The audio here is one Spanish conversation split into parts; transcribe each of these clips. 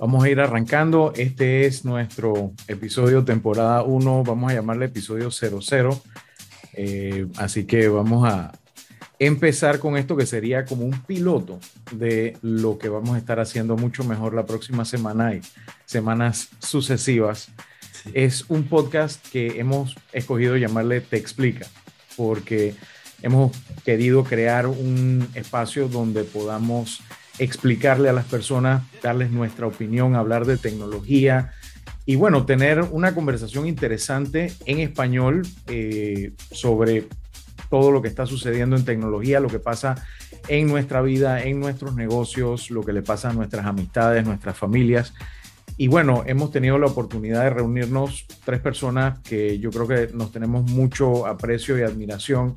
Vamos a ir arrancando. Este es nuestro episodio temporada 1, vamos a llamarle episodio 00. Eh, así que vamos a empezar con esto que sería como un piloto de lo que vamos a estar haciendo mucho mejor la próxima semana y semanas sucesivas. Es un podcast que hemos escogido llamarle Te Explica, porque hemos querido crear un espacio donde podamos explicarle a las personas, darles nuestra opinión, hablar de tecnología y bueno, tener una conversación interesante en español eh, sobre todo lo que está sucediendo en tecnología, lo que pasa en nuestra vida, en nuestros negocios, lo que le pasa a nuestras amistades, nuestras familias. Y bueno, hemos tenido la oportunidad de reunirnos tres personas que yo creo que nos tenemos mucho aprecio y admiración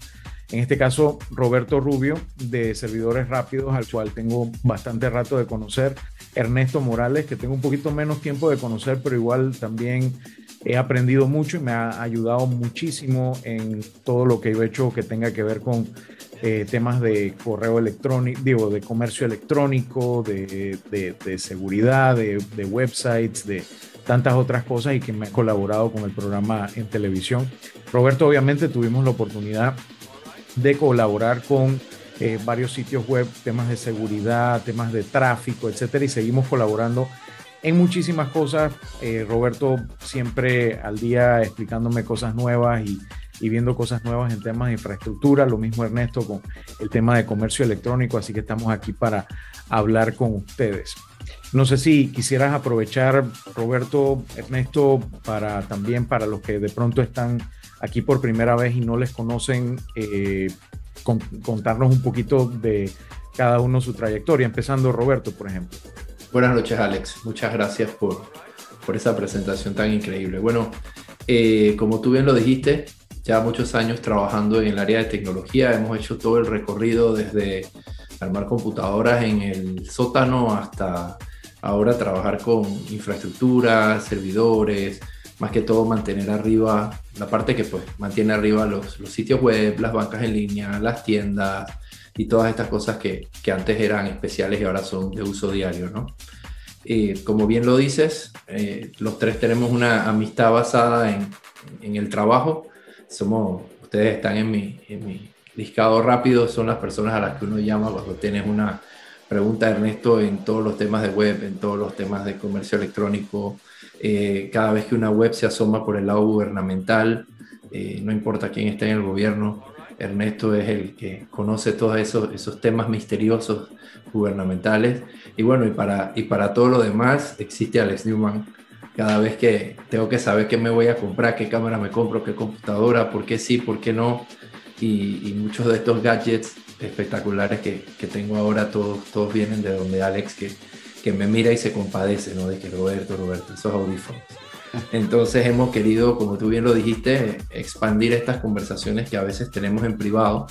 en este caso, Roberto Rubio, de Servidores Rápidos, al cual tengo bastante rato de conocer. Ernesto Morales, que tengo un poquito menos tiempo de conocer, pero igual también he aprendido mucho y me ha ayudado muchísimo en todo lo que he hecho que tenga que ver con eh, temas de correo electrónico, digo, de comercio electrónico, de, de seguridad, de, websites, de tantas otras cosas y que me ha colaborado con el programa en televisión. Roberto, obviamente, tuvimos la oportunidad de colaborar con eh, varios sitios web, temas de seguridad, temas de tráfico, etcétera, y seguimos colaborando en muchísimas cosas. Eh, Roberto siempre al día explicándome cosas nuevas y, y, viendo cosas nuevas en temas de infraestructura. Lo mismo Ernesto con el tema de comercio electrónico, así que estamos aquí para hablar con ustedes. No sé si quisieras aprovechar, Roberto, Ernesto, para también para los que de pronto están aquí por primera vez y no les conocen, eh, contarnos un poquito de cada uno su trayectoria, empezando Roberto, por ejemplo. Buenas noches, Alex. Muchas gracias por, por esa presentación tan increíble. Bueno, eh, como tú bien lo dijiste, ya muchos años trabajando en el área de tecnología, hemos hecho todo el recorrido desde armar computadoras en el sótano hasta ahora trabajar con infraestructura, servidores, más que todo mantener arriba la parte que pues mantiene arriba los, los sitios web, las bancas en línea, las tiendas y todas estas cosas que, que antes eran especiales y ahora son de uso diario, ¿no? como bien lo dices, eh, los tres tenemos una amistad basada en, en, el trabajo. Somos, ustedes están en mi, en mi discado rápido, son las personas a las que uno llama cuando tienes una pregunta, Ernesto, en todos los temas de web, en todos los temas de comercio electrónico, eh, cada vez que una web se asoma por el lado gubernamental, eh, no importa quién esté en el gobierno, Ernesto es el que conoce todos esos, esos temas misteriosos gubernamentales. Y bueno, y para, y para todo lo demás existe Alex Newman. Cada vez que tengo que saber qué me voy a comprar, qué cámara me compro, qué computadora, por qué sí, por qué no. Y, y muchos de estos gadgets espectaculares que, que, tengo ahora, todos, todos vienen de donde Alex, que que me mira y se compadece, ¿no? De que Roberto, Roberto, esos audífonos. Entonces hemos querido, como tú bien lo dijiste, expandir estas conversaciones que a veces tenemos en privado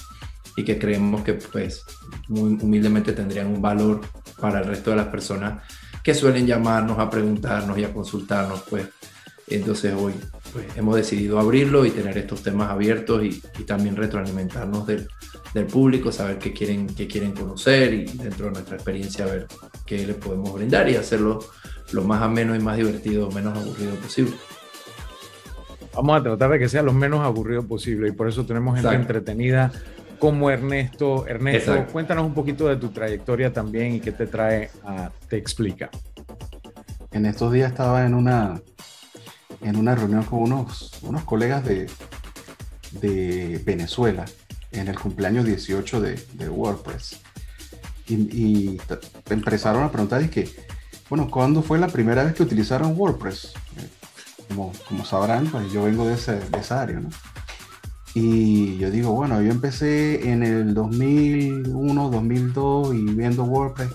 y que creemos que pues muy humildemente tendrían un valor para el resto de las personas que suelen llamarnos a preguntarnos y a consultarnos, pues entonces hoy pues, hemos decidido abrirlo y tener estos temas abiertos y, y también retroalimentarnos del, del, público, saber qué quieren, qué quieren conocer y dentro de nuestra experiencia ver qué le podemos brindar y hacerlo lo más ameno y más divertido, menos aburrido posible. Vamos a tratar de que sea lo menos aburrido posible y por eso tenemos gente entretenida como Ernesto. Ernesto, cuéntanos un poquito de tu trayectoria también y qué te trae a Te Explica. En estos días estaba en una en una reunión con unos, unos colegas de, de Venezuela en el cumpleaños 18 de, de WordPress. Y, y empezaron a preguntar, y que, bueno, ¿cuándo fue la primera vez que utilizaron WordPress? Como, como sabrán, pues yo vengo de, ese, de esa área, ¿no? Y yo digo, bueno, yo empecé en el 2001, 2002 y viendo WordPress,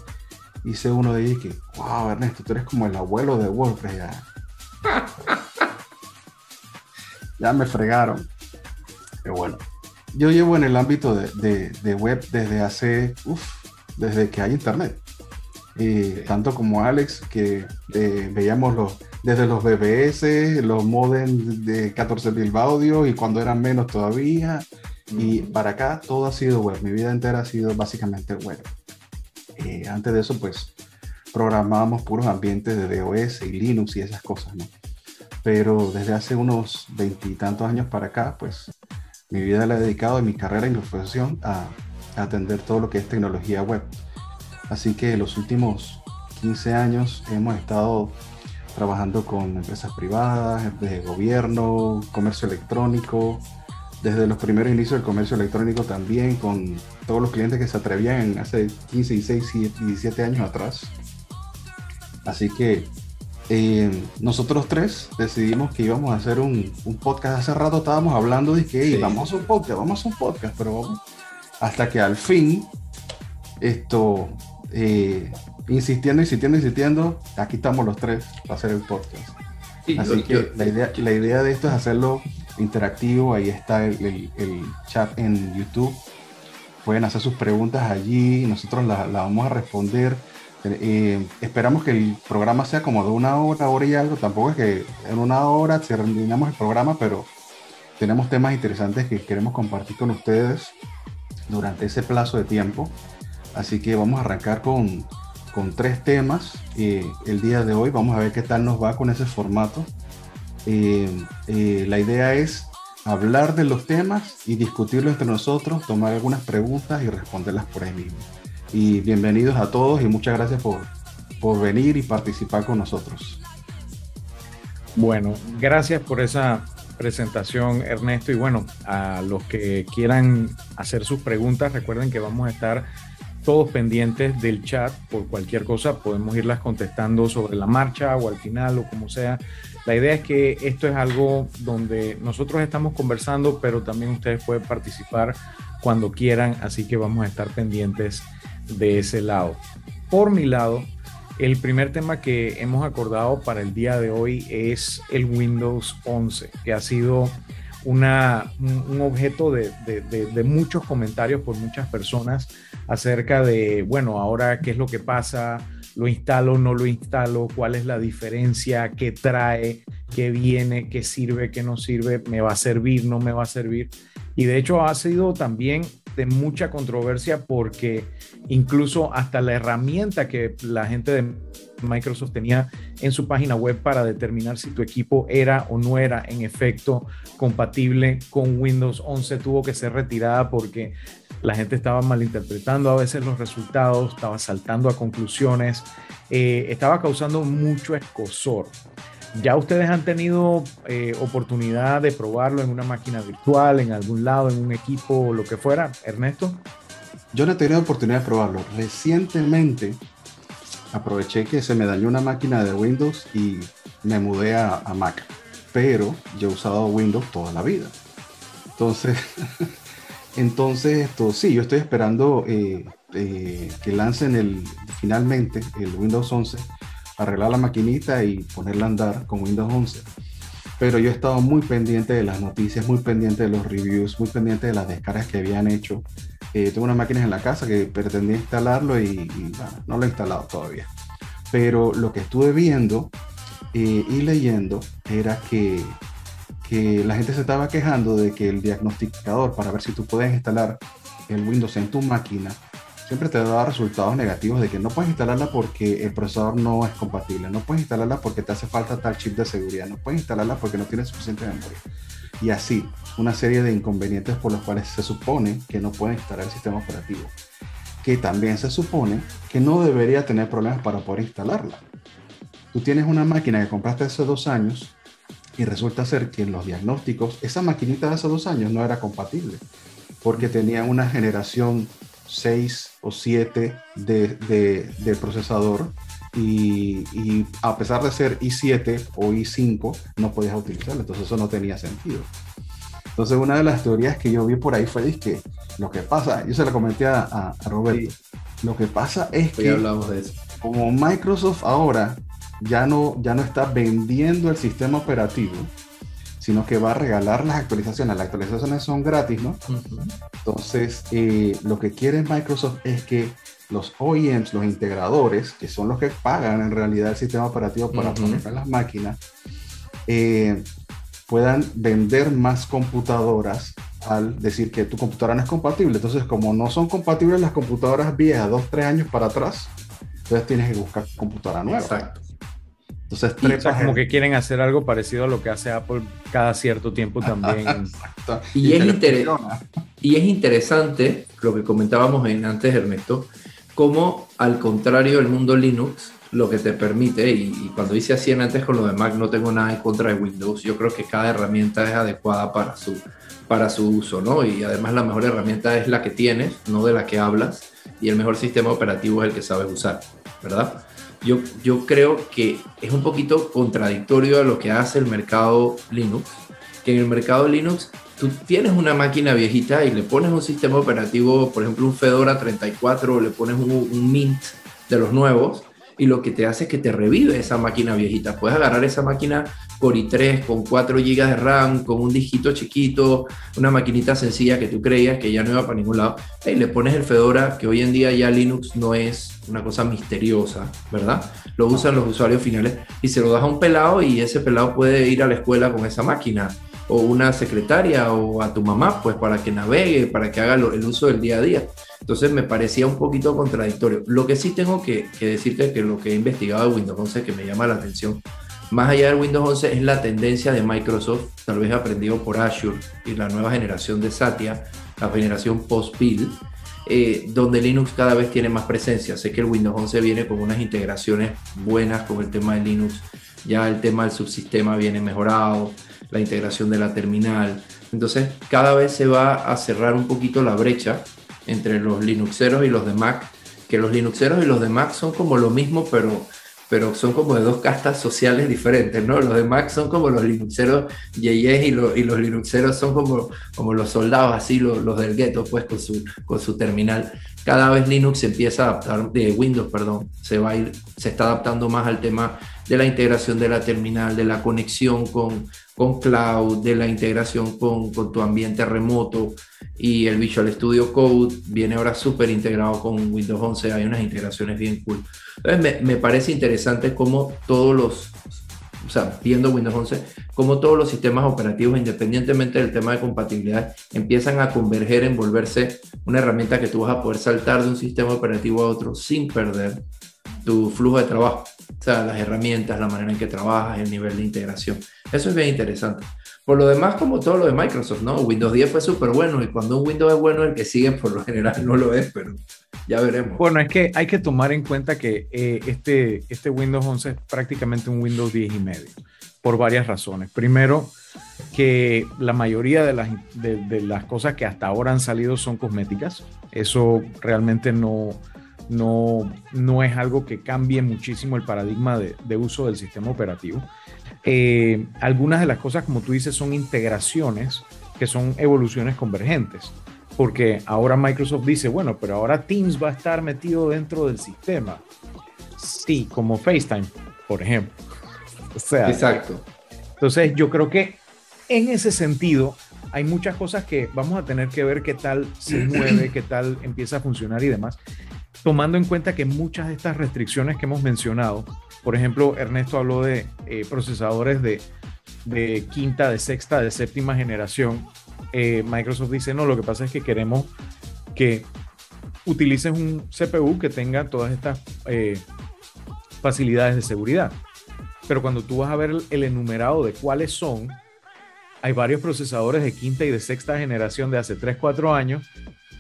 hice uno de ellos que, wow, Ernesto, tú eres como el abuelo de WordPress ya. ya me fregaron. Pero bueno, yo llevo en el ámbito de, de, web desde hace, uff, desde que hay internet. Y tanto como Alex, que eh, veíamos los, desde los BBS, los modem de 14.000 audio y cuando eran menos todavía. Y para acá todo ha sido web. Mi vida entera ha sido básicamente web. Eh, antes de eso, pues programábamos puros ambientes de DOS y Linux y esas cosas, ¿no? Pero desde hace unos veintitantos años para acá, pues mi vida la he dedicado en mi carrera y mi profesión a, atender todo lo que es tecnología web. Así que los últimos 15 años hemos estado trabajando con empresas privadas, de gobierno, comercio electrónico, desde los primeros inicios del comercio electrónico también, con todos los clientes que se atrevían hace 15, 16, 17 años atrás. Así que eh, nosotros tres decidimos que íbamos a hacer un, podcast. Hace rato estábamos hablando de que vamos a hacer un podcast, vamos a un podcast, pero vamos. Hasta que al fin, esto, eh, insistiendo, insistiendo, insistiendo, aquí estamos los tres para hacer el podcast. Así que la, idea, la idea de esto es hacerlo interactivo, ahí está el, chat en YouTube. Pueden hacer sus preguntas allí, nosotros las la vamos a responder. Esperamos que el programa sea como de una hora, hora y algo. Tampoco es que en una hora terminamos el programa, pero tenemos temas interesantes que queremos compartir con ustedes durante ese plazo de tiempo. Así que vamos a arrancar con, con tres temas eh, el día de hoy. Vamos a ver qué tal nos va con ese formato. Eh, eh, la idea es hablar de los temas y discutirlo entre nosotros, tomar algunas preguntas y responderlas por ahí mismo. Y bienvenidos a todos y muchas gracias por, por venir y participar con nosotros. Bueno, gracias por esa presentación, Ernesto. Y bueno, a los que quieran hacer sus preguntas, recuerden que vamos a estar todos pendientes del chat por cualquier cosa. Podemos irlas contestando sobre la marcha o al final o como sea. La idea es que esto es algo donde nosotros estamos conversando, pero también ustedes pueden participar cuando quieran, así que vamos a estar pendientes de ese lado. Por mi lado, el primer tema que hemos acordado para el día de hoy es el Windows 11, que ha sido un objeto de, de, muchos comentarios por muchas personas acerca de, bueno, ahora qué es lo que pasa, lo instalo, no lo instalo, cuál es la diferencia, qué trae, qué viene, qué sirve, qué no sirve, me va a servir, no me va a servir. Y de hecho ha sido también de mucha controversia porque incluso hasta la herramienta que la gente de Microsoft tenía en su página web para determinar si tu equipo era o no era en efecto compatible con Windows 11 tuvo que ser retirada porque la gente estaba malinterpretando a veces los resultados, estaba saltando a conclusiones, eh, estaba causando mucho escosor. ¿Ya ustedes han tenido eh, oportunidad de probarlo en una máquina virtual, en algún lado, en un equipo lo que fuera? Ernesto. Yo no he tenido oportunidad de probarlo. Recientemente aproveché que se me dañó una máquina de Windows y me mudé a, a Mac. Pero yo he usado Windows toda la vida. Entonces, Entonces, esto, sí, yo estoy esperando eh, eh, que lancen el, finalmente el Windows 11, arreglar la maquinita y ponerla a andar con Windows 11. Pero yo he estado muy pendiente de las noticias, muy pendiente de los reviews, muy pendiente de las descargas que habían hecho. Eh, tengo unas máquinas en la casa que pretendía instalarlo y, no lo he instalado todavía. Pero lo que estuve viendo y leyendo era que que la gente se estaba quejando de que el diagnosticador para ver si tú puedes instalar el Windows en tu máquina siempre te daba resultados negativos de que no puedes instalarla porque el procesador no es compatible, no puedes instalarla porque te hace falta tal chip de seguridad, no puedes instalarla porque no tienes suficiente memoria. Y así, una serie de inconvenientes por los cuales se supone que no pueden instalar el sistema operativo. Que también se supone que no debería tener problemas para poder instalarla. Tú tienes una máquina que compraste hace dos años y resulta ser que en los diagnósticos esa maquinita de hace dos años no era compatible porque tenía una generación 6 o 7 de, de, procesador y, y, a pesar de ser i7 o i5 no podías utilizarlo, entonces eso no tenía sentido. Entonces una de las teorías que yo vi por ahí fue que lo que pasa, yo se la comenté a, a Roberto, lo que pasa es que hablamos de eso. como Microsoft ahora ya no, ya no está vendiendo el sistema operativo, sino que va a regalar las actualizaciones. Las actualizaciones son gratis, ¿no? Entonces, eh, lo que quiere Microsoft es que los OEMs, los integradores, que son los que pagan en realidad el sistema operativo para poner en las máquinas, eh, puedan vender más computadoras al decir que tu computadora no es compatible. Entonces, como no son compatibles las computadoras viejas, dos, tres años para atrás, Entonces tienes que buscar computadora nueva. Exacto. Entonces, trepas como que quieren hacer algo parecido a lo que hace Apple cada cierto tiempo también. y, es y, es interesante lo que comentábamos en, antes, Ernesto, como al contrario del mundo Linux, lo que te permite, y, cuando hice así en antes con lo de Mac, no tengo nada en contra de Windows, yo creo que cada herramienta es adecuada para su, para su uso, ¿no? Y además la mejor herramienta es la que tienes, no de la que hablas, y el mejor sistema operativo es el que sabes usar, ¿verdad? Yo, yo creo que es un poquito contradictorio a lo que hace el mercado Linux, que en el mercado Linux tú tienes una máquina viejita y le pones un sistema operativo, por ejemplo un Fedora 34 o le pones un, un Mint de los nuevos y lo que te hace es que te revive esa máquina viejita. Puedes agarrar esa máquina Core i3 con 4 GB de RAM, con un dígito chiquito, una maquinita sencilla que tú creías que ya no iba para ningún lado, y le pones el Fedora, que hoy en día ya Linux no es una cosa misteriosa, ¿verdad? Lo usan los usuarios finales y se lo das a un pelado y ese pelado puede ir a la escuela con esa máquina o una secretaria o a tu mamá, pues para que navegue, para que haga el uso del día a día. Entonces me parecía un poquito contradictorio. Lo que sí tengo que, que decirte que lo que he investigado de Windows 11 que me llama la atención, más allá del Windows 11, es la tendencia de Microsoft, tal vez aprendido por Azure y la nueva generación de Satya, la generación post-build, eh, donde Linux cada vez tiene más presencia. Sé que el Windows 11 viene con unas integraciones buenas con el tema de Linux, ya el tema del subsistema viene mejorado, la integración de la terminal. Entonces, cada vez se va a cerrar un poquito la brecha entre los Linuxeros y los de Mac, que los Linuxeros y los de Mac son como lo mismo, pero pero son como de dos castas sociales diferentes, ¿no? Los de Mac son como los Linuxeros yeyes y, los Linuxeros son como, como los soldados, así los, del gueto, pues con su, con su terminal. Cada vez Linux se empieza a adaptar, de Windows, perdón, se va a ir, se está adaptando más al tema de la integración de la terminal, de la conexión con, con cloud, de la integración con, con tu ambiente remoto y el Visual Studio Code viene ahora súper integrado con Windows 11, hay unas integraciones bien cool. Entonces me, me, parece interesante cómo todos los, o sea, viendo Windows 11, cómo todos los sistemas operativos, independientemente del tema de compatibilidad, empiezan a converger en volverse una herramienta que tú vas a poder saltar de un sistema operativo a otro sin perder tu flujo de trabajo. O sea, las herramientas, la manera en que trabajas, el nivel de integración. Eso es bien interesante. Por lo demás, como todo lo de Microsoft, ¿no? Windows 10 fue súper bueno y cuando un Windows es bueno, el que sigue por lo general no lo es, pero ya veremos. Bueno, es que hay que tomar en cuenta que eh, este, este Windows 11 es prácticamente un Windows 10 y medio, por varias razones. Primero, que la mayoría de las, de, las cosas que hasta ahora han salido son cosméticas. Eso realmente no, no, no es algo que cambie muchísimo el paradigma de, de uso del sistema operativo. Eh, algunas de las cosas, como tú dices, son integraciones que son evoluciones convergentes. Porque ahora Microsoft dice, bueno, pero ahora Teams va a estar metido dentro del sistema. Sí, como FaceTime, por ejemplo. O sea, Exacto. Entonces, yo creo que en ese sentido, hay muchas cosas que vamos a tener que ver qué tal se mueve, qué tal empieza a funcionar y demás, tomando en cuenta que muchas de estas restricciones que hemos mencionado por ejemplo, Ernesto habló de eh, procesadores de, quinta, de sexta, de séptima generación. Eh, Microsoft dice, no, lo que pasa es que queremos que utilices un CPU que tenga todas estas eh, facilidades de seguridad. Pero cuando tú vas a ver el enumerado de cuáles son, hay varios procesadores de quinta y de sexta generación de hace 3, 4 años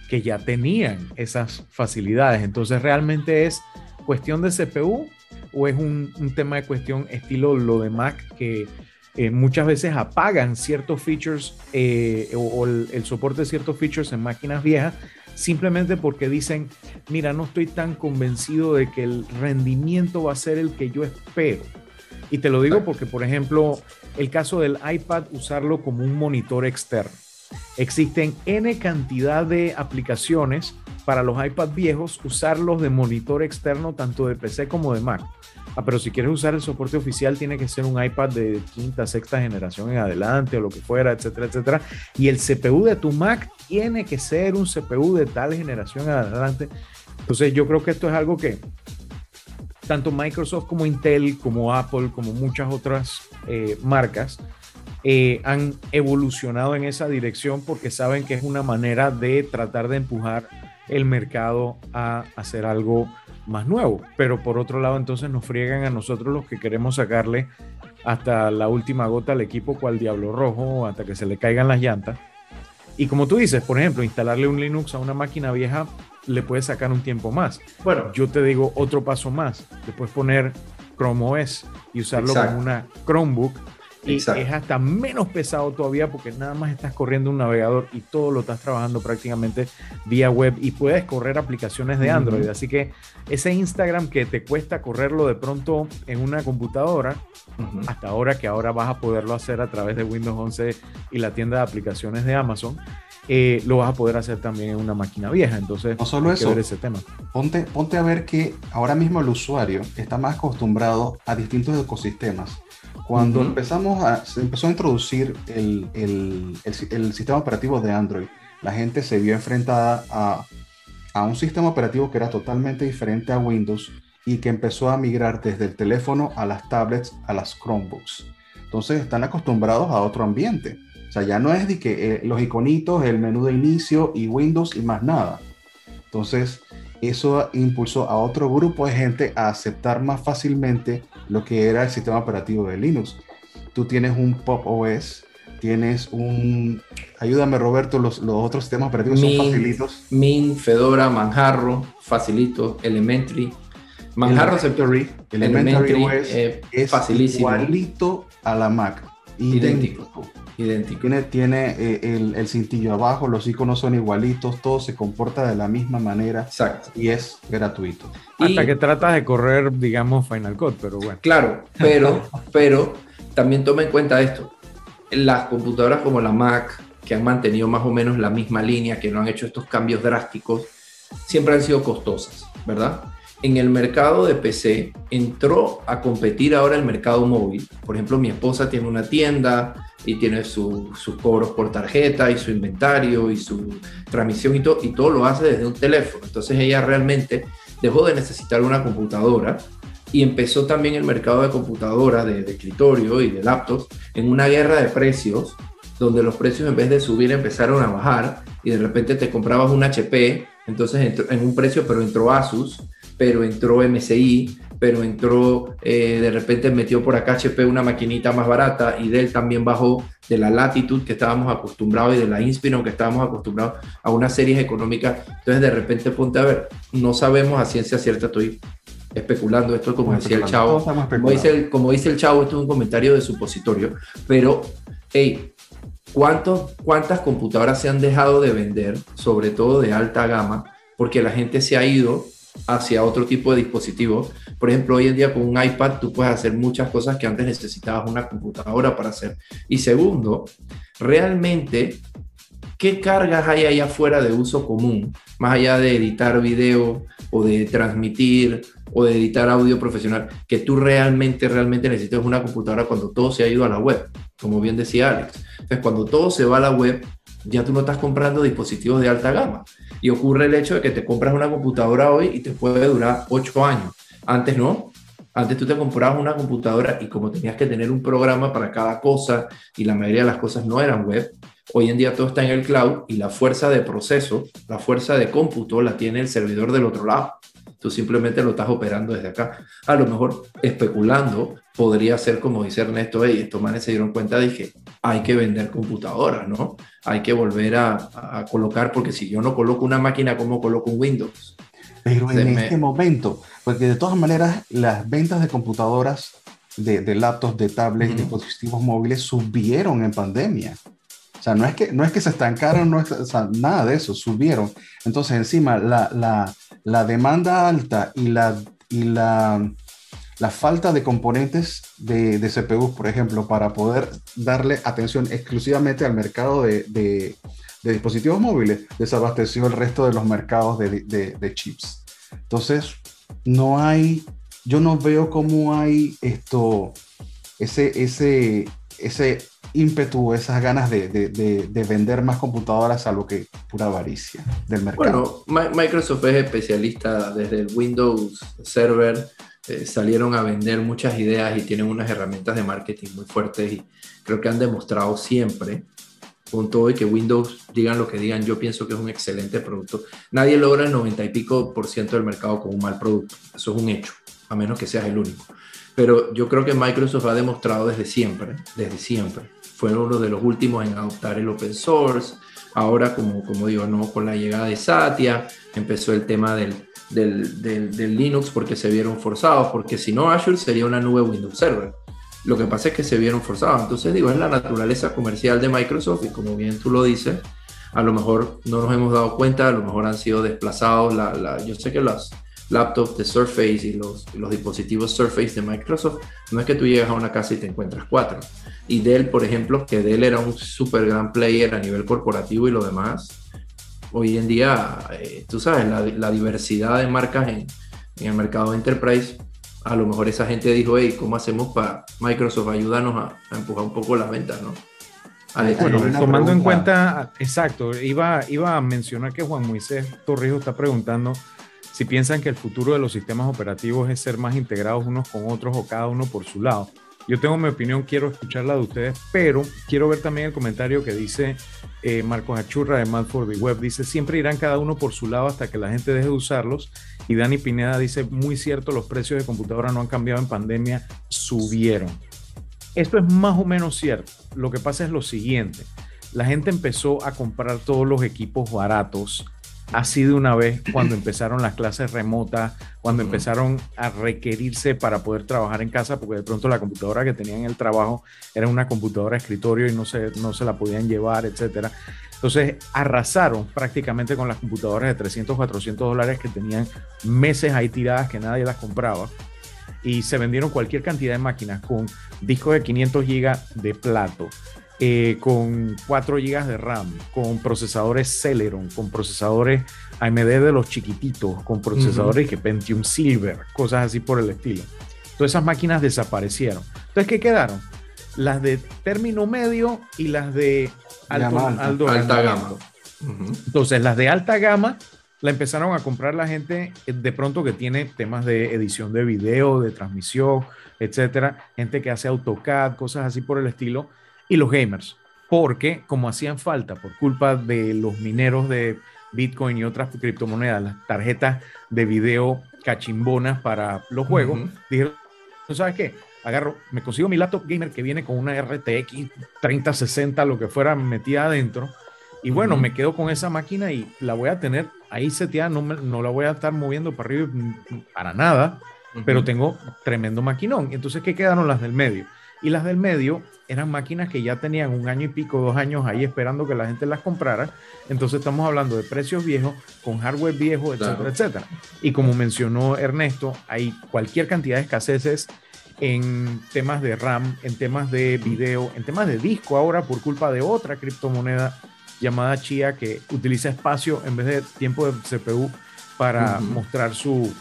que ya tenían esas facilidades. Entonces realmente es cuestión de CPU o es un, tema de cuestión estilo lo de Mac que eh, muchas veces apagan ciertos features eh, o, el, soporte de ciertos features en máquinas viejas simplemente porque dicen, mira, no estoy tan convencido de que el rendimiento va a ser el que yo espero. Y te lo digo porque, por ejemplo, el caso del iPad, usarlo como un monitor externo. Existen N cantidad de aplicaciones para los iPad viejos, usarlos de monitor externo tanto de PC como de Mac. Ah, pero si quieres usar el soporte oficial, tiene que ser un iPad de quinta, sexta generación en adelante o lo que fuera, etcétera, etcétera. Y el CPU de tu Mac tiene que ser un CPU de tal generación en adelante. Entonces, yo creo que esto es algo que tanto Microsoft como Intel, como Apple, como muchas otras eh, marcas, eh, han evolucionado en esa dirección porque saben que es una manera de tratar de empujar el mercado a hacer algo más nuevo. Pero por otro lado, entonces nos friegan a nosotros los que queremos sacarle hasta la última gota al equipo cual diablo rojo, hasta que se le caigan las llantas. Y como tú dices, por ejemplo, instalarle un Linux a una máquina vieja le puede sacar un tiempo más. Bueno, yo te digo otro paso más. Le puedes poner Chrome OS y usarlo como una Chromebook y es hasta menos pesado todavía porque nada más estás corriendo un navegador y todo lo estás trabajando prácticamente vía web y puedes correr aplicaciones de Android. Así que ese Instagram que te cuesta correrlo de pronto en una computadora, hasta ahora que ahora vas a poderlo hacer a través de Windows 11 y la tienda de aplicaciones de Amazon, eh, lo vas a poder hacer también en una máquina vieja. Entonces, no solo eso, ver ese tema. Ponte, ponte a ver que ahora mismo el usuario está más acostumbrado a distintos ecosistemas. Cuando empezamos a, se empezó a introducir el, el, el, sistema operativo de Android, la gente se vio enfrentada a, a un sistema operativo que era totalmente diferente a Windows y que empezó a migrar desde el teléfono a las tablets, a las Chromebooks. Entonces están acostumbrados a otro ambiente. O sea, ya no es de que eh, los iconitos, el menú de inicio y Windows y más nada. Entonces, eso impulsó a otro grupo de gente a aceptar más fácilmente lo que era el sistema operativo de Linux. Tú tienes un Pop OS, tienes un... Ayúdame Roberto, los, los otros sistemas operativos son facilitos. Min, Fedora, Manjarro, facilito, Elementary. Manjarro Elementary, Elementary, OS eh, es facilísimo. igualito a la Mac. Idéntico. Idéntico. Tiene, tiene eh, el, el, cintillo abajo, los iconos son igualitos, todo se comporta de la misma manera. Exacto. Y es gratuito. Hasta que tratas de correr, digamos, Final Cut, pero bueno. Claro, pero, pero también toma en cuenta esto. Las computadoras como la Mac, que han mantenido más o menos la misma línea, que no han hecho estos cambios drásticos, siempre han sido costosas, ¿verdad? en el mercado de PC entró a competir ahora el mercado móvil. Por ejemplo, mi esposa tiene una tienda y tiene sus cobros por tarjeta y su inventario y su transmisión y todo, y todo lo hace desde un teléfono. Entonces ella realmente dejó de necesitar una computadora y empezó también el mercado de computadoras, de, de escritorio y de laptops en una guerra de precios donde los precios en vez de subir empezaron a bajar y de repente te comprabas un HP, entonces entró en un precio, pero entró Asus pero entró MSI, pero entró, eh, de repente metió por acá HP una maquinita más barata y Dell también bajó de la Latitude que estábamos acostumbrados y de la Inspiron que estábamos acostumbrados a unas series económicas. Entonces de repente ponte a ver, no sabemos a ciencia cierta, estoy especulando esto como decía el chavo. Como dice el, como dice el chavo, esto es un comentario de supositorio, pero hey, ¿cuántos, ¿cuántas computadoras se han dejado de vender, sobre todo de alta gama, porque la gente se ha ido hacia otro tipo de dispositivos. Por ejemplo, hoy en día con un iPad tú puedes hacer muchas cosas que antes necesitabas una computadora para hacer. Y segundo, realmente, ¿qué cargas hay allá afuera de uso común? Más allá de editar video o de transmitir o de editar audio profesional, que tú realmente, realmente necesitas una computadora cuando todo se ha ido a la web, como bien decía Alex. Entonces, cuando todo se va a la web, ya tú no estás comprando dispositivos de alta gama. Y ocurre el hecho de que te compras una computadora hoy y te puede durar ocho años. Antes no. Antes tú te comprabas una computadora y como tenías que tener un programa para cada cosa y la mayoría de las cosas no eran web, hoy en día todo está en el cloud y la fuerza de proceso, la fuerza de cómputo la tiene el servidor del otro lado. Tú simplemente lo estás operando desde acá. A lo mejor especulando, podría ser como dice Ernesto, y estos manes se dieron cuenta, dije, hay que vender computadoras, ¿no? Hay que volver a, colocar, porque si yo no coloco una máquina, ¿cómo coloco un Windows? Pero en este momento, porque de todas maneras las ventas de computadoras, de, de laptops, de tablets, de dispositivos móviles subieron en pandemia. O sea, no es que, no es que se estancaron, no es, nada de eso, subieron. Entonces, encima, la, la, la demanda alta y la, y la, la falta de componentes de, de CPU, por ejemplo, para poder darle atención exclusivamente al mercado de, de, dispositivos móviles, desabasteció el resto de los mercados de, chips. Entonces, no hay, yo no veo cómo hay esto, ese, ese, ese ímpetu, esas ganas de, de, vender más computadoras a lo que pura avaricia del mercado. Bueno, Microsoft es especialista desde el Windows Server, eh, salieron a vender muchas ideas y tienen unas herramientas de marketing muy fuertes y creo que han demostrado siempre con todo y que Windows digan lo que digan, yo pienso que es un excelente producto. Nadie logra el 90 y pico por ciento del mercado con un mal producto. Eso es un hecho, a menos que seas el único. Pero yo creo que Microsoft ha demostrado desde siempre, desde siempre. Fue uno de los últimos en adoptar el open source. Ahora, como, como digo, no, con la llegada de Satya, empezó el tema del, del, del Linux porque se vieron forzados, porque si no Azure sería una nube Windows Server lo que pasa es que se vieron forzados. Entonces, digo, es la naturaleza comercial de Microsoft y como bien tú lo dices, a lo mejor no nos hemos dado cuenta, a lo mejor han sido desplazados. La, yo sé que los laptops de Surface y los, los dispositivos Surface de Microsoft, no es que tú llegas a una casa y te encuentras cuatro. Y Dell, por ejemplo, que Dell era un super gran player a nivel corporativo y lo demás, hoy en día, eh, tú sabes, la, la, diversidad de marcas en, en el mercado enterprise a lo mejor esa gente dijo, hey, ¿cómo hacemos para Microsoft ayudarnos a, empujar un poco las ventas, ¿no? Bueno, tomando en cuenta, exacto, iba, iba a mencionar que Juan Moisés Torrijos está preguntando si piensan que el futuro de los sistemas operativos es ser más integrados unos con otros o cada uno por su lado. Yo tengo mi opinión, quiero escucharla de ustedes, pero quiero ver también el comentario que dice eh, Marcos Achurra de Mad for the Web. Dice, siempre irán cada uno por su lado hasta que la gente deje de usarlos. Y Dani Pineda dice, muy cierto, los precios de computadora no han cambiado en pandemia, subieron. Esto es más o menos cierto. Lo que pasa es lo siguiente. La gente empezó a comprar todos los equipos baratos así de una vez cuando empezaron las clases remotas, cuando empezaron a requerirse para poder trabajar en casa, porque de pronto la computadora que tenían en el trabajo era una computadora escritorio y no se, no se la podían llevar, etcétera. Entonces arrasaron prácticamente con las computadoras de 300, 400 dólares que tenían meses ahí tiradas que nadie las compraba. Y se vendieron cualquier cantidad de máquinas con discos de 500 gigas de plato, eh, con 4 GB de RAM, con procesadores Celeron, con procesadores AMD de los chiquititos, con procesadores que Pentium Silver, cosas así por el estilo. Todas esas máquinas desaparecieron. Entonces, ¿qué quedaron? Las de término medio y las de alta gama. Entonces, las de alta gama la empezaron a comprar la gente eh, de pronto que tiene temas de edición de video, de transmisión, etcétera, gente que hace AutoCAD, cosas así por el estilo y los gamers, porque como hacían falta por culpa de los mineros de Bitcoin y otras criptomonedas, las tarjetas de video cachimbonas para los juegos, dijeron, ¿sabes qué? Agarro, me consigo mi laptop gamer que viene con una RTX 3060, lo que fuera metida adentro, y bueno, me quedo con esa máquina y la voy a tener ahí seteada, no, no la voy a estar moviendo para arriba para nada, pero tengo tremendo maquinón. Entonces, ¿qué quedaron las del medio? Y las del medio eran máquinas que ya tenían un año y pico, dos años ahí esperando que la gente las comprara. Entonces estamos hablando de precios viejos, con hardware viejo, etcétera, etcétera. Y como mencionó Ernesto, hay cualquier cantidad de escaseces en temas de RAM, en temas de video, en temas de disco ahora por culpa de otra criptomoneda llamada Chia que utiliza espacio en vez de tiempo de CPU para mostrar su,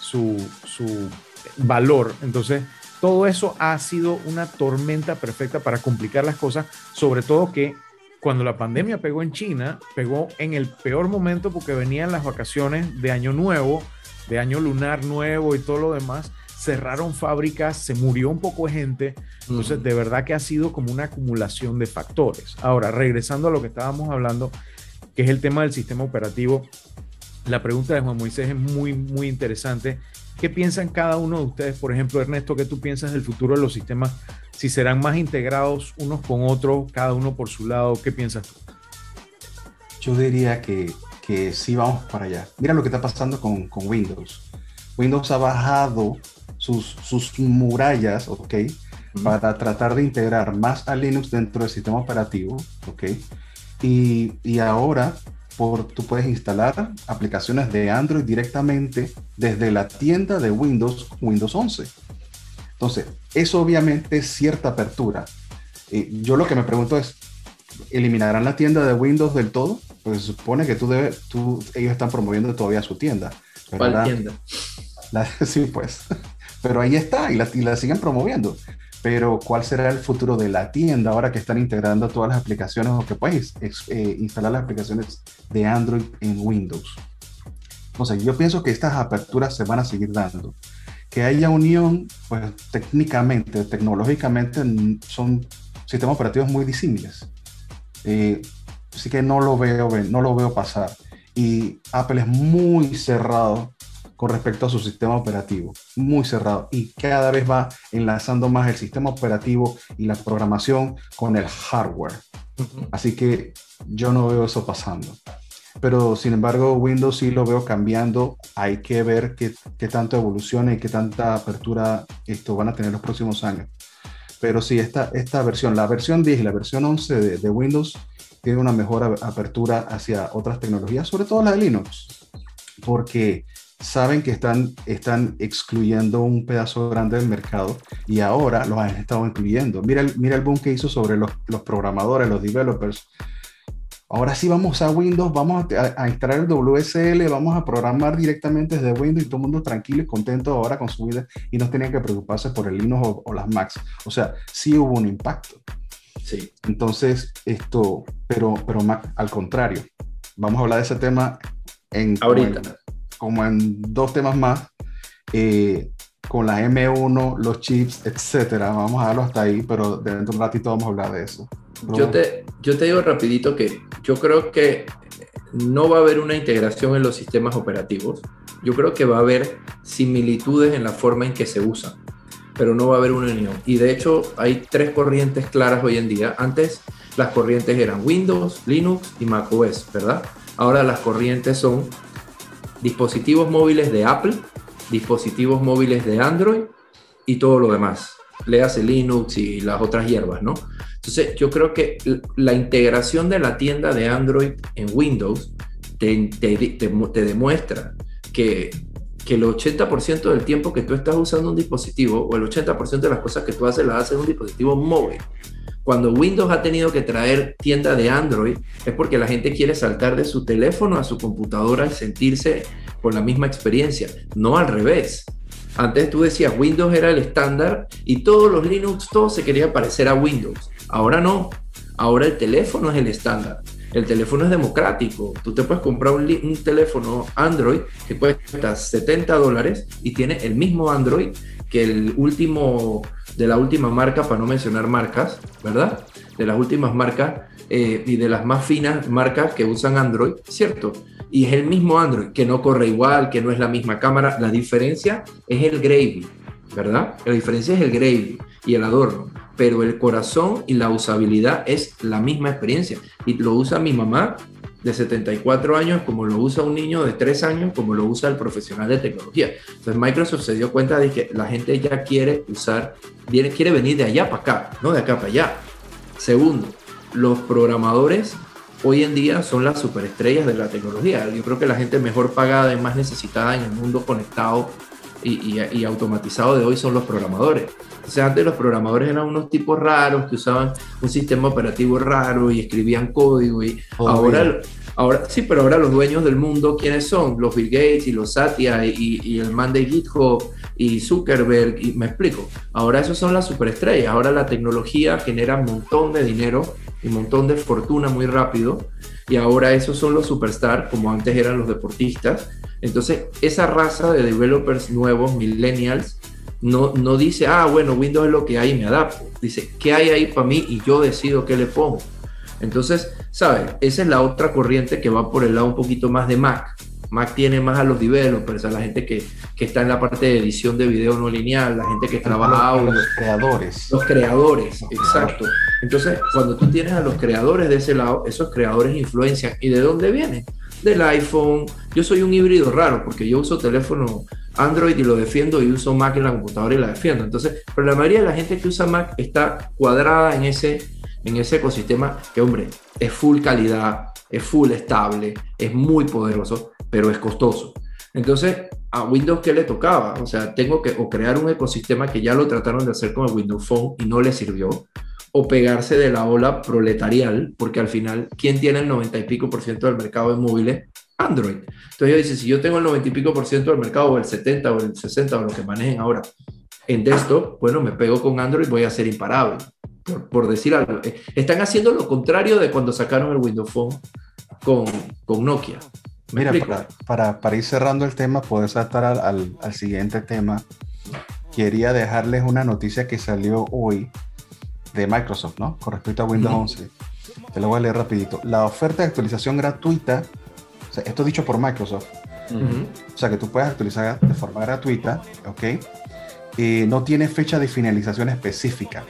su, su valor. Entonces, todo eso ha sido una tormenta perfecta para complicar las cosas, sobre todo que cuando la pandemia pegó en China, pegó en el peor momento porque venían las vacaciones de Año Nuevo, de Año Lunar Nuevo y todo lo demás. Cerraron fábricas, se murió un poco de gente. Entonces, de verdad que ha sido como una acumulación de factores. Ahora, regresando a lo que estábamos hablando, que es el tema del sistema operativo, la pregunta de Juan Moisés es muy, muy interesante ¿Qué piensan cada uno de ustedes? Por ejemplo, Ernesto, ¿qué tú piensas del futuro de los sistemas? Si serán más integrados unos con otros, cada uno por su lado, ¿qué piensas tú? Yo diría que, que sí vamos para allá. Mira lo que está pasando con, con Windows. Windows ha bajado sus, sus murallas, ¿ok? Para tratar de integrar más a Linux dentro del sistema operativo, ¿ok? Y, y ahora tú puedes instalar aplicaciones de Android directamente desde la tienda de Windows, Windows 11. Entonces, eso obviamente es cierta apertura. Eh, yo lo que me pregunto es, ¿eliminarán la tienda de Windows del todo? Pues se supone que tú debes, tú, ellos están promoviendo todavía su tienda. ¿Cuál tienda? sí, pues. Pero ahí está y la, y la siguen promoviendo pero ¿cuál será el futuro de la tienda ahora que están integrando todas las aplicaciones o que puedes eh, instalar las aplicaciones de Android en Windows? Entonces, yo pienso que estas aperturas se van a seguir dando. Que haya unión, pues técnicamente, tecnológicamente, son sistemas operativos muy disímiles. Eh, así que no lo veo, no lo veo pasar. Y Apple es muy cerrado con respecto a su sistema operativo, muy cerrado. Y cada vez va enlazando más el sistema operativo y la programación con el hardware. Así que yo no veo eso pasando. Pero sin embargo, Windows sí lo veo cambiando. Hay que ver qué, qué tanto evoluciona y qué tanta apertura esto van a tener los próximos años. Pero sí, esta, esta versión, la versión 10 y la versión 11 de, de Windows, tiene una mejor apertura hacia otras tecnologías, sobre todo la de Linux, porque saben que están, están excluyendo un pedazo grande del mercado y ahora los han estado incluyendo. Mira el, mira el boom que hizo sobre los, los programadores, los developers. Ahora sí vamos a Windows, vamos a, instalar el WSL, vamos a programar directamente desde Windows y todo el mundo tranquilo y contento ahora con su vida y no tenían que preocuparse por el Linux o, las Macs. O sea, sí hubo un impacto. Sí. Entonces, esto, pero, pero al contrario, vamos a hablar de ese tema en, Ahorita como en dos temas más, eh, con la M1, los chips, etcétera. Vamos a darlo hasta ahí, pero dentro de un ratito vamos a hablar de eso. Yo te, yo te digo rapidito que yo creo que no va a haber una integración en los sistemas operativos. Yo creo que va a haber similitudes en la forma en que se usan, pero no va a haber una unión. Y de hecho hay tres corrientes claras hoy en día. Antes las corrientes eran Windows, Linux y macOS, ¿verdad? Ahora las corrientes son dispositivos móviles de Apple, dispositivos móviles de Android y todo lo demás. Le hace Linux y las otras hierbas, ¿no? Entonces, yo creo que la integración de la tienda de Android en Windows te, demuestra que, que el 80% del tiempo que tú estás usando un dispositivo o el 80% de las cosas que tú haces las haces en un dispositivo móvil. Cuando Windows ha tenido que traer tienda de Android es porque la gente quiere saltar de su teléfono a su computadora y sentirse con la misma experiencia, no al revés. Antes tú decías Windows era el estándar y todos los Linux, todos se querían parecer a Windows. Ahora no, ahora el teléfono es el estándar. El teléfono es democrático. Tú te puedes comprar un, un, teléfono Android que cuesta 70 dólares y tiene el mismo Android que el último, de la última marca, para no mencionar marcas, ¿verdad? De las últimas marcas eh, y de las más finas marcas que usan Android, ¿cierto? Y es el mismo Android, que no corre igual, que no es la misma cámara. La diferencia es el gravy, ¿verdad? La diferencia es el gravy y el adorno. Pero el corazón y la usabilidad es la misma experiencia. Y lo usa mi mamá de 74 años como lo usa un niño de 3 años, como lo usa el profesional de tecnología. Entonces Microsoft se dio cuenta de que la gente ya quiere usar, quiere venir de allá para acá, no de acá para allá. Segundo, los programadores hoy en día son las superestrellas de la tecnología. Yo creo que la gente mejor pagada y más necesitada en el mundo conectado y, y, automatizado de hoy son los programadores. O sea, antes los programadores eran unos tipos raros que usaban un sistema operativo raro y escribían código y ahora, ahora, sí, pero ahora los dueños del mundo, ¿quiénes son? Los Bill Gates y los Satya y, y el man de GitHub y Zuckerberg, y me explico. Ahora esos son las superestrellas, ahora la tecnología genera un montón de dinero y un montón de fortuna muy rápido y ahora esos son los superstars, como antes eran los deportistas. Entonces, esa raza de developers nuevos, millennials, no, no dice, ah, bueno, Windows es lo que hay y me adapto. Dice, ¿qué hay ahí para mí? Y yo decido qué le pongo. Entonces, ¿sabes? Esa es la otra corriente que va por el lado un poquito más de Mac. Mac tiene más a los developers, a la gente que, que está en la parte de edición de video no lineal, la gente que trabaja audio. Los creadores. Los creadores, exacto. Entonces, cuando tú tienes a los creadores de ese lado, esos creadores influencian. ¿Y de dónde vienen? Del iPhone. Yo soy un híbrido raro porque yo uso teléfono Android y lo defiendo y uso Mac en la computadora y la defiendo. Entonces, pero la mayoría de la gente que usa Mac está cuadrada en ese, en ese ecosistema que, hombre, es full calidad, es full estable, es muy poderoso, pero es costoso. Entonces, a Windows, ¿qué le tocaba? O sea, tengo que o crear un ecosistema que ya lo trataron de hacer con el Windows Phone y no le sirvió, o pegarse de la ola proletarial, porque al final, ¿quién tiene el 90 y pico por ciento del mercado de móviles? Android. Entonces yo dice, si yo tengo el 90 y pico por ciento del mercado, o el 70 o el 60 o lo que manejen ahora en desktop, bueno, me pego con Android, voy a ser imparable, por, decir algo. Eh, están haciendo lo contrario de cuando sacaron el Windows Phone con, con Nokia. Mira, para, para, ir cerrando el tema, puedes saltar al, al siguiente tema. Quería dejarles una noticia que salió hoy de Microsoft, ¿no? Con respecto a Windows 11. te lo voy a leer rapidito. La oferta de actualización gratuita, o sea, esto dicho por Microsoft, o sea, que tú puedes actualizar de forma gratuita, ¿ok? Eh, no tiene fecha de finalización específica,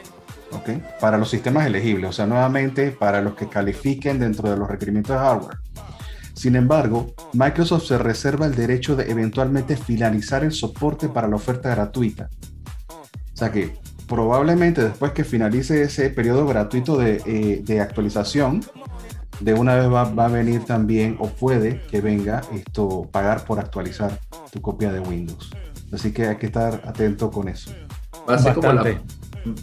¿ok? Para los sistemas elegibles, o sea, nuevamente para los que califiquen dentro de los requerimientos de hardware. Sin embargo, Microsoft se reserva el derecho de eventualmente finalizar el soporte para la oferta gratuita. O sea que probablemente después que finalice ese periodo gratuito de, eh, actualización, de una vez va, a venir también, o puede que venga, esto, pagar por actualizar tu copia de Windows. Así que hay que estar atento con eso. Va a ser, como la,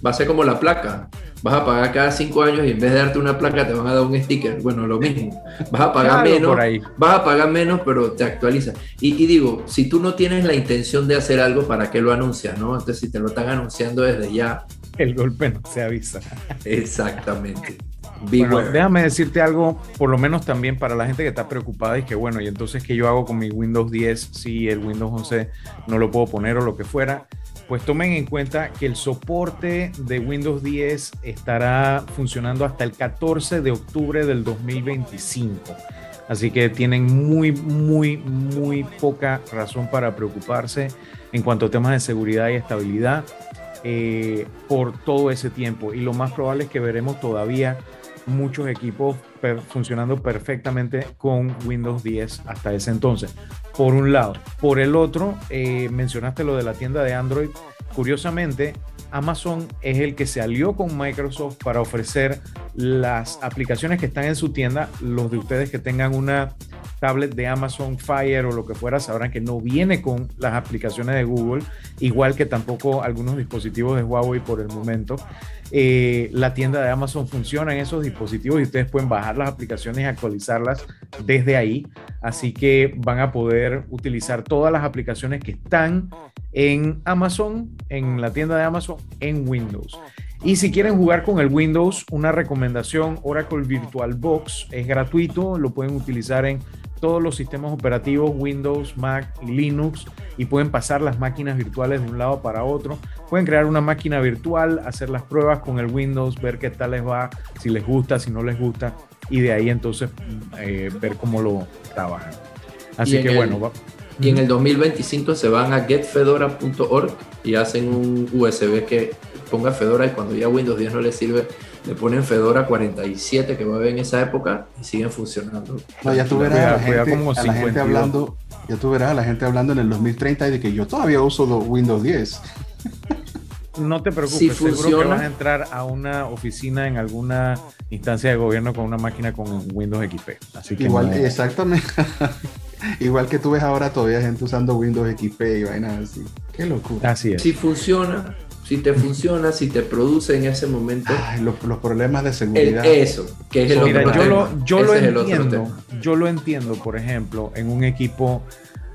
va a ser como la placa vas a pagar cada cinco años y en vez de darte una placa te van a dar un sticker. Bueno, lo mismo. Vas a pagar menos, vas a pagar menos, pero te actualiza. Y, digo, si tú no tienes la intención de hacer algo, ¿para qué lo anuncias? ¿no? Entonces, si te lo están anunciando desde ya. El golpe no se avisa. Exactamente. Bueno, déjame decirte algo, por lo menos también para la gente que está preocupada y que bueno, y entonces qué yo hago con mi Windows 10 si el Windows 11 no lo puedo poner o lo que fuera pues tomen en cuenta que el soporte de Windows 10 estará funcionando hasta el 14 de octubre del 2025. Así que tienen muy, muy, muy poca razón para preocuparse en cuanto a temas de seguridad y estabilidad eh, por todo ese tiempo. Y lo más probable es que veremos todavía muchos equipos funcionando perfectamente con Windows 10 hasta ese entonces. Por un lado. Por el otro, eh, mencionaste lo de la tienda de Android. Curiosamente, Amazon es el que se alió con Microsoft para ofrecer las aplicaciones que están en su tienda. Los de ustedes que tengan una tablet de Amazon Fire o lo que fuera sabrán que no viene con las aplicaciones de Google, igual que tampoco algunos dispositivos de Huawei por el momento. Eh, la tienda de Amazon funciona en esos dispositivos y ustedes pueden bajar las aplicaciones y actualizarlas desde ahí. Así que van a poder utilizar todas las aplicaciones que están en Amazon, en la tienda de Amazon, en Windows. Y si quieren jugar con el Windows, una recomendación, Oracle VirtualBox es gratuito, lo pueden utilizar en todos los sistemas operativos, Windows, Mac y Linux, y pueden pasar las máquinas virtuales de un lado para otro. Pueden crear una máquina virtual, hacer las pruebas con el Windows, ver qué tal les va, si les gusta, si no les gusta, y de ahí entonces eh, ver cómo lo trabajan. Así que bueno. y en el 2025 se van a getfedora.org y hacen un USB que ponga Fedora y cuando ya Windows 10 no les sirve, le ponen Fedora 47 que va a haber en esa época y siguen funcionando. ya tú verás a la gente, hablando, ya tú verás a la gente hablando en el 2030 y de que yo todavía uso Windows 10. No te preocupes, seguro que vas a entrar a una oficina en alguna instancia de gobierno con una máquina con Windows XP. Así que Igual, exactamente. Igual que tú ves ahora todavía gente usando Windows XP y vainas así. Qué locura. Así es. Si funciona, si te funciona, si te produce en ese momento. los, problemas de seguridad. eso, que es el Mira, yo lo, yo lo entiendo. Yo lo entiendo, por ejemplo, en un equipo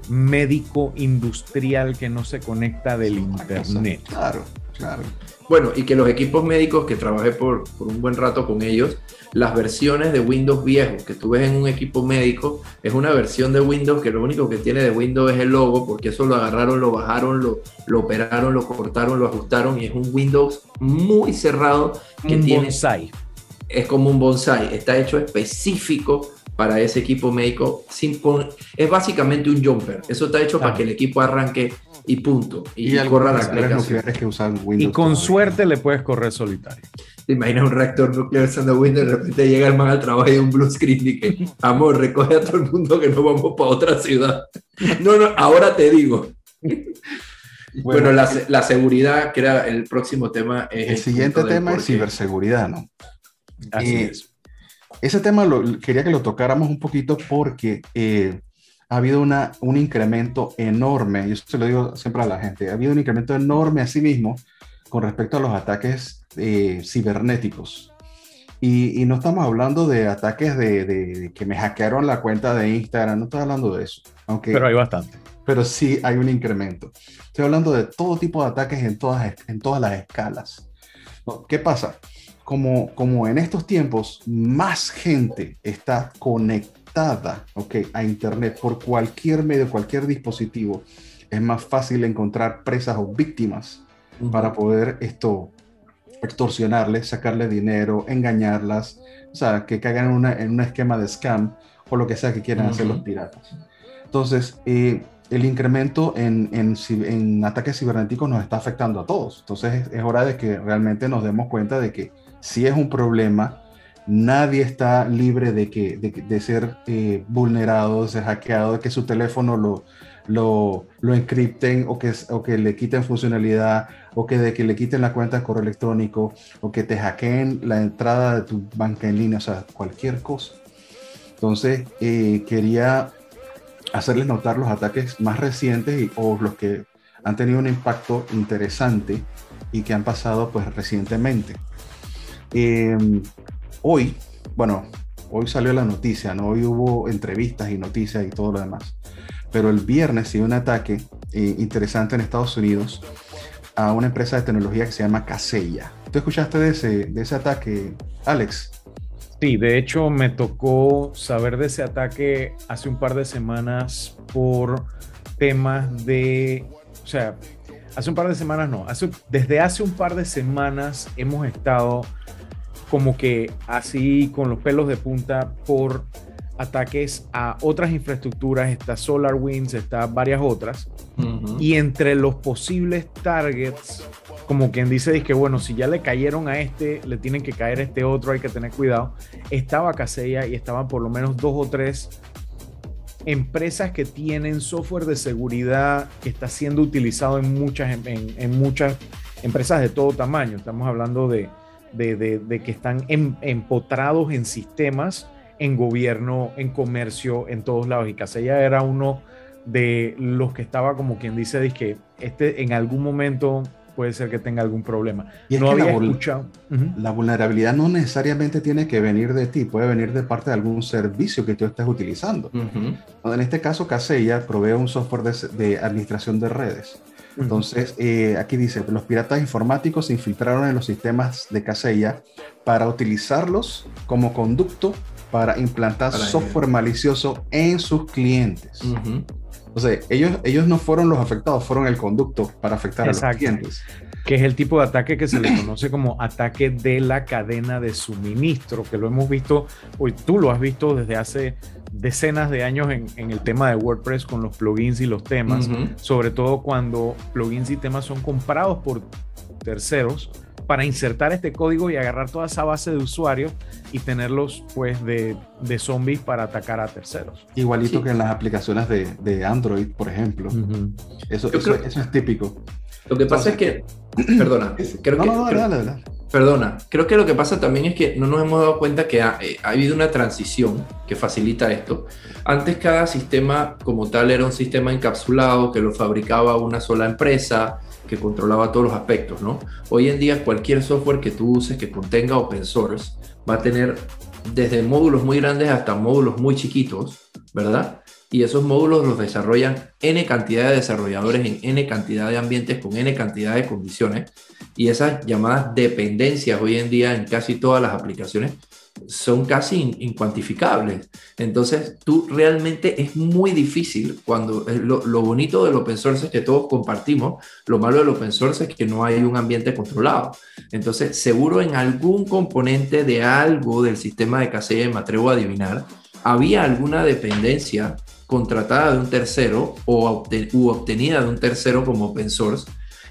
médico industrial que no se conecta del internet. Claro, claro. Bueno, y que los equipos médicos que trabajé por, por, un buen rato con ellos, las versiones de Windows viejos que tú ves en un equipo médico, es una versión de Windows que lo único que tiene de Windows es el logo, porque eso lo agarraron, lo bajaron, lo, lo operaron, lo cortaron, lo ajustaron, y es un Windows muy cerrado que un tiene... Bonsai. Es como un bonsai, está hecho específico para ese equipo médico. Sin, es básicamente un jumper. Eso está hecho para que el equipo arranque y punto. Y, corra la aplicación. Que usan Windows y con suerte le puedes correr solitario. Te imaginas un reactor nuclear usando Windows, de repente llega el man al trabajo y un blue screen y que, amor, recoge a todo el mundo que nos vamos para otra ciudad. No, no, ahora te digo. Bueno, la, la, seguridad, que era el próximo tema. el, siguiente tema es ciberseguridad, ¿no? Así es. Ese tema lo, quería que lo tocáramos un poquito porque eh, ha habido una, un incremento enorme, y eso se lo digo siempre a la gente, ha habido un incremento enorme a sí mismo con respecto a los ataques eh, cibernéticos. Y, no estamos hablando de ataques de, que me hackearon la cuenta de Instagram, no estoy hablando de eso. Aunque, pero hay bastante. Pero sí hay un incremento. Estoy hablando de todo tipo de ataques en todas, en todas las escalas. ¿Qué pasa? Como, como en estos tiempos más gente está conectada okay, a Internet por cualquier medio, cualquier dispositivo, es más fácil encontrar presas o víctimas para poder esto extorsionarles, sacarle dinero, engañarlas, o sea, que caigan en, una, en un esquema de scam o lo que sea que quieran hacer los piratas. Entonces, eh, el incremento en, en, en, ataques cibernéticos nos está afectando a todos. Entonces, es, hora de que realmente nos demos cuenta de que si es un problema, nadie está libre de, que, de, ser eh, vulnerado, de ser hackeado, de que su teléfono lo, lo, lo encripten o que, o que le quiten funcionalidad o que de que le quiten la cuenta de correo electrónico o que te hackeen la entrada de tu banca en línea, o sea, cualquier cosa. Entonces, eh, quería hacerles notar los ataques más recientes y, o los que han tenido un impacto interesante y que han pasado pues recientemente. Em, hoy, bueno, hoy salió la noticia, ¿no? Hoy hubo entrevistas y noticias y todo lo demás pero el viernes hubo un ataque eh, interesante en Estados Unidos a una empresa de tecnología que se llama Casella. ¿Tú escuchaste de ese, de ese ataque, Alex? Sí, de hecho me tocó saber de ese ataque hace un par de semanas por temas de, o sea, hace un par de semanas no, desde hace un par de semanas hemos estado como que así con los pelos de punta por ataques a otras infraestructuras, está SolarWinds, está varias otras, y entre los posibles targets, como quien dice, que bueno, si ya le cayeron a este, le tienen que caer a este otro, hay que tener cuidado, estaba Casella y estaban por lo menos dos o tres empresas que tienen software de seguridad que está siendo utilizado en muchas, en, muchas empresas de todo tamaño. Estamos hablando de, de, que están em, empotrados en sistemas en gobierno, en comercio, en todos lados. Y Casella era uno de los que estaba como quien dice, que este en algún momento puede ser que tenga algún problema. Y no había la, escuchado. La vulnerabilidad no necesariamente tiene que venir de ti, puede venir de parte de algún servicio que tú estés utilizando. En este caso, Casella provee un software de, administración de redes. Entonces, eh, aquí dice, los piratas informáticos se infiltraron en los sistemas de Casella para utilizarlos como conducto para implantar software malicioso en sus clientes. O sea, ellos, ellos no fueron los afectados, fueron el conducto para afectar a los clientes. Que es el tipo de ataque que se le conoce como ataque de la cadena de suministro, que lo hemos visto, hoy tú lo has visto desde hace decenas de años en, en, el tema de WordPress con los plugins y los temas, sobre todo cuando plugins y temas son comprados por terceros para insertar este código y agarrar toda esa base de usuarios y tenerlos pues de, de zombies para atacar a terceros. Igualito que en las aplicaciones de, de Android, por ejemplo. eso, eso, es típico. Lo que pasa es que, perdona, creo que... No, dale, dale. Perdona, creo que lo que pasa también es que no nos hemos dado cuenta que ha, eh, ha, habido una transición que facilita esto. Antes cada sistema como tal era un sistema encapsulado que lo fabricaba una sola empresa, que controlaba todos los aspectos, ¿no? Hoy en día cualquier software que tú uses que contenga open source va a tener desde módulos muy grandes hasta módulos muy chiquitos, ¿verdad? Y esos módulos los desarrollan N cantidad de desarrolladores en N cantidad de ambientes con N cantidad de condiciones. Y esas llamadas dependencias hoy en día en casi todas las aplicaciones son casi incuantificables. Entonces, tú realmente es muy difícil cuando eh, lo, lo, bonito del open source es que todos compartimos, lo malo del open source es que no hay un ambiente controlado. Entonces, seguro en algún componente de algo del sistema de casella, me atrevo a adivinar, había alguna dependencia contratada de un tercero o obtenida de un tercero como open source.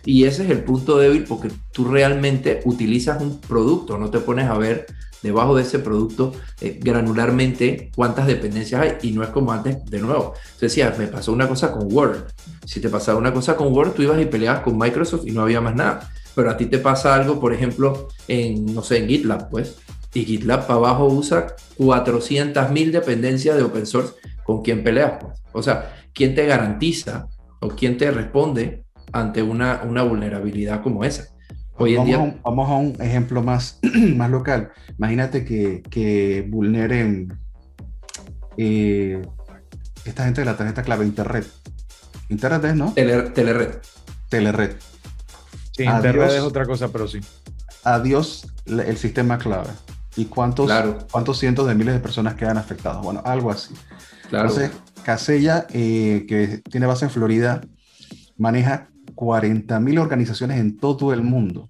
Y ese es el punto débil porque tú realmente utilizas un producto, no te pones a ver debajo de ese producto eh, granularmente cuántas dependencias hay y no es como antes, de nuevo. Te decía, me pasó una cosa con Word. Si te pasaba una cosa con Word, tú ibas y peleabas con Microsoft y no había más nada. Pero a ti te pasa algo, por ejemplo, en, no sé, en GitLab, pues. Y GitLab para abajo usa 400.000 dependencias de open source con quién peleas. Pues. O sea, ¿quién te garantiza o quién te responde ante una, una vulnerabilidad como esa? vamos, a un, ejemplo más, más local. Imagínate que, que vulneren eh, esta gente de la tarjeta clave Internet. Internet es, ¿no? telered. Telered. Sí, Internet es otra cosa, pero sí. Adiós el sistema clave. ¿Y cuántos, cuántos cientos de miles de personas quedan afectados? Bueno, algo así. Claro. Entonces, Casella, eh, que tiene base en Florida, maneja 40.000 organizaciones en todo el mundo.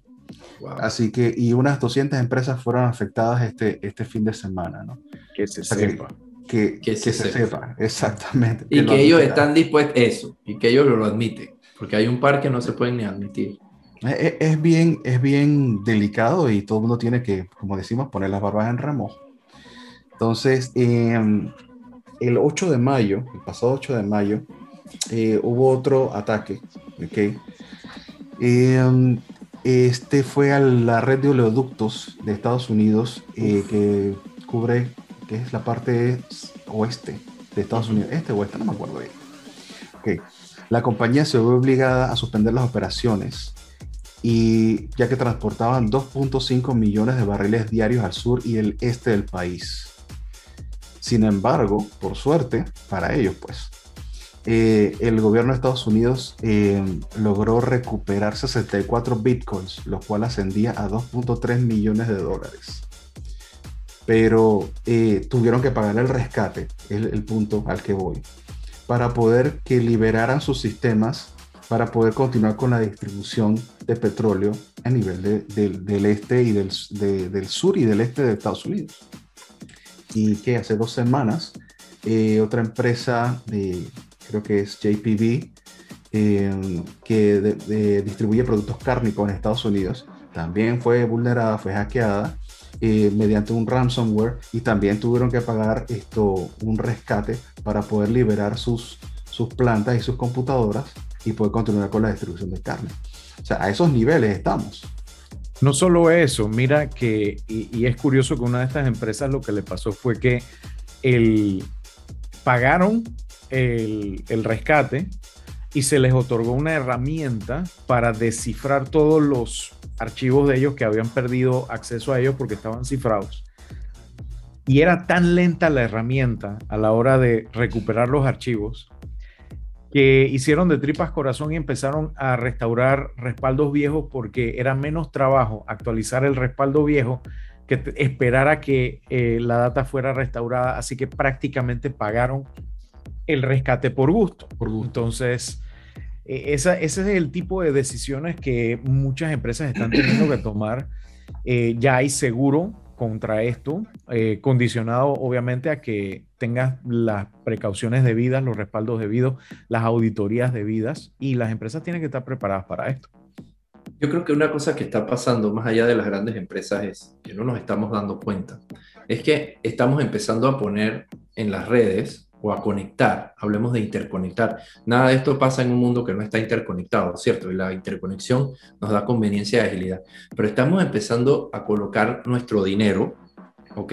Así que, y unas 200 empresas fueron afectadas este, este fin de semana, ¿no? Que se sepa. Que, que, se, sepa. exactamente. Y que, ellos están dispuestos, eso, y que ellos lo, admiten, porque hay un par que no se pueden ni admitir. Es, bien, es bien delicado y todo el mundo tiene que, como decimos, poner las barbas en remojo. Entonces, em, el 8 de mayo, el pasado 8 de mayo, eh, hubo otro ataque, ¿ok? Em, este fue a la red de oleoductos de Estados Unidos eh, que cubre, que es la parte oeste de Estados Unidos, este o oeste, no me acuerdo bien. Okay. La compañía se vio obligada a suspender las operaciones y ya que transportaban 2.5 millones de barriles diarios al sur y el este del país. Sin embargo, por suerte, para ellos pues, eh, el gobierno de Estados Unidos eh, logró recuperar 64 bitcoins, lo cual ascendía a 2.3 millones de dólares. Pero eh, tuvieron que pagar el rescate, es el, punto al que voy, para poder que liberaran sus sistemas para poder continuar con la distribución de petróleo a nivel del este y del, del, sur y del este de Estados Unidos. Y que hace dos semanas otra empresa de, creo que es JPB, em, que distribuye productos cárnicos en Estados Unidos, también fue vulnerada, fue hackeada eh, mediante un ransomware y también tuvieron que pagar esto, un rescate para poder liberar sus, sus plantas y sus computadoras y poder continuar con la distribución de carne. O sea, a esos niveles estamos. No solo eso, mira que, y, y es curioso que una de estas empresas lo que le pasó fue que el, pagaron el, rescate y se les otorgó una herramienta para descifrar todos los archivos de ellos que habían perdido acceso a ellos porque estaban cifrados. Y era tan lenta la herramienta a la hora de recuperar los archivos que hicieron de tripas corazón y empezaron a restaurar respaldos viejos porque era menos trabajo actualizar el respaldo viejo que esperar a que eh, la data fuera restaurada. Así que prácticamente pagaron el rescate por gusto. Por Entonces, e, ese es el tipo de decisiones que muchas empresas están teniendo que tomar. Eh, ya hay seguro contra esto, eh, condicionado obviamente a que tengas las precauciones debidas, los respaldos debidos, las auditorías debidas y las empresas tienen que estar preparadas para esto. Yo creo que una cosa que está pasando más allá de las grandes empresas es que no nos estamos dando cuenta, es que estamos empezando a poner en las redes o a conectar, hablemos de interconectar. Nada de esto pasa en un mundo que no está interconectado, ¿cierto? Y la interconexión nos da conveniencia y agilidad. Pero estamos empezando a colocar nuestro dinero, ¿ok?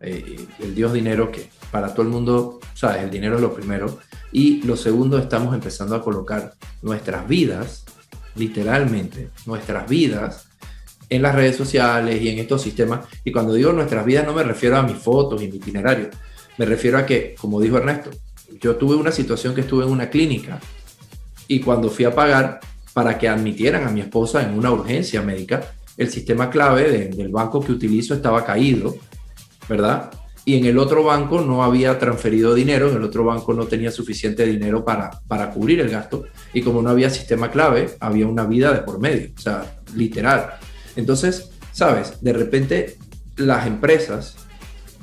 Eh, el Dios dinero que para todo el mundo, ¿sabes? El dinero es lo primero. Y lo segundo, estamos empezando a colocar nuestras vidas, literalmente, nuestras vidas en las redes sociales y en estos sistemas. Y cuando digo nuestras vidas no me refiero a mis fotos y mi itinerario, me refiero a que, como dijo Ernesto, yo tuve una situación que estuve en una clínica y cuando fui a pagar para que admitieran a mi esposa en una urgencia médica, el sistema clave del banco que utilizo estaba caído, ¿verdad? Y en el otro banco no había transferido dinero, en el otro banco no tenía suficiente dinero para, para cubrir el gasto, y como no había sistema clave, había una vida de por medio, o sea, literal. Entonces, sabes, de repente las empresas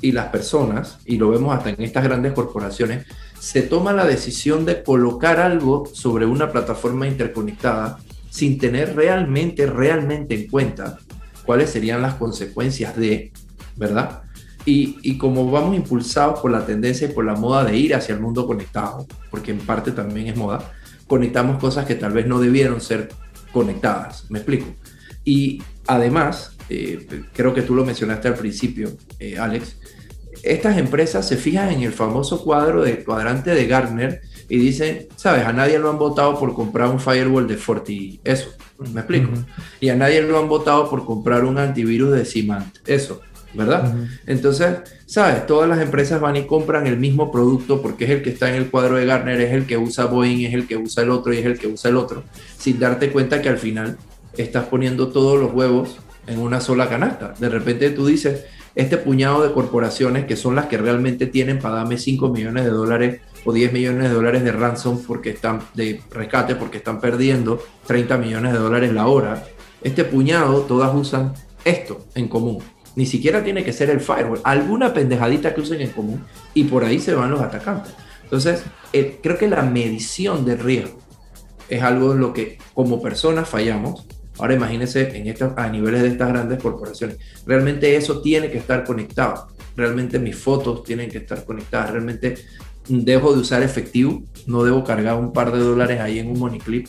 y las personas, y lo vemos hasta en estas grandes corporaciones, se toma la decisión de colocar algo sobre una plataforma interconectada sin tener realmente, realmente en cuenta cuáles serían las consecuencias de, ¿verdad? Y, y, como vamos impulsados por la tendencia y por la moda de ir hacia el mundo conectado, porque en parte también es moda, conectamos cosas que tal vez no debieron ser conectadas, me explico. Y además, eh, creo que tú lo mencionaste al principio, eh, Alex, estas empresas se fijan en el famoso cuadro de cuadrante de Gartner y dicen, sabes, a nadie lo han votado por comprar un firewall de Forti, eso, me explico. Y a nadie lo han votado por comprar un antivirus de Cimant, eso, ¿verdad? Entonces, sabes, todas las empresas van y compran el mismo producto porque es el que está en el cuadro de Gartner, es el que usa Boeing, es el que usa el otro y es el que usa el otro, sin darte cuenta que al final estás poniendo todos los huevos en una sola canasta. De repente tú dices, este puñado de corporaciones que son las que realmente tienen para darme 5 millones de dólares o 10 millones de dólares de ransom porque están de rescate porque están perdiendo 30 millones de dólares la hora Este puñado, todas usan esto en común. Ni siquiera tiene que ser el firewall, alguna pendejadita que usen en común y por ahí se van los atacantes. Entonces, eh, creo que la medición de riesgo es algo en lo que como personas fallamos. Ahora imagínense en estos, a niveles de estas grandes corporaciones. Realmente eso tiene que estar conectado. Realmente mis fotos tienen que estar conectadas. Realmente dejo de usar efectivo. No debo cargar un par de dólares ahí en un money clip.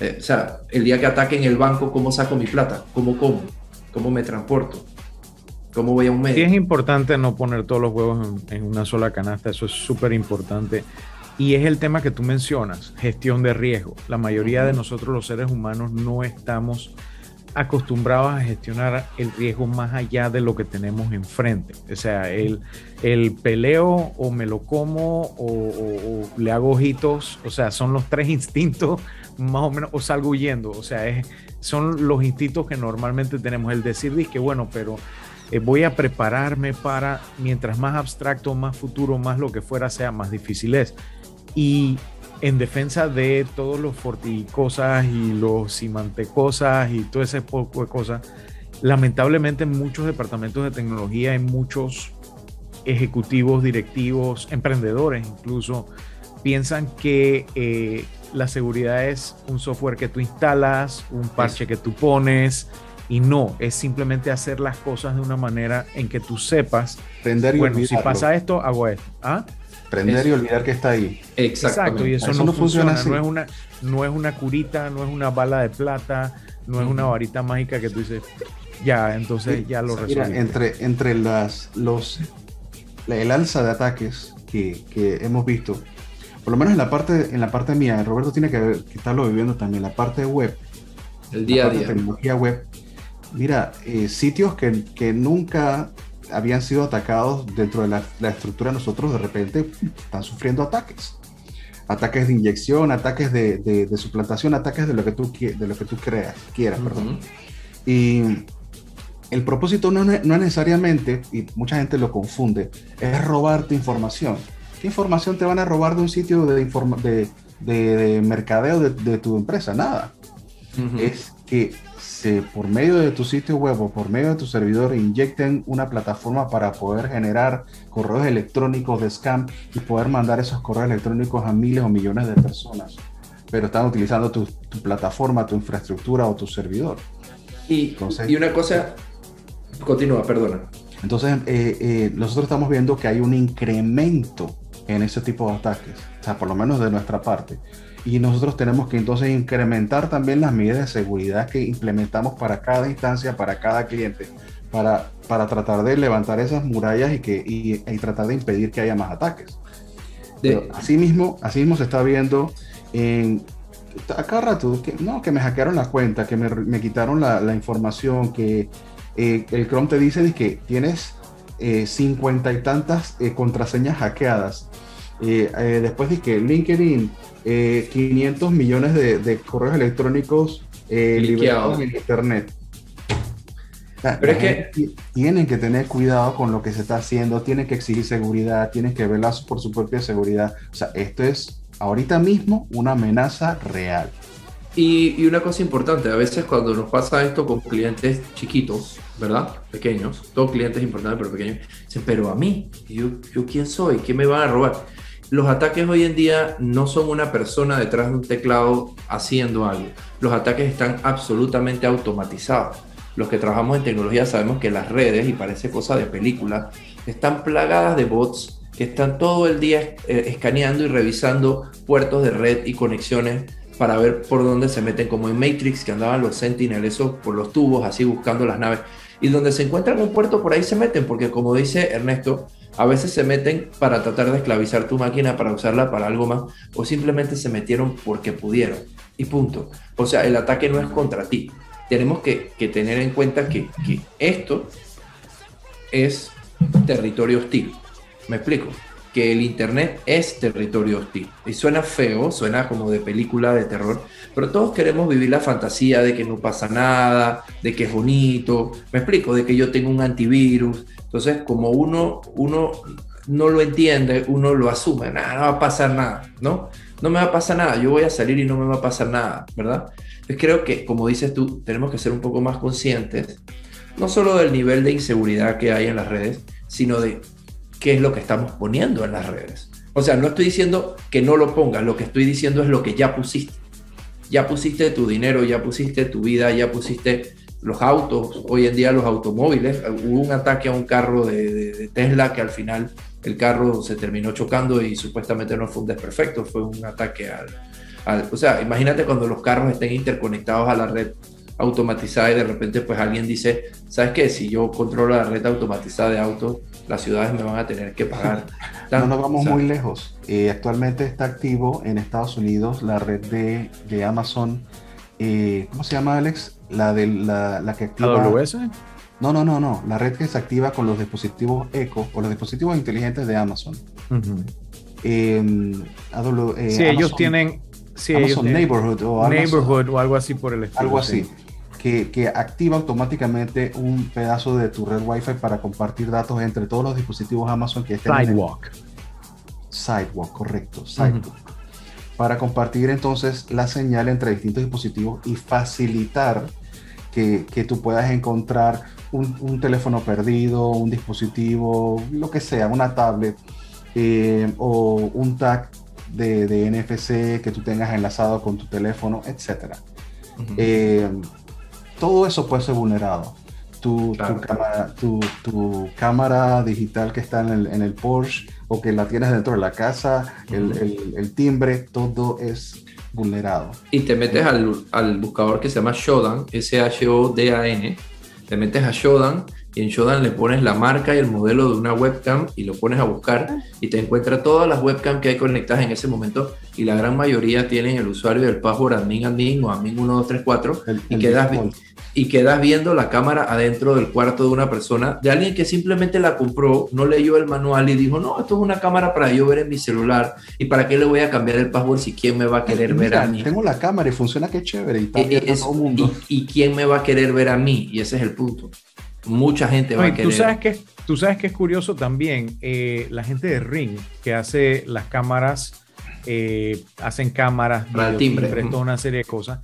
Eh, o sea, el día que ataquen el banco, ¿cómo saco mi plata? ¿Cómo como? ¿Cómo me transporto? ¿Cómo voy a un medio? Es importante no poner todos los huevos en, una sola canasta, eso es súper importante. Y es el tema que tú mencionas, gestión de riesgo. La mayoría de nosotros los seres humanos no estamos acostumbrados a gestionar el riesgo más allá de lo que tenemos enfrente. O sea, el, el peleo o me lo como o, le hago ojitos, o sea, son los tres instintos más o menos, o salgo huyendo. O sea, es, son los instintos que normalmente tenemos. El decir, que bueno, pero eh, voy a prepararme para, mientras más abstracto, más futuro, más lo que fuera sea, más difícil es. Y en defensa de todos los forticosas y los cimantecosas y todo ese poco de cosas, lamentablemente en muchos departamentos de tecnología, en muchos ejecutivos, directivos, emprendedores incluso, piensan que eh, la seguridad es un software que tú instalas, un parche que tú pones, y no, es simplemente hacer las cosas de una manera en que tú sepas, Prender y bueno, si pasa esto, hago esto. ¿Ah? Prender y olvidar que está ahí. Exacto, y eso, no, funciona, No, es una, no es una curita, no es una bala de plata, no es una varita mágica que tú dices, ya, entonces ya lo resuelves. Entre, entre las, los, el alza de ataques que, que, hemos visto, por lo menos en la parte, en la parte mía, Roberto tiene que, que estarlo viviendo también, la parte web, el día a día. tecnología web, Mira, eh, sitios que, que, nunca habían sido atacados dentro de la, la, estructura, nosotros de repente están sufriendo ataques. Ataques de inyección, ataques de, de, suplantación, ataques de lo que tú, de lo que tú creas, quieras. perdón. Y el propósito no, no, es necesariamente, y mucha gente lo confunde, es robarte información. ¿Qué información te van a robar de un sitio de, de, de mercadeo de, tu empresa? Nada. Es que por medio de tu sitio web o por medio de tu servidor inyecten una plataforma para poder generar correos electrónicos de scam y poder mandar esos correos electrónicos a miles o millones de personas. Pero están utilizando tu, plataforma, tu infraestructura o tu servidor. Y, y una cosa, continúa, perdona. Entonces, eh, eh, nosotros estamos viendo que hay un incremento en ese tipo de ataques, o sea, por lo menos de nuestra parte y nosotros tenemos que entonces incrementar también las medidas de seguridad que implementamos para cada instancia, para cada cliente, para, para tratar de levantar esas murallas y, que, y, tratar de impedir que haya más ataques. De, asimismo, asimismo se está viendo en acá rato que, no, que me hackearon la cuenta, que me, me quitaron la, la, información, que eh, el Chrome te dice que tienes eh, cincuenta y tantas eh, contraseñas hackeadas. Después de que LinkedIn 500 eh, millones de, correos electrónicos eh, liberados en Internet. Pero es que tienen que tener cuidado con lo que se está haciendo, tienen que exigir seguridad, tienen que velar por su propia seguridad. O sea, esto es ahorita mismo una amenaza real. Y, una cosa importante, a veces cuando nos pasa esto con clientes chiquitos, ¿verdad? Pequeños, todos clientes importantes pero pequeños, dicen, pero a mí, ¿yo, yo quién soy? ¿Qué me van a robar? Los ataques hoy en día no son una persona detrás de un teclado haciendo algo. Los ataques están absolutamente automatizados. Los que trabajamos en tecnología sabemos que las redes, y parece cosa de película, están plagadas de bots que están todo el día eh, escaneando y revisando puertos de red y conexiones para ver por dónde se meten, como en Matrix, que andaban los Sentinel, eso por los tubos, así buscando las naves. Y donde se encuentran un puerto, por ahí se meten, porque como dice Ernesto, a veces se meten para tratar de esclavizar tu máquina, para usarla para algo más, o simplemente se metieron porque pudieron. Y punto. O sea, el ataque no es contra ti. Tenemos que, tener en cuenta que, que esto es territorio hostil. ¿Me explico? que el Internet es territorio hostil. Y suena feo, suena como de película de terror, pero todos queremos vivir la fantasía de que no pasa nada, de que es bonito, me explico, de que yo tengo un antivirus, entonces, como uno, uno no lo entiende, uno lo asume, nada, no va a pasar nada, ¿no? no me va a pasar nada, yo voy a salir y no me va a pasar nada, ¿verdad? Entonces creo que, como dices tú, tenemos que ser un poco más conscientes, no solo del nivel de inseguridad que hay en las redes, sino de qué es lo que estamos poniendo en las redes. O sea, no estoy diciendo que no lo pongas, lo que estoy diciendo es lo que ya pusiste. Ya pusiste tu dinero, ya pusiste tu vida, ya pusiste los autos, hoy en día los automóviles. Hubo un ataque a un carro de, Tesla que al final el carro se terminó chocando y supuestamente no fue un desperfecto, fue un ataque al, al... O sea, imagínate cuando los carros estén interconectados a la red automatizada y de repente pues alguien dice, ¿sabes qué? Si yo controlo la red automatizada de autos, las ciudades me van a tener que pagar. no nos vamos muy lejos. Eh, actualmente está activo en Estados Unidos la red de, de Amazon. Eh, ¿Cómo se llama, Alex? La, de, la, la que activa... ¿AWS? No, no, no, no. La red que se activa con los dispositivos Echo o los dispositivos inteligentes de Amazon. Eh, sí, ellos tienen... Sí, Amazon Neighborhood o Neighborhood o algo así por el estilo. Algo así que, activa automáticamente un pedazo de tu red Wi-Fi para compartir datos entre todos los dispositivos Amazon que estén Sidewalk. Sidewalk, correcto. Sidewalk. Para compartir entonces la señal entre distintos dispositivos y facilitar que, tú puedas encontrar un, teléfono perdido, un dispositivo, lo que sea, una tablet eh, o un tag de, NFC que tú tengas enlazado con tu teléfono, etc todo eso puede ser vulnerado. Tu, tu, cámara, digital que está en el, en el, Porsche o que la tienes dentro de la casa, el, el, timbre, todo es vulnerado. Y te metes al, al buscador que se llama Shodan, S-H-O-D-A-N, te metes a Shodan y en Shodan le pones la marca y el modelo de una webcam y lo pones a buscar y te encuentra todas las webcams que hay conectadas en ese momento y la gran mayoría tienen el usuario del password admin admin o admin 1234 y, quedas, y quedas viendo la cámara adentro del cuarto de una persona, de alguien que simplemente la compró, no leyó el manual y dijo, no, esto es una cámara para yo ver en mi celular y para qué le voy a cambiar el password si quién me va a querer ver a mí. Tengo la cámara y funciona que chévere y, eh, todo mundo. Y, quién me va a querer ver a mí y ese es el punto mucha gente va a querer. Tú sabes que, tú sabes que es curioso también, eh, la gente de Ring que hace las cámaras, eh, hacen cámaras, para el timbre, toda una serie de cosas.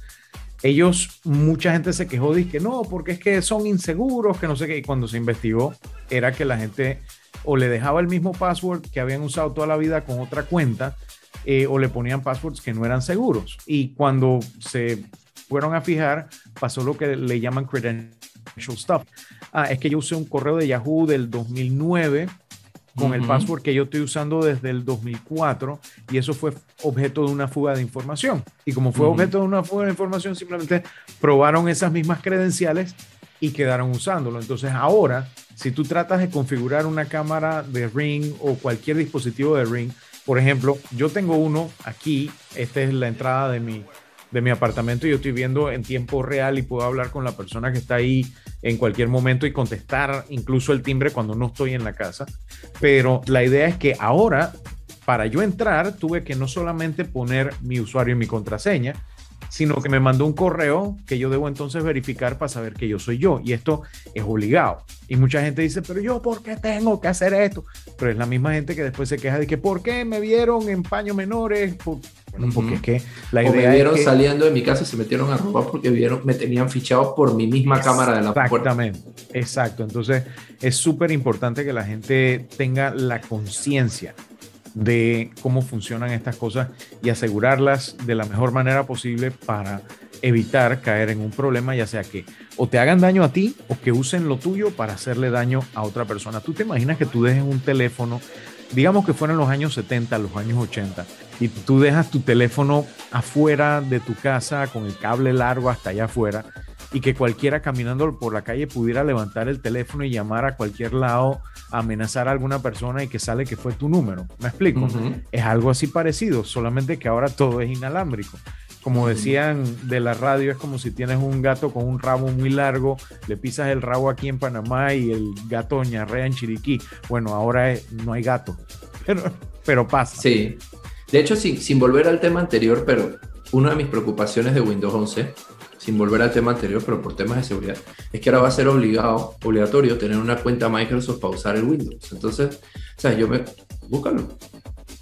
Ellos, mucha gente se quejó de que no, porque es que son inseguros, que no sé qué. Y cuando se investigó, era que la gente o le dejaba el mismo password que habían usado toda la vida con otra cuenta, eh, o le ponían passwords que no eran seguros. Y cuando se fueron a fijar, pasó lo que le llaman credential stuff. Ah, es que yo usé un correo de Yahoo del 2009 con el password que yo estoy usando desde el 2004 y eso fue objeto de una fuga de información. Y como fue objeto de una fuga de información, simplemente probaron esas mismas credenciales y quedaron usándolo. Entonces ahora, si tú tratas de configurar una cámara de Ring o cualquier dispositivo de Ring, por ejemplo, yo tengo uno aquí, esta es la entrada de mi, de mi apartamento y yo estoy viendo en tiempo real y puedo hablar con la persona que está ahí en cualquier momento y contestar incluso el timbre cuando no estoy en la casa. Pero la idea es que ahora, para yo entrar, tuve que no solamente poner mi usuario y mi contraseña, sino que me mandó un correo que yo debo entonces verificar para saber que yo soy yo. Y esto es obligado. Y mucha gente dice, pero yo, ¿por qué tengo que hacer esto? Pero es la misma gente que después se queja de que, ¿por qué me vieron en paños menores? Bueno, porque es que la idea me vieron saliendo de mi casa y se metieron a robar porque vieron, me tenían fichado por mi misma cámara de la puerta. Exactamente, exacto. Entonces es súper importante que la gente tenga la conciencia de cómo funcionan estas cosas y asegurarlas de la mejor manera posible para evitar caer en un problema, ya sea que o te hagan daño a ti o que usen lo tuyo para hacerle daño a otra persona. Tú te imaginas que tú dejes un teléfono, digamos que fueron los años 70, los años 80, y tú dejas tu teléfono afuera de tu casa con el cable largo hasta allá afuera y que cualquiera caminando por la calle pudiera levantar el teléfono y llamar a cualquier lado, amenazar a alguna persona y que sale que fue tu número. ¿Me explico? Es algo así parecido, solamente que ahora todo es inalámbrico. Como decían de la radio, es como si tienes un gato con un rabo muy largo, le pisas el rabo aquí en Panamá y el gato ñarrea en Chiriquí. Bueno, ahora no hay gato, pero, pero pasa. Sí. De hecho, sin, sin volver al tema anterior, pero una de mis preocupaciones de Windows 11 sin volver al tema anterior, pero por temas de seguridad, es que ahora va a ser obligado, obligatorio tener una cuenta Microsoft para usar el Windows. Entonces, o sea, yo me... Búscalo.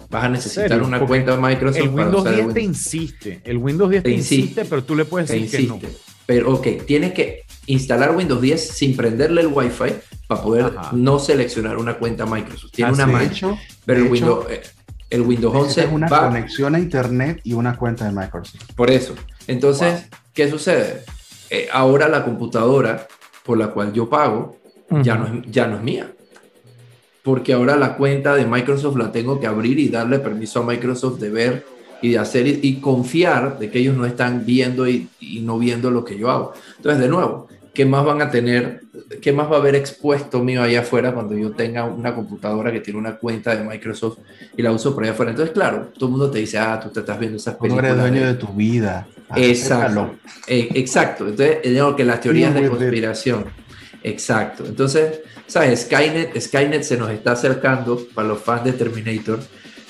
vas a necesitar una cuenta de Microsoft. El Windows 10 te insiste, el Windows 10 te, insiste, pero tú le puedes decir que no. Pero ok, tienes que instalar Windows 10 sin prenderle el Wi-Fi para poder no seleccionar una cuenta Microsoft. Tiene una mancha, pero el Windows, eh, el Windows 11 es una conexión a Internet y una cuenta de Microsoft. Por eso. Entonces, ¿qué sucede? Eh, ahora la computadora por la cual yo pago ya, no es, ya no es mía. Porque ahora la cuenta de Microsoft la tengo que abrir y darle permiso a Microsoft de ver y de hacer y, confiar de que ellos no están viendo y, y, no viendo lo que yo hago. Entonces, de nuevo, ¿qué más van a tener? ¿Qué más va a haber expuesto mío allá afuera cuando yo tenga una computadora que tiene una cuenta de Microsoft y la uso por allá afuera? Entonces, claro, todo el mundo te dice, ah, tú te estás viendo esas películas. Tú eres dueño de, tu vida. Exacto. Eh, exacto. Entonces, digo que las teorías de conspiración. Exacto. Entonces, ¿sabes? Skynet, Skynet se nos está acercando para los fans de Terminator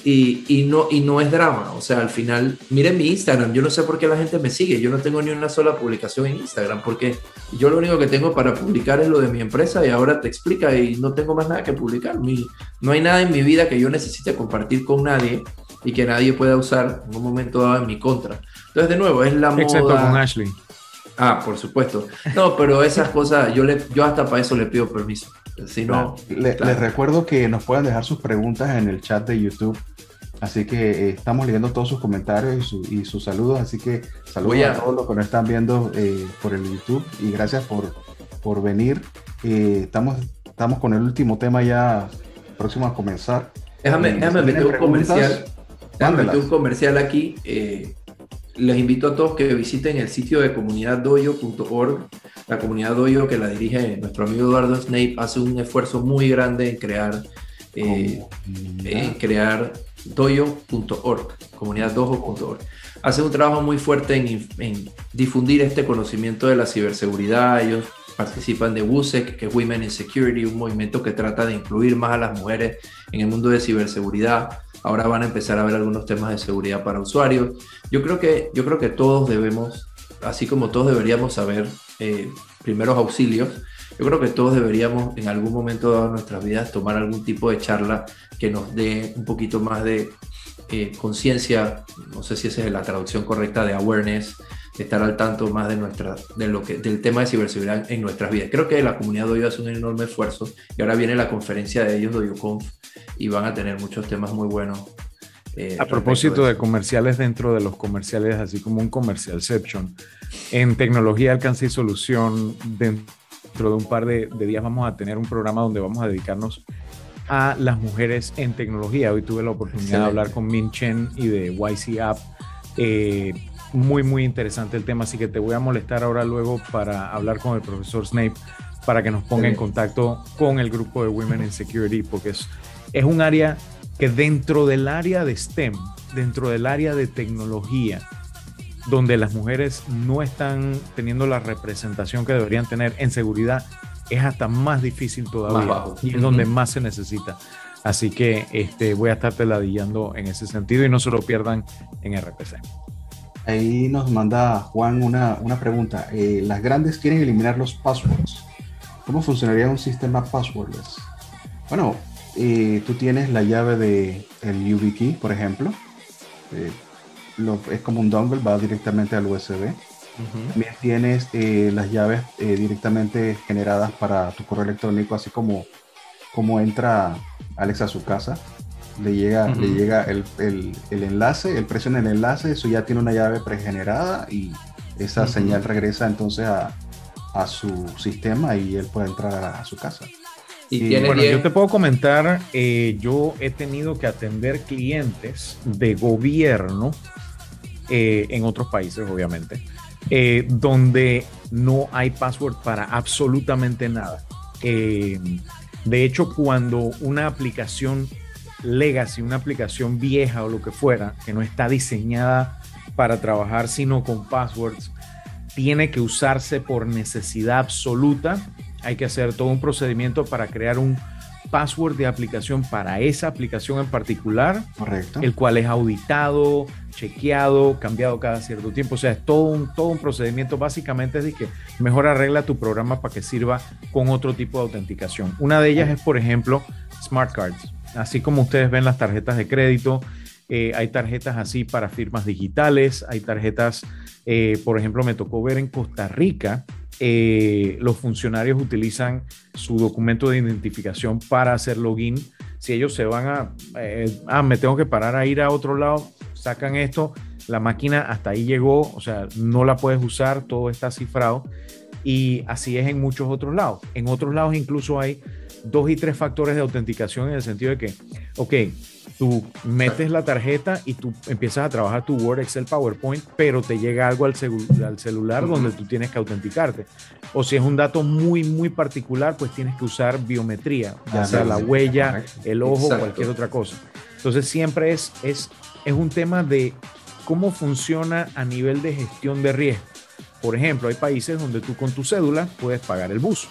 y, no, y no es drama. O sea, al final, miren mi Instagram. Yo no sé por qué la gente me sigue. Yo no tengo ni una sola publicación en Instagram porque yo lo único que tengo para publicar es lo de mi empresa y ahora te explica y no tengo más nada que publicar. no hay nada en mi vida que yo necesite compartir con nadie y que nadie pueda usar en un momento dado en mi contra. Entonces, de nuevo, es la moda. Excepto con Ashley. Ah, por supuesto. No, pero esas cosas, yo, le, yo hasta para eso le pido permiso. Si no, les recuerdo que nos puedan dejar sus preguntas en el chat de YouTube. Así que eh, estamos leyendo todos sus comentarios y, sus saludos. Así que saludos a... todos los que nos están viendo eh, por el YouTube y gracias por, por venir. Eh, estamos, estamos con el último tema ya próximo a comenzar. Déjame, déjame meter un comercial. Meter un comercial aquí les invito a todos que visiten el sitio de comunidaddoyo.org. La comunidad Doyo que la dirige nuestro amigo Eduardo Snape hace un esfuerzo muy grande en crear, eh, en crear doyo.org, comunidaddojo.org. Hace un trabajo muy fuerte en, en, difundir este conocimiento de la ciberseguridad. Ellos participan de WUSEC, que es Women in Security, un movimiento que trata de incluir más a las mujeres en el mundo de ciberseguridad. Ahora van a empezar a ver algunos temas de seguridad para usuarios. Yo creo que, yo creo que todos debemos, así como todos deberíamos saber eh, primeros auxilios, yo creo que todos deberíamos en algún momento de nuestras vidas tomar algún tipo de charla que nos dé un poquito más de eh, conciencia, no sé si esa es la traducción correcta de awareness, estar al tanto más de nuestra, de lo que, del tema de ciberseguridad en nuestras vidas. Creo que la comunidad Doyo hace un enorme esfuerzo y ahora viene la conferencia de ellos, DoyoConf, y van a tener muchos temas muy buenos. Eh, a propósito de, comerciales dentro de los comerciales, así como un comercialception, en tecnología, alcance y solución, dentro de un par de, días vamos a tener un programa donde vamos a dedicarnos a las mujeres en tecnología. Hoy tuve la oportunidad de hablar con Min Chen y de YC App. Eh, muy, muy interesante el tema, así que te voy a molestar ahora luego para hablar con el profesor Snape para que nos ponga en contacto con el grupo de Women in Security, porque es, es un área que dentro del área de STEM, dentro del área de tecnología, donde las mujeres no están teniendo la representación que deberían tener en seguridad, es hasta más difícil todavía y es donde más se necesita. Así que este, voy a estarte ladillando en ese sentido y no se lo pierdan en RPC. Ahí nos manda Juan una, una pregunta. Eh, las grandes quieren eliminar los passwords. ¿Cómo funcionaría un sistema passwordless? Bueno, eh, tú tienes la llave de el YubiKey, por ejemplo. Eh, es como un dongle, va directamente al USB. También tienes las llaves directamente generadas para tu correo electrónico, así como, como entra Alex a su casa le llega, le llega el, el, el, enlace, él presiona el enlace, eso ya tiene una llave pregenerada y esa señal regresa entonces a, a, su sistema y él puede entrar a, su casa. Y, bueno, yo te puedo comentar, eh, yo he tenido que atender clientes de gobierno eh, en otros países, obviamente, eh, donde no hay password para absolutamente nada. de hecho, cuando una aplicación legacy, una aplicación vieja o lo que fuera, que no está diseñada para trabajar sino con passwords, tiene que usarse por necesidad absoluta. Hay que hacer todo un procedimiento para crear un password de aplicación para esa aplicación en particular, Correcto. el cual es auditado, chequeado, cambiado cada cierto tiempo. O sea, es todo un, todo un procedimiento. Básicamente es de que mejor arregla tu programa para que sirva con otro tipo de autenticación. Una de ellas es, por ejemplo, Smart Cards. Así como ustedes ven las tarjetas de crédito, eh, hay tarjetas así para firmas digitales, hay tarjetas, eh, por ejemplo, me tocó ver en Costa Rica, eh, los funcionarios utilizan su documento de identificación para hacer login. Si ellos se van a, ah, me tengo que parar a ir a otro lado, sacan esto, la máquina hasta ahí llegó, o sea, no la puedes usar, todo está cifrado. Y así es en muchos otros lados. En otros lados incluso hay dos y tres factores de autenticación en el sentido de que, ok, tú metes la tarjeta y tú empiezas a trabajar tu Word, Excel, PowerPoint, pero te llega algo al, al celular donde tú tienes que autenticarte. O si es un dato muy, muy particular, pues tienes que usar biometría, ya sea la huella, el ojo, cualquier otra cosa. Entonces siempre es, es, es un tema de cómo funciona a nivel de gestión de riesgo. Por ejemplo, hay países donde tú con tu cédula puedes pagar el bus.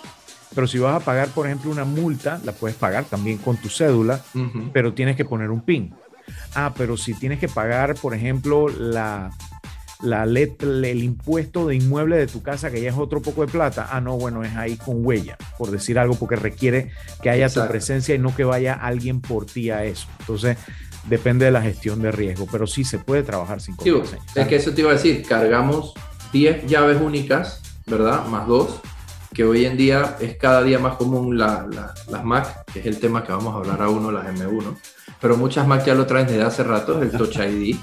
Pero si vas a pagar, por ejemplo, una multa, la puedes pagar también con tu cédula, pero tienes que poner un PIN. Ah, pero si tienes que pagar, por ejemplo, la, la el impuesto de inmueble de tu casa, que ya es otro poco de plata, ah, no, bueno, es ahí con huella, por decir algo, porque requiere que haya tu presencia y no que vaya alguien por ti a eso. Entonces, depende de la gestión de riesgo, pero sí se puede trabajar sin contraseña. Es que eso te iba a decir, cargamos 10 llaves únicas, ¿verdad? Más dos que hoy en día es cada día más común la, las Mac, que es el tema que vamos a hablar a uno, las M1, pero muchas Mac ya lo traen desde hace rato, el Touch ID.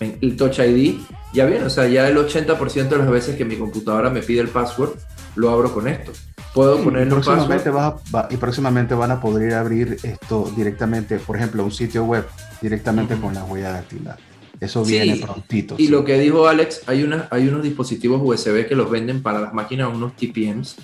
El Touch ID, ya bien, o sea, ya el 80% de las veces que mi computadora me pide el password, lo abro con esto. Puedo ponerlo próximamente y próximamente van a poder abrir esto directamente, por ejemplo, un sitio web directamente con la huella dactilar. Eso viene prontito. Y lo que dijo Alex, hay, una, hay unos dispositivos USB que los venden para las máquinas, unos TPMs,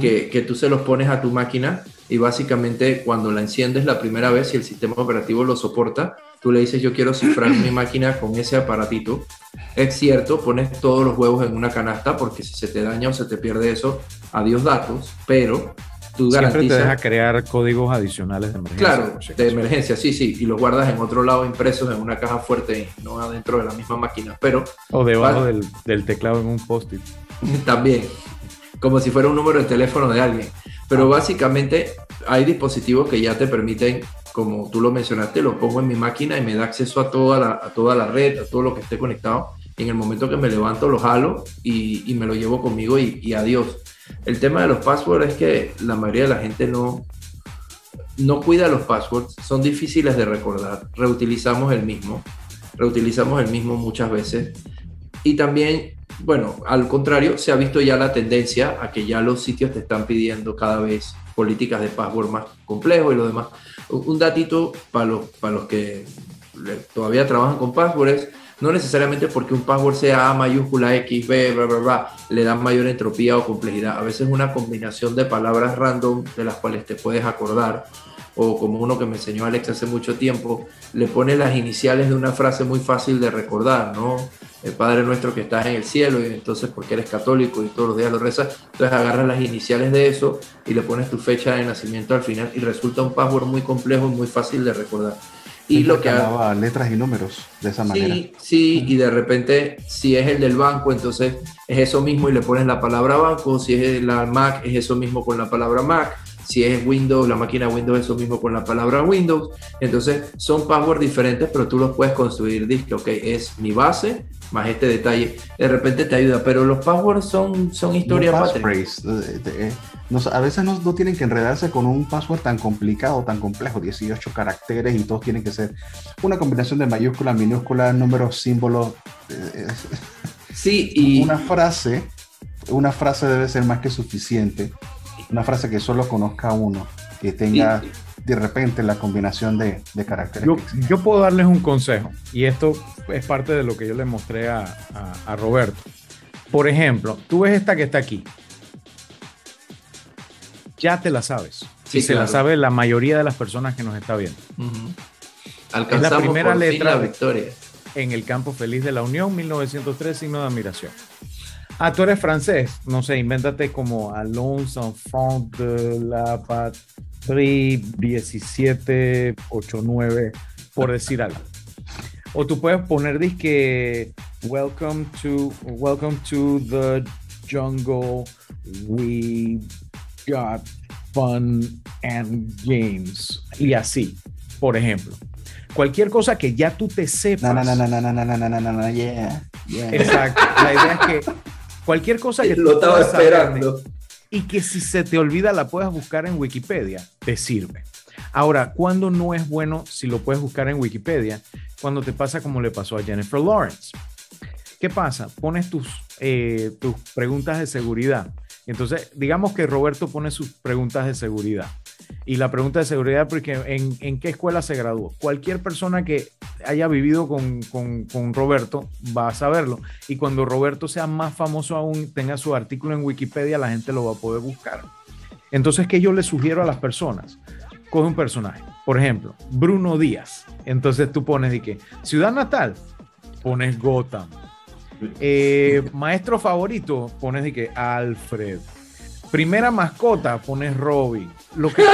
que, que, tú se los pones a tu máquina y básicamente cuando la enciendes la primera vez, y el sistema operativo lo soporta, tú le dices yo quiero cifrar mi máquina con ese aparatito. Es cierto, pones todos los huevos en una canasta porque si se te daña o se te pierde eso, adiós datos, pero Siempre te deja crear códigos adicionales de emergencia. Claro, de emergencia, sí, sí, y los guardas en otro lado impresos en una caja fuerte, no adentro de la misma máquina, pero... O debajo del, teclado en un post-it. También, como si fuera un número de teléfono de alguien. Pero ah. básicamente hay dispositivos que ya te permiten, como tú lo mencionaste, lo pongo en mi máquina y me da acceso a toda la, a toda la red, a todo lo que esté conectado. En el momento que me levanto lo jalo y, me lo llevo conmigo y, y adiós el tema de los passwords es que la mayoría de la gente no, no cuida los passwords, son difíciles de recordar, reutilizamos el mismo, reutilizamos el mismo muchas veces. Y también, bueno, al contrario, se ha visto ya la tendencia a que ya los sitios te están pidiendo cada vez políticas de password más complejos y lo demás. Un datito para los, para los que todavía trabajan con passwords no necesariamente porque un password sea A mayúscula X, B, bla, bla, bla, le da mayor entropía o complejidad. A veces una combinación de palabras random de las cuales te puedes acordar, o como uno que me enseñó Alex hace mucho tiempo, le pone las iniciales de una frase muy fácil de recordar, ¿no? El Padre Nuestro que estás en el cielo, y entonces porque eres católico y todos los días lo rezas, entonces agarras las iniciales de eso y le pones tu fecha de nacimiento al final y resulta un password muy complejo y muy fácil de recordar. Y lo que letras y números de esa manera. Sí, sí, y de repente si es el del banco, entonces es eso mismo y le pones la palabra banco, si es la Mac es eso mismo con la palabra Mac, si es Windows, la máquina Windows es eso mismo con la palabra Windows. Entonces son passwords diferentes, pero tú los puedes construir. Dice, ok, es mi base más este detalle. De repente te ayuda, pero los passwords son, son historias a veces no, tienen que enredarse con un password tan complicado, tan complejo, 18 caracteres y todos tienen que ser una combinación de mayúsculas, minúsculas, números, símbolos. Eh, sí, y una frase, una frase debe ser más que suficiente. Una frase que solo conozca uno, que tenga de repente la combinación de, caracteres. Yo, puedo darles un consejo, y esto es parte de lo que yo le mostré a, a Roberto. Por ejemplo, tú ves esta que está aquí ya te la sabes. y se la sabe la mayoría de las personas que nos está viendo. es la primera letra victoria. en el campo feliz de la Unión, 1903, signo de admiración. Ah, tú eres francés, no sé, invéntate como Alonso Enfant de la Patrie 1789, por decir algo. O tú puedes poner disque Welcome to Welcome to the jungle. We got fun and James. Y así, por ejemplo. Cualquier cosa que ya tú te sepas. No, no, no, no, no, no, no, no, no, no, yeah, yeah. Exacto. La idea es que cualquier cosa que Lo estaba puedas saber esperando. y que si se te olvida la puedas buscar en Wikipedia, te sirve. Ahora, ¿cuándo no es bueno si lo puedes buscar en Wikipedia? Cuando te pasa como le pasó a Jennifer Lawrence. ¿Qué pasa? Pones tus, eh, tus preguntas de seguridad. Entonces, digamos que Roberto pone sus preguntas de seguridad. Y la pregunta de seguridad, porque en, qué escuela se graduó. Cualquier persona que haya vivido con, con, con Roberto va a saberlo. Y cuando Roberto sea más famoso aún, tenga su artículo en Wikipedia, la gente lo va a poder buscar. Entonces, ¿qué yo le sugiero a las personas? Coge un personaje. Por ejemplo, Bruno Díaz. Entonces tú pones de que ciudad natal, pones Gotham. Eh, maestro favorito, pones de que Alfred. Primera mascota, pones Robin. Lo que,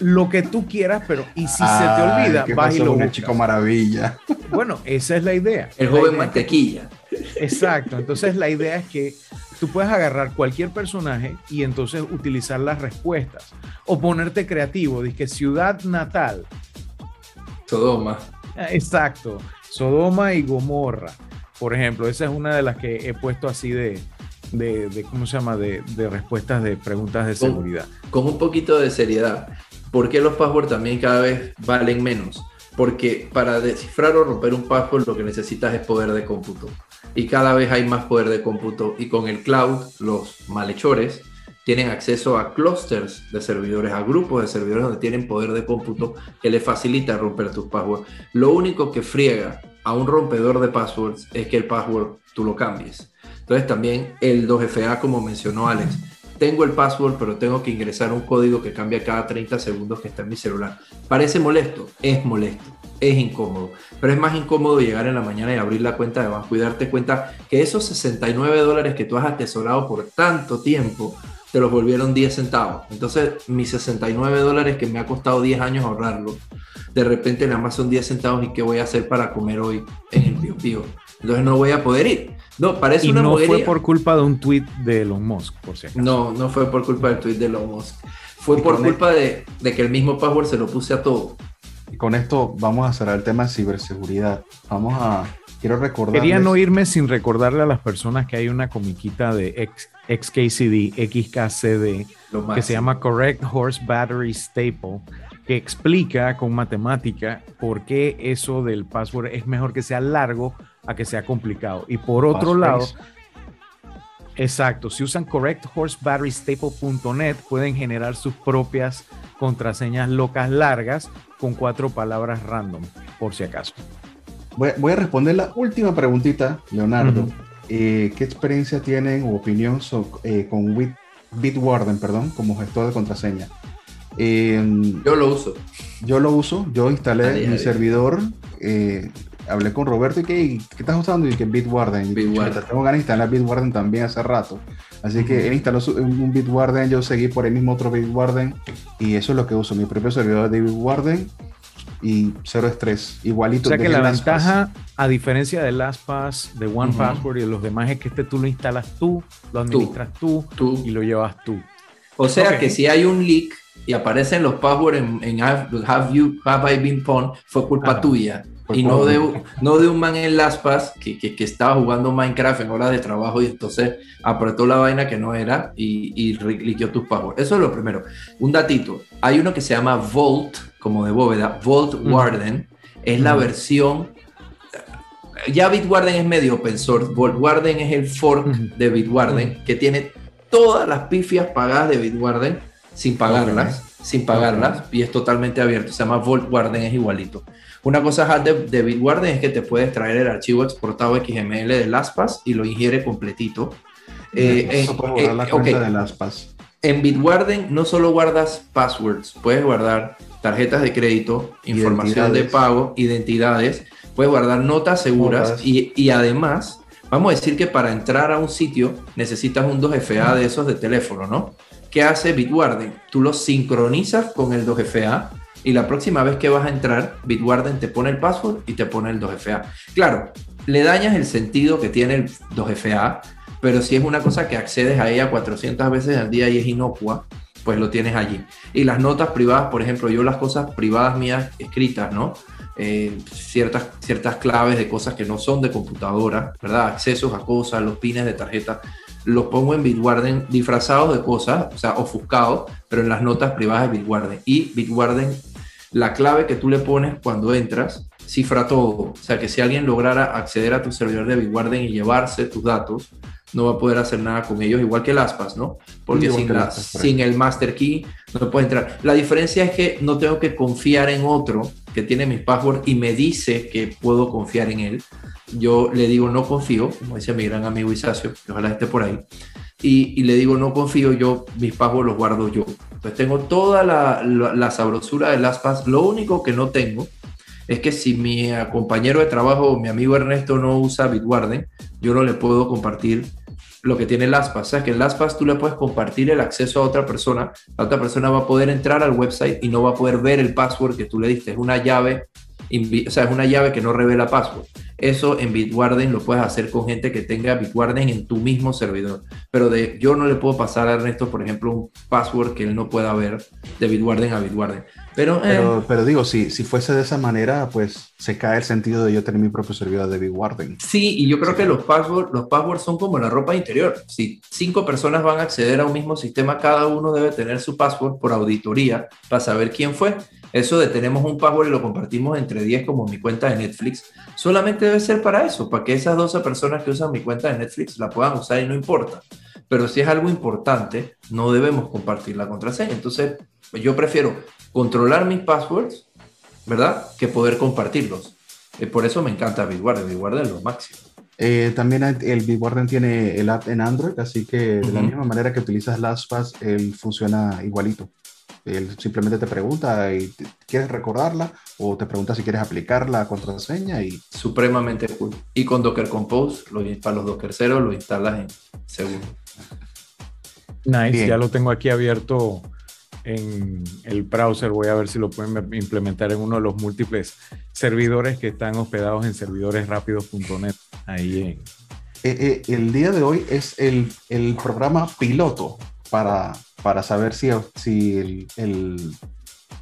lo que tú quieras, pero y si se te olvida, ¿qué vas y lo buscas. chico maravilla. Bueno, esa es la idea. El La joven idea mantequilla. Exacto, entonces la idea es que tú puedes agarrar cualquier personaje y entonces utilizar las respuestas o ponerte creativo, que ciudad natal, Sodoma. Exacto, Sodoma y Gomorra, por ejemplo, esa es una de las que he puesto así de, de, de- ¿cómo se llama?, de, de respuestas de preguntas de seguridad. con un poquito de seriedad. ¿Por qué los passwords también cada vez valen menos? Porque para descifrar o romper un password lo que necesitas es poder de cómputo. Y cada vez hay más poder de cómputo. Y con el cloud, los malhechores tienen acceso a clusters de servidores, a grupos de servidores donde tienen poder de cómputo que les facilita romper tus passwords. Lo único que friega a un rompedor de passwords es que el password tú lo cambies. Entonces también el 2FA, como mencionó Alex, tengo el password, pero tengo que ingresar un código que cambia cada 30 segundos que está en mi celular. Parece molesto, es molesto, es incómodo, pero es más incómodo llegar en la mañana y abrir la cuenta de banco y darte cuenta que esos 69 dólares que tú has atesorado por tanto tiempo te los volvieron 10 centavos. Entonces, mis 69 dólares que me ha costado 10 años ahorrarlo, de repente nada más son 10 centavos y qué voy a hacer para comer hoy en el Pío Pío. Entonces no voy a poder ir. No, parece Y una no fue por culpa de un tweet de Elon Musk, por si acaso. No, no fue por culpa del tweet de Elon Musk. Fue Y por culpa de, de que el mismo password se lo puse a todo. Y con esto vamos a cerrar el tema de ciberseguridad. Vamos a. Quiero recordar. Quería no irme sin recordarle a las personas que hay una comiquita de X- XKCD, XKCD, que se llama Correct Horse Battery Staple, que explica con matemática por qué eso del password es mejor que sea largo a que sea complicado. Y por otro lado, exacto, si usan correcthorsebatterystaple.net pueden generar sus propias contraseñas locas largas con cuatro palabras random, por si acaso. Voy, voy a responder la última preguntita, Leonardo. Eh, ¿Qué experiencia tienen o opinión so- eh, con Bit- Bitwarden, perdón, como gestor de contraseña? Eh, Yo lo uso. yo lo uso, yo instalé mi servidor, eh, hablé con Roberto y que ¿y ¿qué estás usando? Y que Bitwarden. Bitwarden. chuta, Tengo ganas de instalar Bitwarden también hace rato. Así que él instaló su- un Bitwarden, yo seguí por el mismo otro Bitwarden y eso es lo que uso, mi propio servidor de Bitwarden y cero estrés, igualito. O sea que la ventaja, a diferencia de LastPass, de Ujú. OnePassword y de los demás, es que este tú lo instalas tú, lo administras tú, Tú. y lo llevas tú. O sea que si hay un leak y aparecen los passwords en, en have, have you, have I been pwned, fue culpa Ajá. tuya. Fue y no de, no de un man en LastPass que, que, que estaba jugando Minecraft en horas de trabajo y entonces apretó la vaina que no era y, y liqueó tus passwords. Eso es lo primero. Un datito. Hay uno que se llama Vault, como de bóveda, Vault Ujú. Warden. Es la Ujú. versión... Ya Bitwarden es medio open source. Vault Warden es el fork Ujú. de Bitwarden que tiene todas las pifias pagadas de Bitwarden sin pagarlas, sin pagarlas, y es totalmente abierto. Se llama Vault Warden, es igualito. Una cosa hard de, de Bitwarden es que te puedes traer el archivo exportado XML de LastPass y lo ingiere completito. Eh, Eso eh, la ok, cuenta de. En Bitwarden no solo guardas passwords, puedes guardar tarjetas de crédito, información de pago, identidades, puedes guardar notas seguras y, y además, vamos a decir que para entrar a un sitio necesitas un 2FA de esos de teléfono, ¿no? ¿Qué hace Bitwarden? Tú los sincronizas con el 2FA y la próxima vez que vas a entrar, Bitwarden te pone el password y te pone el 2FA. Claro, le dañas el sentido que tiene el 2FA pero si es una cosa que accedes a ella 400 veces al día y es inocua, pues lo tienes allí. Y las notas privadas, por ejemplo, yo las cosas privadas mías escritas, ¿no? Eh, ciertas, ciertas claves de cosas que no son de computadora, ¿verdad? Accesos a cosas, los pines de tarjeta, los pongo en Bitwarden disfrazados de cosas, o sea, ofuscados, pero en las notas privadas de Bitwarden. Y Bitwarden, la clave que tú le pones cuando entras, cifra todo. O sea, que si alguien lograra acceder a tu servidor de Bitwarden y llevarse tus datos, no va a poder hacer nada con ellos, igual que el ASPAS, ¿no? Porque sin, sin el master key no puede entrar. La diferencia es que no tengo que confiar en otro que tiene mi password y me dice que puedo confiar en él. Yo le digo no confío, como dice mi gran amigo Isacio, que ojalá esté por ahí, y, le digo no confío, yo mis passwords los guardo yo. Entonces tengo toda la, la, sabrosura del ASPAS. Lo único que no tengo es que si mi compañero de trabajo, mi amigo Ernesto, no usa Bitwarden, yo no le puedo compartir lo que tiene LastPass. O sea, que en LastPass tú le puedes compartir el acceso a otra persona. La otra persona va a poder entrar al website y no va a poder ver el password que tú le diste. Es una llave, o sea, es una llave que no revela password. Eso en Bitwarden lo puedes hacer con gente que tenga Bitwarden en tu mismo servidor. Pero de, yo no le puedo pasar a Ernesto, por ejemplo, un password que él no pueda ver de Bitwarden a Bitwarden. Pero, eh, pero, digo, si, si fuese de esa manera, pues se cae el sentido de yo tener mi propio servidor de Bitwarden. Sí, y yo creo que los passwords, los passwords son como la ropa interior. Si cinco personas van a acceder a un mismo sistema, cada uno debe tener su password por auditoría para saber quién fue. Eso de tenemos un password y lo compartimos entre 10 como mi cuenta de Netflix, solamente debe ser para eso, para que esas 12 personas que usan mi cuenta de Netflix la puedan usar y no importa. Pero si es algo importante, no debemos compartir la contraseña. Entonces, yo prefiero controlar mis passwords, ¿verdad? Que poder compartirlos. Eh, por eso me encanta Bitwarden. Bitwarden es lo máximo. Eh, también el Bitwarden tiene el app en Android, así que de la misma manera que utilizas LastPass, él funciona igualito. Él simplemente te pregunta y quieres recordarla o te pregunta si quieres aplicar la contraseña y... Supremamente cool. Y con Docker Compose, lo, para los Docker 0, lo instalas en segundos. Nice, ya lo tengo aquí abierto en el browser. Voy a ver si lo pueden implementar en uno de los múltiples servidores que están hospedados en servidoresrápidos.net. Ahí en... Eh, eh, el día de hoy es el, el programa piloto para, para saber si, si el,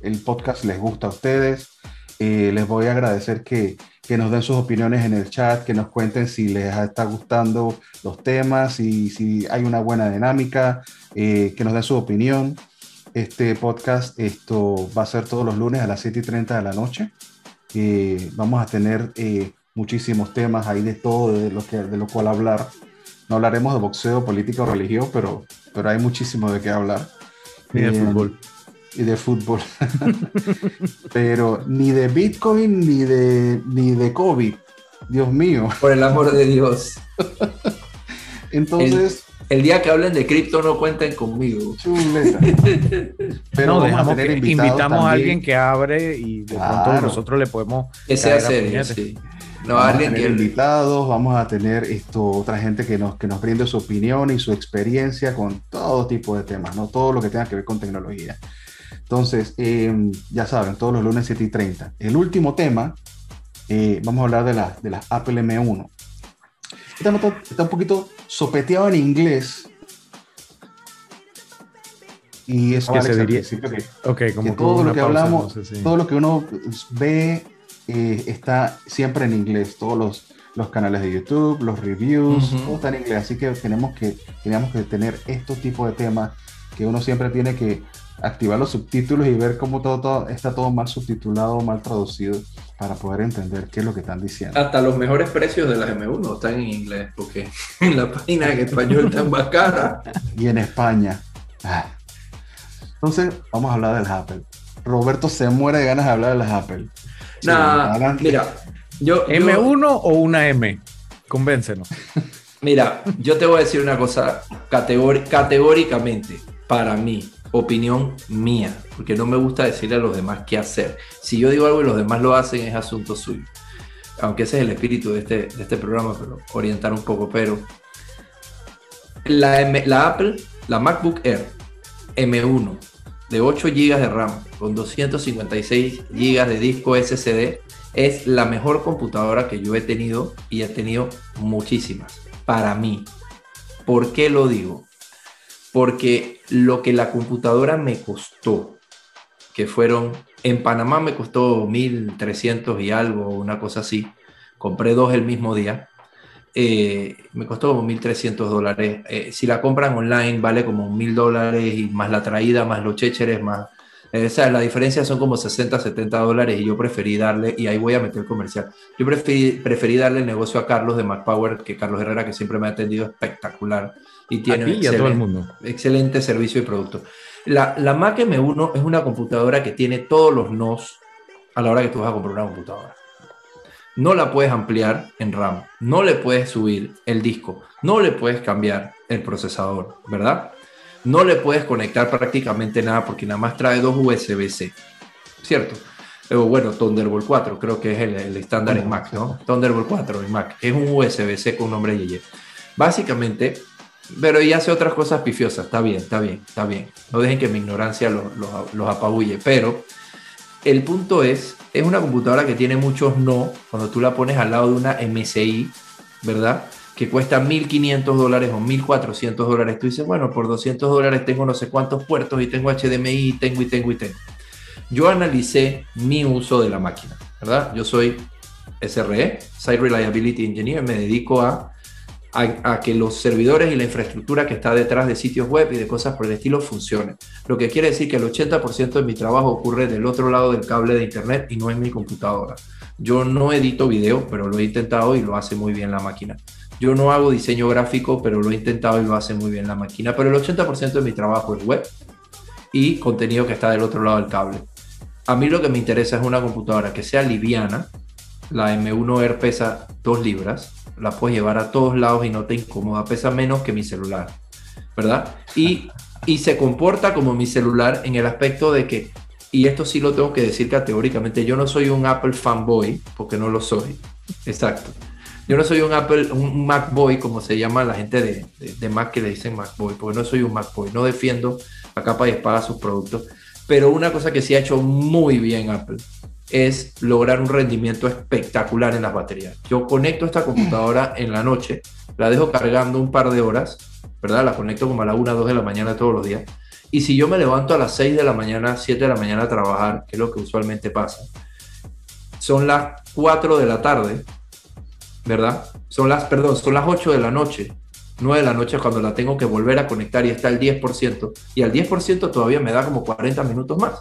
el, podcast les gusta a ustedes. Eh, les voy a agradecer que, que, nos den sus opiniones en el chat, que nos cuenten si les está gustando los temas, y si hay una buena dinámica, eh, que nos den su opinión. Este podcast esto va a ser todos los lunes a las 7 y 30 de la noche. Eh, vamos a tener muchísimos temas ahí de todo, de lo, que, de lo cual hablar. No hablaremos de boxeo, política o religión, pero pero hay muchísimo de qué hablar. Y de fútbol. Y de fútbol. pero ni de Bitcoin ni de, ni de COVID. Dios mío. Por el amor de Dios. Entonces. El, día que hablen de cripto no cuenten conmigo. Pero no, dejamos que invitamos a alguien que abre y de pronto nosotros le podemos. Que sea serio, sí. No, vamos a tener invitados, vamos a tener esto, otra gente que nos, que nos brinde su opinión y su experiencia con todo tipo de temas, ¿no? Todo lo que tenga que ver con tecnología. Entonces, em, ya saben, todos los lunes 7 y 30. El último tema, eh, vamos a hablar de, la, de las Apple M1. Está, está un poquito sopeteado en inglés, y eso que se diría que, como todo lo que hablamos, todo lo que uno ve eh, está siempre en inglés, todos los, los canales de YouTube, los reviews, todo está en inglés, así que tenemos que, tenemos que tener estos tipos de temas que uno siempre tiene que activar los subtítulos y ver cómo todo, está todo mal subtitulado, mal traducido, para poder entender qué es lo que están diciendo. Hasta los mejores precios de las M1 están en inglés, porque en la página en español están más cara. y en España. Ah. Entonces, vamos a hablar del Apple. Roberto se muere de ganas de hablar de las Apple mira, yo, ¿M1 o una M? Convéncenos. Mira, yo te voy a decir una cosa categóricamente, para mí, opinión mía, porque no me gusta decirle a los demás qué hacer. Si yo digo algo y los demás lo hacen, es asunto suyo. Aunque ese es el espíritu de este, de este programa, pero orientar un poco. Pero la, la Apple, la MacBook Air M1 de 8 GB de RAM con 256 GB de disco SSD es la mejor computadora que yo he tenido y he tenido muchísimas para mí. ¿Por qué lo digo? Porque lo que la computadora me costó, que fueron, en Panamá me costó 1.300 y algo, una cosa así, compré dos el mismo día, eh, me costó como 1.300 dólares. Eh, si la compran online vale como 1.000 dólares y más la traída, más los chécheres, más esa, la diferencia son como 60, 70 dólares y yo preferí darle, y ahí voy a meter comercial, yo preferí, preferí darle el negocio a Carlos de MacPower, que Carlos Herrera, que siempre me ha atendido espectacular y tiene excelente servicio y producto. La, la Mac M1 es una computadora que tiene todos los nos a la hora que tú vas a comprar una computadora. No la puedes ampliar en RAM, no le puedes subir el disco, no le puedes cambiar el procesador, ¿verdad? no le puedes conectar prácticamente nada porque nada más trae dos USB-C, ¿cierto? O bueno, Thunderbolt 4, creo que es el, estándar en Mac, ¿no? Thunderbolt 4 en Mac, es un USB-C con nombre YY. Básicamente, pero y hace otras cosas pifiosas, está bien, está bien, está bien. No dejen que mi ignorancia los, los apabulle, pero el punto es, es una computadora que tiene muchos no cuando tú la pones al lado de una MSI, ¿verdad? que cuesta 1.500 dólares o 1.400 dólares, tú dices, bueno, por 200 dólares tengo no sé cuántos puertos y tengo HDMI y tengo y tengo y tengo. Yo analicé mi uso de la máquina, ¿verdad? Yo soy SRE, Site Reliability Engineer, me dedico a, a, que los servidores y la infraestructura que está detrás de sitios web y de cosas por el estilo funcionen. Lo que quiere decir que el 80% de mi trabajo ocurre del otro lado del cable de internet y no en mi computadora. Yo no edito video, pero lo he intentado y lo hace muy bien la máquina. Yo no hago diseño gráfico, pero lo he intentado y lo hace muy bien la máquina. Pero el 80% de mi trabajo es web y contenido que está del otro lado del cable. A mí lo que me interesa es una computadora que sea liviana. La M1R pesa 2 libras. La puedes llevar a todos lados y no te incomoda. Pesa menos que mi celular. ¿Verdad? Y, y se comporta como mi celular en el aspecto de que, y esto sí lo tengo que decir categóricamente, yo no soy un Apple fanboy, porque no lo soy. Exacto. Yo no soy un Apple, un MacBoy, como se llama la gente de, de, Mac que le dicen MacBoy, porque no soy un MacBoy, no defiendo a capa y espada sus productos. Pero una cosa que sí ha hecho muy bien Apple es lograr un rendimiento espectacular en las baterías. Yo conecto esta computadora en la noche, la dejo cargando un par de horas, ¿verdad? La conecto como a la 1, 2 de la mañana todos los días. Y si yo me levanto a las 6 de la mañana, 7 de la mañana a trabajar, que es lo que usualmente pasa, son las 4 de la tarde, ¿verdad? Son las, perdón, son las 8 de la noche, 9 de la noche cuando la tengo que volver a conectar y está el 10%, y al 10% todavía me da como 40 minutos más.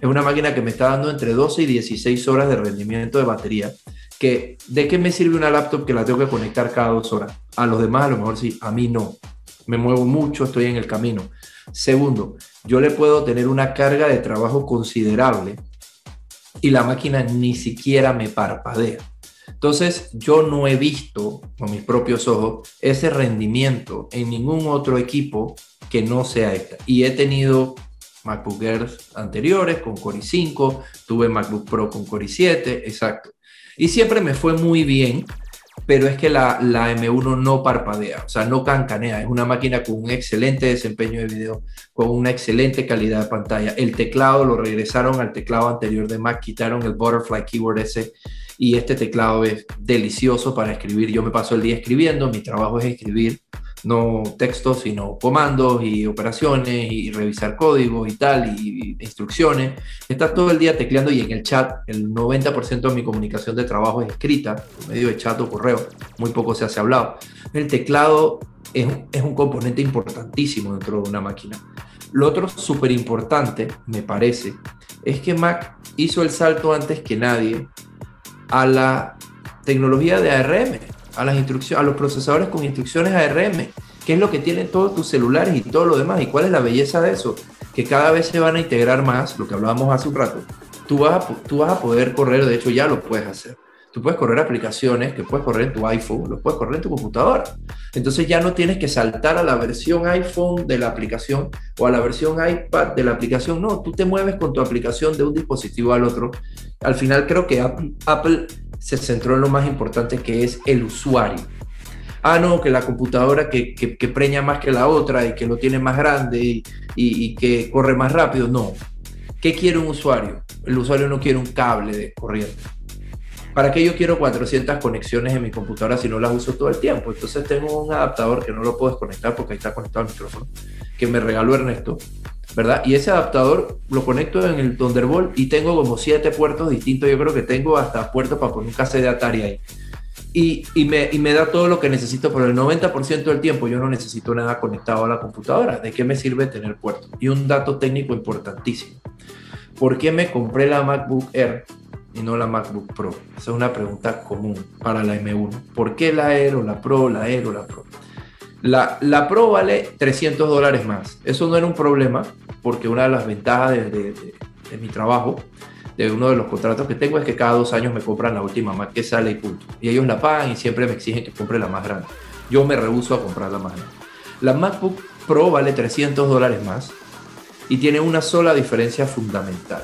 Es una máquina que me está dando entre 12 y 16 horas de rendimiento de batería. Que, ¿De qué me sirve una laptop que la tengo que conectar cada dos horas? A los demás a lo mejor sí, a mí no. Me muevo mucho, estoy en el camino. Segundo, yo le puedo tener una carga de trabajo considerable y la máquina ni siquiera me parpadea. Entonces, yo no he visto con mis propios ojos ese rendimiento en ningún otro equipo que no sea esta. Y he tenido MacBook Airs anteriores con Core i5, tuve MacBook Pro con Core i7, exacto. Y siempre me fue muy bien, pero es que la, la, M1 no parpadea, o sea, no cancanea. Es una máquina con un excelente desempeño de video, con una excelente calidad de pantalla. El teclado lo regresaron al teclado anterior de Mac, quitaron el Butterfly Keyboard ese y este teclado es delicioso para escribir. Yo me paso el día escribiendo, mi trabajo es escribir no textos, sino comandos y operaciones y revisar códigos y tal, y, instrucciones. Estás todo el día tecleando y en el chat el 90% de mi comunicación de trabajo es escrita, medio de chat o correo, muy poco se hace hablado. El teclado es, es un componente importantísimo dentro de una máquina. Lo otro súper importante, me parece, es que Mac hizo el salto antes que nadie a la tecnología de ARM, a, las instrucciones, a los procesadores con instrucciones ARM, que es lo que tienen todos tus celulares y todo lo demás. ¿Y cuál es la belleza de eso? Que cada vez se van a integrar más, lo que hablábamos hace un rato. Tú vas, a, tú vas a poder correr, de hecho ya lo puedes hacer. Tú puedes correr aplicaciones que puedes correr en tu iPhone, lo puedes correr en tu computadora. Entonces ya no tienes que saltar a la versión iPhone de la aplicación o a la versión iPad de la aplicación. No, tú te mueves con tu aplicación de un dispositivo al otro. Al final creo que Apple se centró en lo más importante que es el usuario. Ah, no, que la computadora que, preña más que la otra y que lo tiene más grande y, que corre más rápido. No. ¿Qué quiere un usuario? El usuario no quiere un cable de corriente ¿Para qué yo quiero 400 conexiones en mi computadora si no las uso todo el tiempo? Entonces tengo un adaptador que no lo puedo desconectar porque ahí está conectado al micrófono, que me regaló Ernesto, ¿verdad? Y ese adaptador lo conecto en el Thunderbolt y tengo como siete puertos distintos. Yo creo que tengo hasta puertos para poner un cassette de Atari ahí. Y, y, me, y, me, da todo lo que necesito, pero el 90% del tiempo yo no necesito nada conectado a la computadora. ¿De qué me sirve tener puertos? Y un dato técnico importantísimo. ¿Por qué me compré la MacBook Air y no la MacBook Pro? Esa es una pregunta común para la M1. ¿Por qué la Air o la Pro, la Air o la Pro? La, Pro vale 300 dólares más. Eso no era un problema porque una de las ventajas de, de, mi trabajo de uno de los contratos que tengo es que cada dos años me compran la última Mac que sale y punto. Y ellos la pagan y siempre me exigen que compre la más grande. Yo me rehuso a comprar la más grande. La MacBook Pro vale 300 dólares más y tiene una sola diferencia fundamental.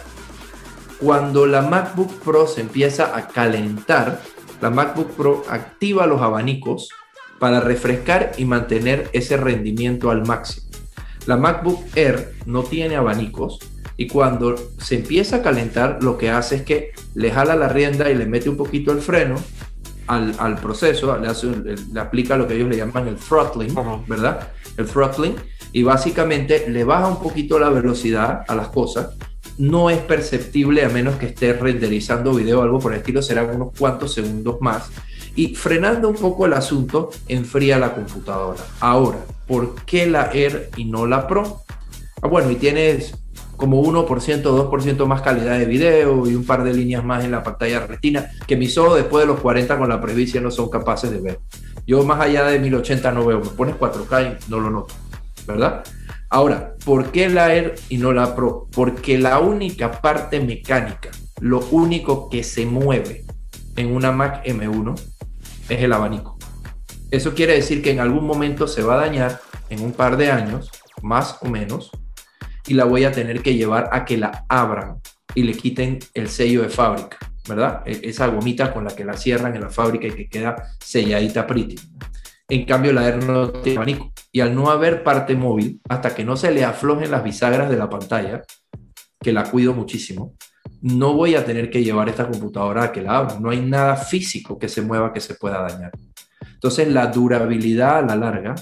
Cuando la MacBook Pro se empieza a calentar, la MacBook Pro activa los abanicos para refrescar y mantener ese rendimiento al máximo. La MacBook Air no tiene abanicos, y cuando se empieza a calentar, lo que hace es que le jala la rienda y le mete un poquito el freno al, al proceso, le, hace, le, aplica lo que ellos le llaman el throttling, uh -huh. ¿verdad? El throttling, y básicamente le baja un poquito la velocidad a las cosas. No es perceptible a menos que esté renderizando video o algo por el estilo, serán unos cuantos segundos más. Y frenando un poco el asunto, enfría la computadora. Ahora, ¿por qué la Air y no la Pro? Ah, bueno, y tienes como 1%, 2% más calidad de video y un par de líneas más en la pantalla retina, que mis ojos después de los 40 con la presbicia no son capaces de ver. Yo más allá de 1080 no veo, me pones 4K y no lo noto, ¿verdad? Ahora, ¿por qué la Air y no la Pro? Porque la única parte mecánica, lo único que se mueve en una Mac M1 es el abanico. Eso quiere decir que en algún momento se va a dañar en un par de años, más o menos, y la voy a tener que llevar a que la abran y le quiten el sello de fábrica, ¿verdad? Esa gomita con la que la cierran en la fábrica y que queda selladita pretty. En cambio, la Air no tiene abanico. Y al no haber parte móvil, hasta que no se le aflojen las bisagras de la pantalla, que la cuido muchísimo, no voy a tener que llevar esta computadora a que la abra. No hay nada físico que se mueva que se pueda dañar. Entonces, la durabilidad a la larga,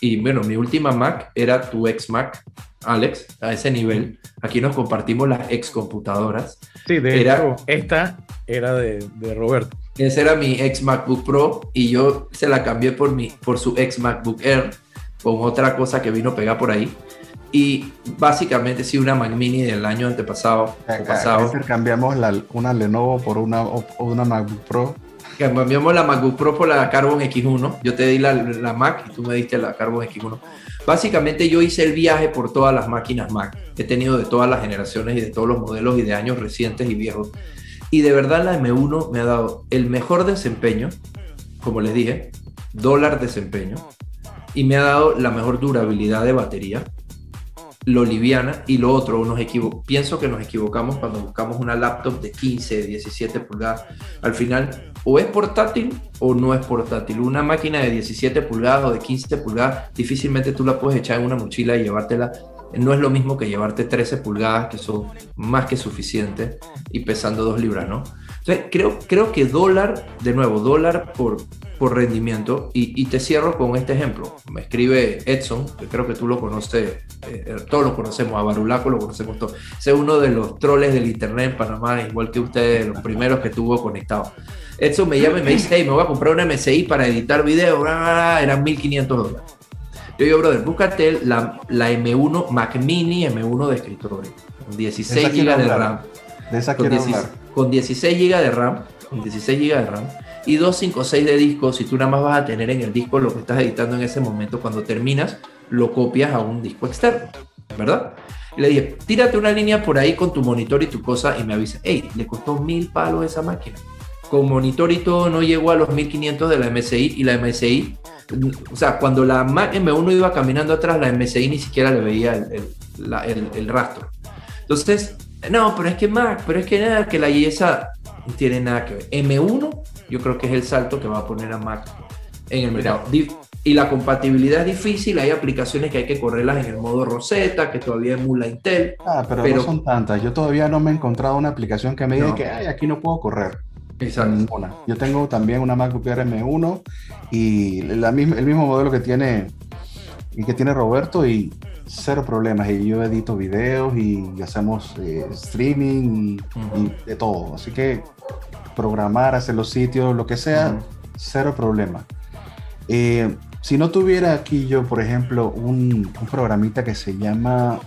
y bueno, mi última Mac era tu ex Mac, Alex, a ese nivel. Aquí nos compartimos las ex computadoras. Sí, de era, hecho, esta era de, de, Roberto. Ese era mi ex MacBook Pro y yo se la cambié por, mi, por su ex MacBook Air con otra cosa que vino pegada por ahí. Y básicamente sí, una Mac Mini del año antepasado. Pasado. cambiamos la, una Lenovo por una, una MacBook Pro. Cambiamos la MacBook Pro por la Carbon X1. Yo te di la, la Mac y tú me diste la Carbon X1. Básicamente yo hice el viaje por todas las máquinas Mac. He tenido de todas las generaciones y de todos los modelos y de años recientes y viejos. Y de verdad la M1 me ha dado el mejor desempeño, como les dije, dólar desempeño. Y me ha dado la mejor durabilidad de batería, lo liviana y lo otro, nos pienso que nos equivocamos cuando buscamos una laptop de 15, 17 pulgadas. Al final, o es portátil o no es portátil. Una máquina de 17 pulgadas o de 15 pulgadas, difícilmente tú la puedes echar en una mochila y llevártela. No es lo mismo que llevarte 13 pulgadas, que son más que suficientes, y pesando 2 libras, ¿no? Entonces, creo, creo que dólar, de nuevo, dólar por, por rendimiento, y, y, te cierro con este ejemplo. Me escribe Edson, que creo que tú lo conoces, eh, todos lo conocemos, a Barulaco lo conocemos todos. Ese es uno de los troles del internet en Panamá, igual que ustedes, los primeros que tuvo conectado. Edson me llama y me dice, hey, me voy a comprar una MSI para editar video, eran 1500 dólares. Yo digo, brother, búscate la, la M1 Mac Mini M1 de escritorio, con 16 GB de RAM. De esa con, quiero 16, hablar. con 16 GB de RAM, con 16 GB de RAM y 256 de disco, si tú nada más vas a tener en el disco lo que estás editando en ese momento, cuando terminas, lo copias a un disco externo, ¿verdad? Y le dije, tírate una línea por ahí con tu monitor y tu cosa y me avisa, hey, le costó mil palos esa máquina. Con monitor y todo no llegó a los 1500 de la MSI y la MSI, o sea, cuando la Mac M1 iba caminando atrás, la MSI ni siquiera le veía el, el, la, el, el rastro. Entonces, no, pero es que Mac, pero es que nada, que la IESA no tiene nada que ver. M1 yo creo que es el salto que va a poner a Mac en el mercado. Y la compatibilidad es difícil, hay aplicaciones que hay que correrlas en el modo Rosetta, que todavía emula Intel. Ah, pero, pero no son tantas. Yo todavía no me he encontrado una aplicación que me diga no. que Ay, aquí no puedo correr. Exacto. Yo tengo también una MacBook Air M1 y la misma, el mismo modelo que tiene, y que tiene Roberto y cero problemas. Y yo edito videos y hacemos eh, streaming y, de todo. Así que programar, hacer los sitios, lo que sea, cero problema. Eh, si no tuviera aquí yo, por ejemplo, un, un programita que se llama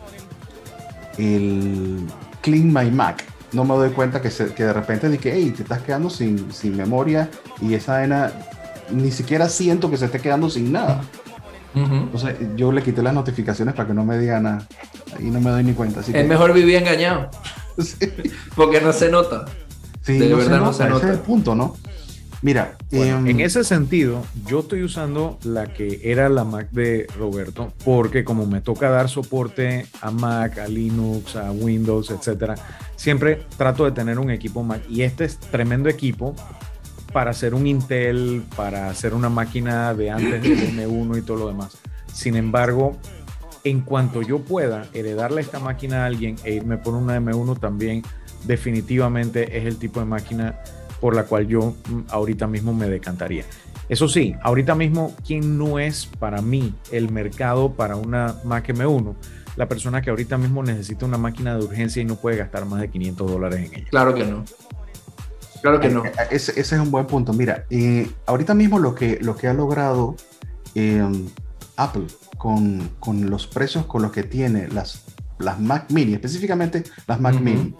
el Clean My Mac, no me doy cuenta que, que de repente dije, hey, te estás quedando sin, sin memoria y esa arena ni siquiera siento que se esté quedando sin nada. Entonces yo le quité las notificaciones para que no me diga nada y no me doy ni cuenta. es mejor vivir engañado. Porque no se nota. Sí, de verdad no se nota. Ese es el punto, ¿no? Mira, em, en ese sentido, yo estoy usando la que era la Mac de Roberto, porque como me toca dar soporte a Mac, a Linux, a Windows, etcétera, siempre trato de tener un equipo Mac y este es tremendo equipo para hacer un Intel, para hacer una máquina de antes del M1 y todo lo demás. Sin embargo, en cuanto yo pueda heredarle esta máquina a alguien e irme por una M1 también, definitivamente es el tipo de máquina por la cual yo mm, ahorita mismo me decantaría. Eso sí, ahorita mismo, ¿quién no es para mí el mercado para una Mac M1? La persona que ahorita mismo necesita una máquina de urgencia y no puede gastar más de 500 dólares en ella. Claro que no. Claro que eh, no. Eh, ese, es un buen punto. Mira, eh, ahorita mismo lo que, lo que ha logrado Apple con, con, los precios con los que tiene las, las Mac Mini, específicamente las Mac Mini,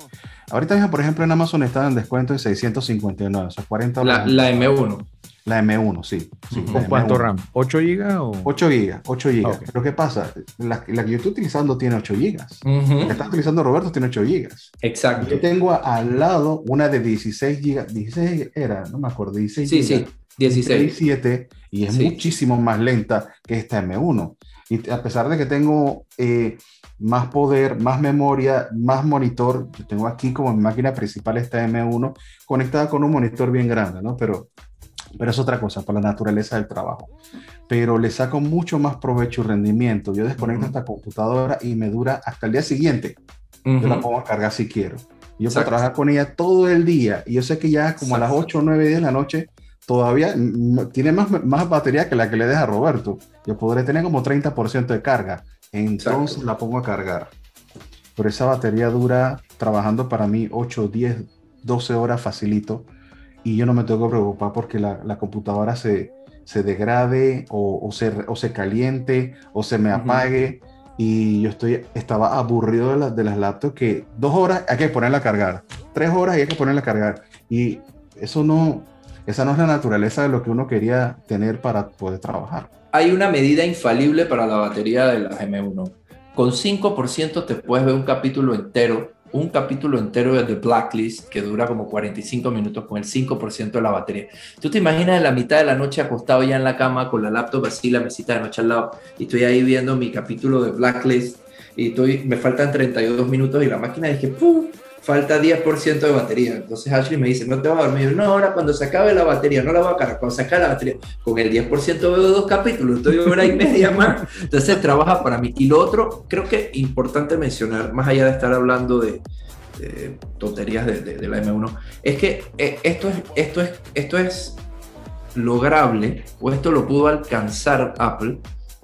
Ahorita mismo, por ejemplo, en Amazon está en descuento de 659, o sea, 40 La, la M1. La M1, sí. ¿Con cuánto RAM? ¿8 GB o...? 8 GB, 8 GB. Pero ¿qué pasa? La, que yo estoy utilizando tiene 8 GB. La que está utilizando Roberto tiene 8 GB. Exacto. Yo tengo al lado una de 16 GB. 16 era, no me acuerdo, 16 Sí, sí, 16. 17 y es muchísimo más lenta que esta M1. Y a pesar de que tengo... Eh, más poder, más memoria, más monitor. Yo tengo aquí como mi máquina principal esta M1 conectada con un monitor bien grande, ¿no? Pero, pero es otra cosa, por la naturaleza del trabajo. Pero le saco mucho más provecho y rendimiento. Yo desconecto esta computadora y me dura hasta el día siguiente. Yo la pongo a cargar si quiero. Yo puedo trabajar con ella todo el día. Y yo sé que ya como a las 8 o 9 de la noche todavía tiene más, más batería que la que le deja Roberto. Yo podré tener como 30% de carga entonces la pongo a cargar. Pero esa batería dura trabajando para mí 8, 10, 12 horas facilito. Y yo no me tengo que preocupar porque la, la computadora se, se degrade o, o, se, o, se, caliente o se me apague. Y yo estoy, estaba aburrido de, de las laptops que dos horas hay que ponerla a cargar, tres horas y hay que ponerla a cargar. Y eso no, esa no es la naturaleza de lo que uno quería tener para poder trabajar hay una medida infalible para la batería de la M1. Con 5% te puedes ver un capítulo entero, un capítulo entero de The Blacklist que dura como 45 minutos con el 5% de la batería. Tú te imaginas en la mitad de la noche acostado ya en la cama con la laptop así, la mesita de noche al lado, y estoy ahí viendo mi capítulo de Blacklist y me faltan 32 minutos y la máquina dije, ¡pum! Falta 10% de batería. Entonces Ashley me dice, no te vas a dormir. No, ahora cuando se acabe la batería, no la voy a cargar. Cuando se acabe la batería, con el 10% veo dos capítulos, estoy hora y media más. Entonces trabaja para mí. Y lo otro, creo que importante mencionar, más allá de estar hablando de, tonterías de, la M1, es que eh, esto es, esto, es, esto es lograble, o esto lo pudo alcanzar Apple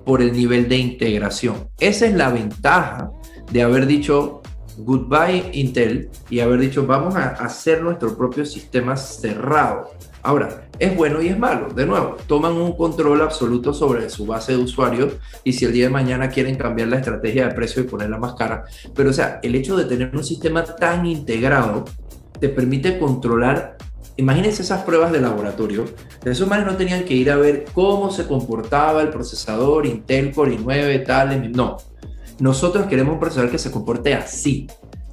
por el nivel de integración. Esa es la ventaja de haber dicho, goodbye Intel y haber dicho vamos a hacer nuestro propio sistema cerrado. Ahora, es bueno y es malo. De nuevo, toman un control absoluto sobre su base de usuarios y si el día de mañana quieren cambiar la estrategia de precio y ponerla más cara. Pero o sea, el hecho de tener un sistema tan integrado te permite controlar Imagínense esas pruebas de laboratorio. Esos manes no tenían que ir a ver cómo se comportaba el procesador Intel Core i9, tal. No, nosotros queremos un procesador que se comporte así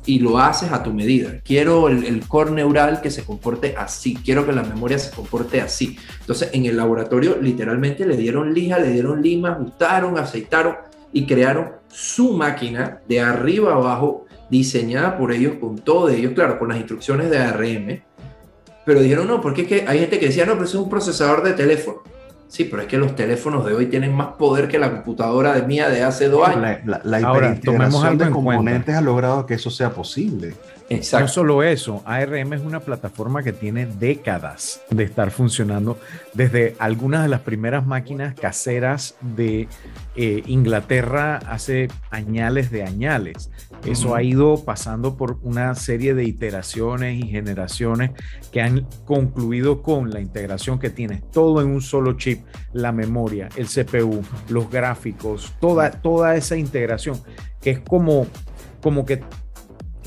y lo haces a tu medida. Quiero el, core neural que se comporte así, quiero que la memoria se comporte así. Entonces, en el laboratorio literalmente le dieron lija, le dieron lima, ajustaron, aceitaron y crearon su máquina de arriba abajo, diseñada por ellos, con todo de ellos, claro, con las instrucciones de ARM. Pero dijeron, no, porque es que hay gente que decía, no, pero es un procesador de teléfono. Sí, pero es que los teléfonos de hoy tienen más poder que la computadora de mía de hace dos años. La, la, Ahora, tomemos algo de componentes ha logrado que eso sea posible. No solo eso, ARM es una plataforma que tiene décadas de estar funcionando desde algunas de las primeras máquinas caseras de eh, Inglaterra hace añales de añales. Eso ha ido pasando por una serie de iteraciones y generaciones que han concluido con la integración que tienes todo en un solo chip, la memoria, el CPU, los gráficos, toda, toda esa integración, que es como, como que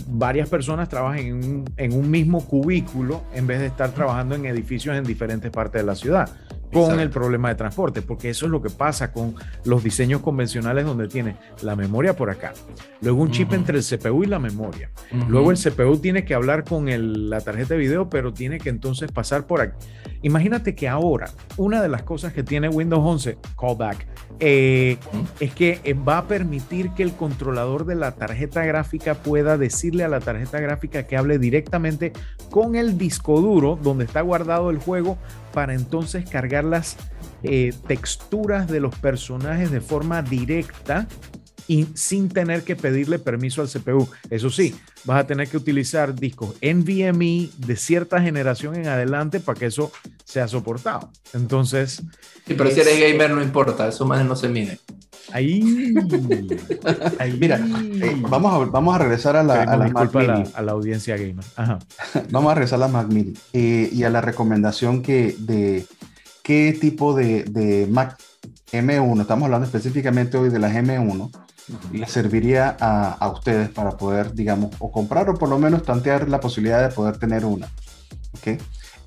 varias personas trabajen en un, mismo cubículo en vez de estar trabajando en edificios en diferentes partes de la ciudad con el problema de transporte, porque eso es lo que pasa con los diseños convencionales donde tiene la memoria por acá, luego un chip entre el CPU y la memoria, luego el CPU tiene que hablar con la tarjeta de video, pero tiene que entonces pasar por aquí. Imagínate que ahora una de las cosas que tiene Windows 11, callback, eh, es que eh, va a permitir que el controlador de la tarjeta gráfica pueda decirle a la tarjeta gráfica que hable directamente con el disco duro donde está guardado el juego para entonces cargar las eh, texturas de los personajes de forma directa y sin tener que pedirle permiso al CPU. Eso sí, vas a tener que utilizar discos NVMe de cierta generación en adelante para que eso sea soportado. Entonces... Sí, pero si eres gamer no importa, eso más no se mide. Ahí, Mira, eh, vamos, a, vamos a regresar a la, a la Mac Mini. A la, audiencia gamer. vamos a regresar a la Mac Mini eh, y a la recomendación que de qué tipo de, de Mac M1, estamos hablando específicamente hoy de las M1, le serviría a, a, ustedes para poder, digamos, o comprar o por lo menos tantear la posibilidad de poder tener una. ¿okay?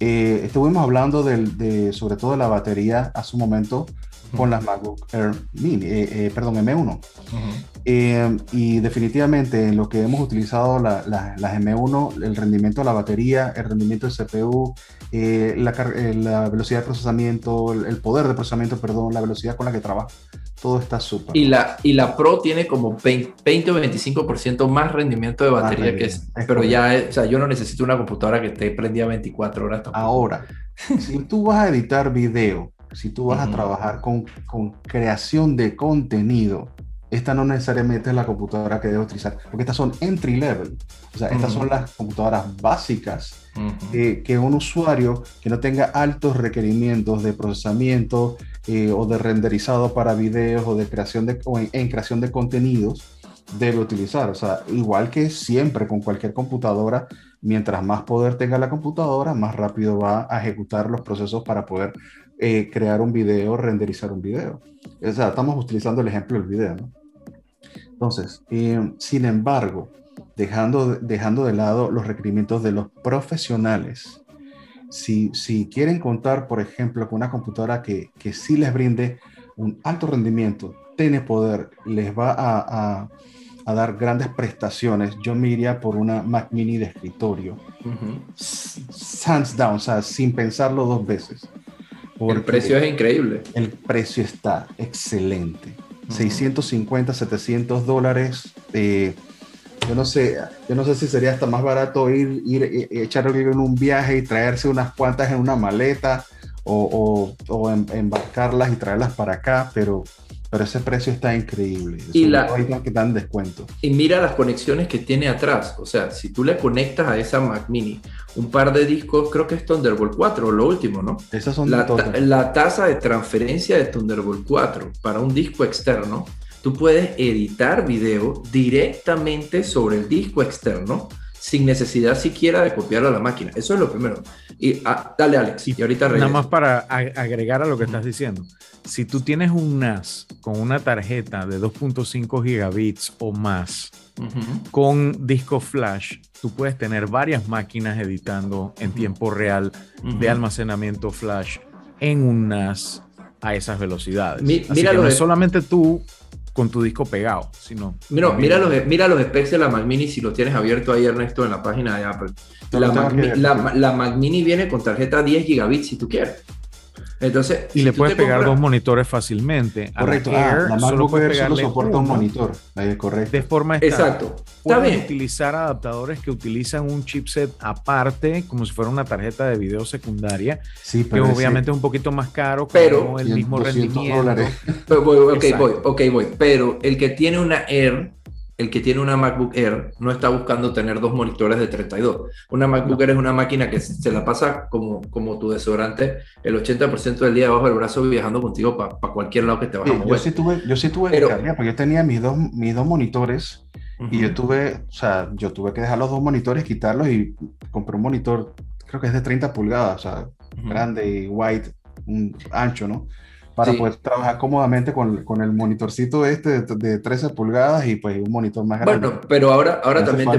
Eh, estuvimos hablando de, sobre todo de la batería a su momento con las MacBook Air Mini, eh, eh, perdón, M1. y definitivamente en lo que hemos utilizado las M1, el rendimiento de la batería, el rendimiento del CPU, la, la, velocidad de procesamiento, el, poder de procesamiento, perdón, la velocidad con la que trabaja, todo está súper. Y la, y la Pro tiene como 20, o 25% más rendimiento de batería que es, pero ya, o sea, yo no necesito una computadora que te prendía 24 horas. Ahora, si tú vas a editar video, si tú vas a trabajar con, con, creación de contenido, esta no necesariamente es la computadora que debes utilizar, porque estas son entry level, o sea, estas son las computadoras básicas que un usuario que no tenga altos requerimientos de procesamiento eh, o de renderizado para videos o de creación de, en, creación de contenidos debe utilizar. O sea, igual que siempre con cualquier computadora, mientras más poder tenga la computadora, más rápido va a ejecutar los procesos para poder eh, crear un video, renderizar un video. O sea, estamos utilizando el ejemplo del video, ¿no? Entonces, eh, sin embargo, dejando, dejando de lado los requerimientos de los profesionales, si, si quieren contar, por ejemplo, con una computadora que, que sí les brinde un alto rendimiento, tiene poder, les va a, a, a, dar grandes prestaciones, yo me iría por una Mac Mini de escritorio. Hands down, o sea, sin pensarlo dos veces. El precio es increíble. El precio está excelente. 650, 700 dólares. Eh, yo no sé, yo no sé si sería hasta más barato ir, ir, ir echarlo en un viaje y traerse unas cuantas en una maleta o, o, o em, embarcarlas y traerlas para acá, pero pero ese precio está increíble. Y la, que dan descuento. Y mira las conexiones que tiene atrás. O sea, si tú le conectas a esa Mac Mini un par de discos, creo que es Thunderbolt 4, lo último, ¿no? Esas son la, la tasa de transferencia de Thunderbolt 4 para un disco externo, tú puedes editar video directamente sobre el disco externo sin necesidad siquiera de copiarlo a la máquina. Eso es lo primero. Y ah, dale, Alex. Y, ahorita Nada más para agregar a lo que estás diciendo. Si tú tienes un NAS con una tarjeta de 2.5 gigabits o más, con disco flash, tú puedes tener varias máquinas editando en tiempo real de almacenamiento flash en un NAS a esas velocidades. Así que no es solamente tú con tu disco pegado, sino... Mira, mira, los, mira los specs de la Mac Mini si lo tienes abierto ahí, Ernesto, en la página de Apple. La, Mac, Mini viene con tarjeta 10 gigabits si tú quieres. Entonces, y le puedes pegar dos monitores fácilmente. Correcto. la, Air, ah, solo puedes solo soporta un monitor. Ahí, correcto. De forma Exacto. Puedes utilizar adaptadores que utilizan un chipset aparte, como si fuera una tarjeta de video secundaria, sí, pero que obviamente es un poquito más caro, pero el mismo rendimiento. Pero, voy, ok, voy, ok, voy. Pero el que tiene una Air el que tiene una MacBook Air no está buscando tener dos monitores de 32. Una MacBook Air es una máquina que se la pasa como, como tu desodorante el 80% del día debajo del brazo viajando contigo para cualquier lado que te vayas a mover. Yo sí tuve, yo sí tuve Pero, porque yo tenía mis dos, mis dos monitores y yo tuve, o sea, yo tuve que dejar los dos monitores, quitarlos y compré un monitor, creo que es de 30 pulgadas, o sea, grande y white, un ancho, ¿no? Para poder trabajar cómodamente con, con, el monitorcito este de, 13 pulgadas y pues un monitor más grande. Bueno, pero ahora, ahora también te,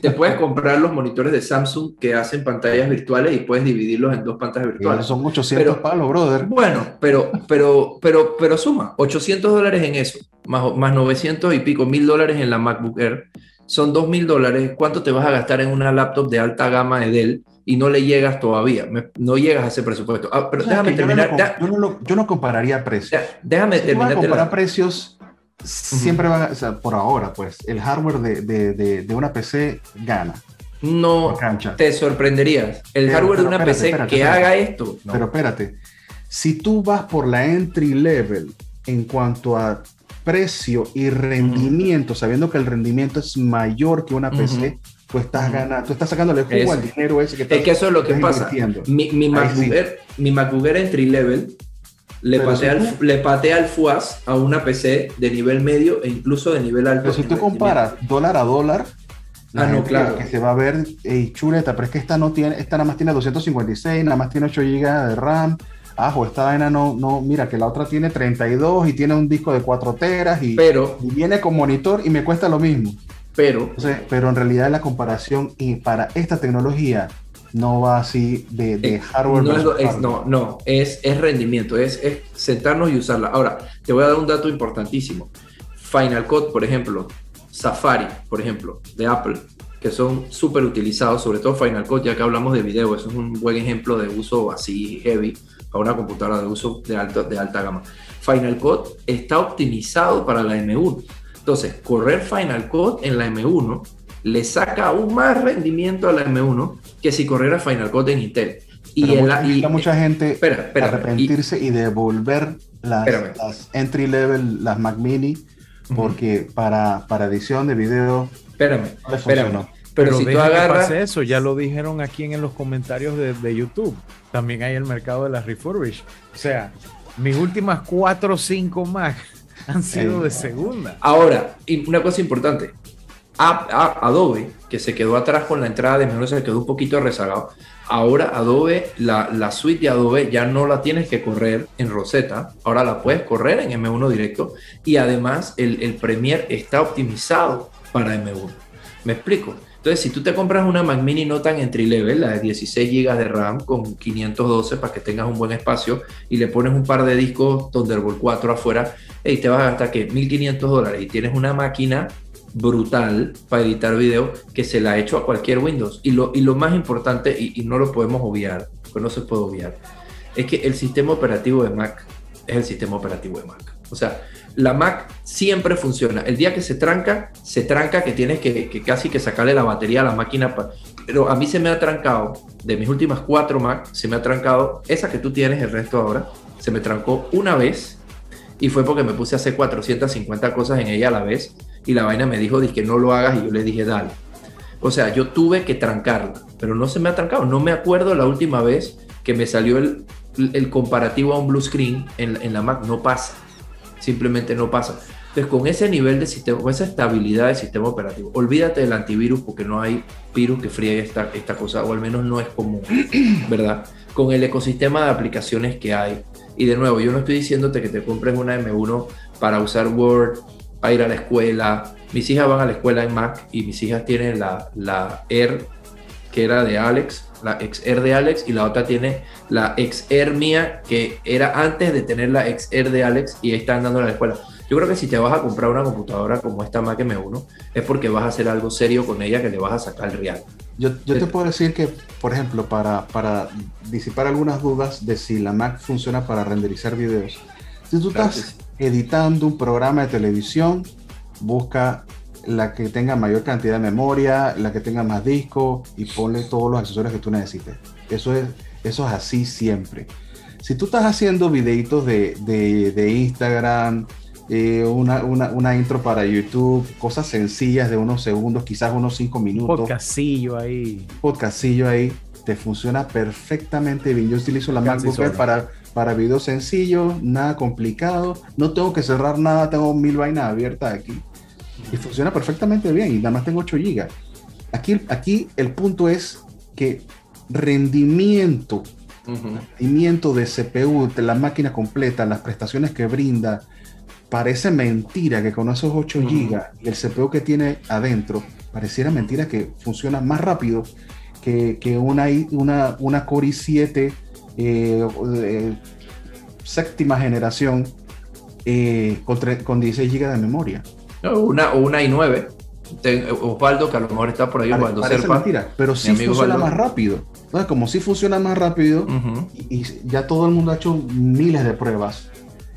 te, puedes comprar los monitores de Samsung que hacen pantallas virtuales y puedes dividirlos en dos pantallas virtuales. son 800 palos, brother. Bueno, pero, pero, pero, pero suma, 800 dólares en eso, más, más 900 y pico, mil dólares en la MacBook Air, son 2 mil dólares. ¿Cuánto te vas a gastar en una laptop de alta gama de Dell? Y no le llegas todavía, no llegas a ese presupuesto. Ah, pero déjame terminar. Yo no, yo, no compararía precios. déjame terminar. comparar precios, siempre van a, o sea, por ahora, pues, el hardware de, de, de, una PC gana. No te sorprenderías. El hardware de una PC que haga esto. Pero espérate, si tú vas por la entry level en cuanto a precio y rendimiento, sabiendo que el rendimiento es mayor que una PC, tú estás ganando, tú estás sacándole jugo al dinero ese que estás Es que eso es lo que pasa. Mi, mi, MacBook, entry level le patea, al, le patea al FUAS a una PC de nivel medio e incluso de nivel alto. Pero si tú comparas dólar a dólar, ah, no, claro. que se va a ver hey, chuleta, pero es que esta no tiene, esta nada más tiene 256, nada más tiene 8 GB de RAM. Ajo, esta vaina no, no, mira que la otra tiene 32 y tiene un disco de 4 teras y, pero, y viene con monitor y me cuesta lo mismo. Pero, pero en realidad la comparación y para esta tecnología no va así de, eh, hardware. No, es, no, no, es, es rendimiento, es, es, sentarnos y usarla. Ahora, te voy a dar un dato importantísimo. Final Cut, por ejemplo, Safari, por ejemplo, de Apple, que son súper utilizados, sobre todo Final Cut, ya que hablamos de video, eso es un buen ejemplo de uso así heavy para una computadora de uso de, alto, de alta gama. Final Cut está optimizado para la M1 entonces, correr Final Cut en la M1 le saca aún más rendimiento a la M1 que si corriera Final Cut en Intel. Y, en la, y mucha gente espera, arrepentirse y, devolver las, entry level, las Mac Mini, porque para, para edición de video. Espérame, espérame. Pero, si tú agarras. eso, ya lo dijeron aquí en los comentarios de, de, YouTube. También hay el mercado de las refurbish. O sea, mis últimas 4 o 5 Mac han sido de segunda. Ahora, una cosa importante. Adobe, que se quedó atrás con la entrada de menú, se quedó un poquito rezagado. Ahora Adobe, la, la, suite de Adobe ya no la tienes que correr en Rosetta, ahora la puedes correr en M1 directo y además el, el Premiere está optimizado para M1. ¿Me explico? Entonces, si tú te compras una Mac Mini no tan entry level, la de 16 GB de RAM con 512 para que tengas un buen espacio y le pones un par de discos Thunderbolt 4 afuera, y te vas a gastar que 1500 dólares y tienes una máquina brutal para editar video que se la ha hecho a cualquier Windows. Y lo, y lo más importante, y, y no lo podemos obviar, pues no se puede obviar, es que el sistema operativo de Mac es el sistema operativo de Mac. O sea, la Mac siempre funciona. El día que se tranca, se tranca que tienes que, casi que sacarle la batería a la máquina. Pero a mí se me ha trancado, de mis últimas cuatro Mac, se me ha trancado, esa que tú tienes, el resto ahora, se me trancó una vez y fue porque me puse a hacer 450 cosas en ella a la vez y la vaina me dijo, que no lo hagas y yo le dije, dale. O sea, yo tuve que trancarla, pero no se me ha trancado. No me acuerdo la última vez que me salió el, el comparativo a un blue screen en, en la Mac. No pasa simplemente no pasa. Entonces, con ese nivel de sistema, con esa estabilidad del sistema operativo, olvídate del antivirus porque no hay virus que friegue esta, esta cosa, o al menos no es común, ¿verdad? Con el ecosistema de aplicaciones que hay. Y de nuevo, yo no estoy diciéndote que te compres una M1 para usar Word, para ir a la escuela. Mis hijas van a la escuela en Mac y mis hijas tienen la, la Air, que era de Alex, la XR de Alex, y la otra tiene la XR mía, que era antes de tener la XR de Alex, y están dando a la escuela. Yo creo que si te vas a comprar una computadora como esta Mac M1, es porque vas a hacer algo serio con ella que le vas a sacar el real. Yo, yo te puedo decir que, por ejemplo, para, para disipar algunas dudas de si la Mac funciona para renderizar videos, si tú estás editando un programa de televisión, busca la que tenga mayor cantidad de memoria, la que tenga más disco y ponle todos los accesorios que tú necesites. Eso es, eso es así siempre. Si tú estás haciendo videitos de, de, Instagram, eh, una, una, una, intro para YouTube, cosas sencillas de unos segundos, quizás unos cinco minutos. Podcastillo ahí. Podcastillo ahí, te funciona perfectamente bien. Yo utilizo la MacBook para, para videos sencillos, nada complicado. No tengo que cerrar nada, tengo mil vainas abiertas aquí. Y funciona perfectamente bien y nada más tengo 8 GB. Aquí, aquí el punto es que rendimiento, rendimiento de CPU, de la máquina completa, las prestaciones que brinda, parece mentira que con esos 8 GB y el CPU que tiene adentro, pareciera mentira que funciona más rápido que, que una, una, una Core i7 eh, séptima generación eh, con, con 16 GB de memoria. Una, una i9. Osvaldo, que a lo mejor está por ahí, Osvaldo Parece mentira, pero sí funciona más rápido. Como sí funciona más rápido, y, ya todo el mundo ha hecho miles de pruebas,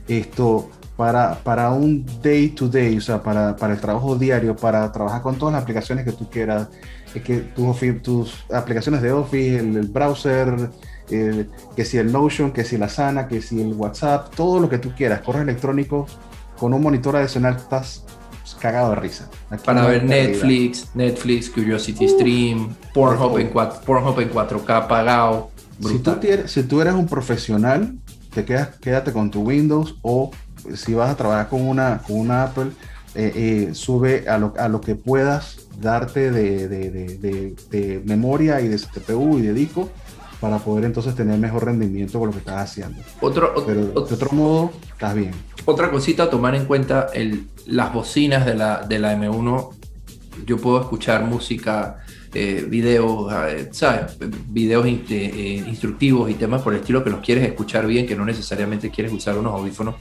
esto para, para un day to day, o sea, para, para el trabajo diario, para trabajar con todas las aplicaciones que tú quieras, que tus aplicaciones de Office, el, browser, que si el Notion, que si la Sana, que si el WhatsApp, todo lo que tú quieras, correo electrónico, con un monitor adicional estás cagado de risa. Para ver Netflix, Netflix, Curiosity Stream, Pornhub en, 4, Pornhub en 4K pagado. Si tú, si tú, eres un profesional, te quedas, quédate con tu Windows o si vas a trabajar con una, con una Apple, eh, eh, sube a lo, a lo, que puedas darte de, de, de, de, memoria y de CPU y de disco para poder entonces tener mejor rendimiento con lo que estás haciendo. Otro, Pero de otro modo, estás bien. Otra cosita a tomar en cuenta, el, las bocinas de la, de la M1, yo puedo escuchar música, eh, videos, ¿sabes? Videos instructivos y temas por el estilo que los quieres escuchar bien, que no necesariamente quieres usar unos audífonos.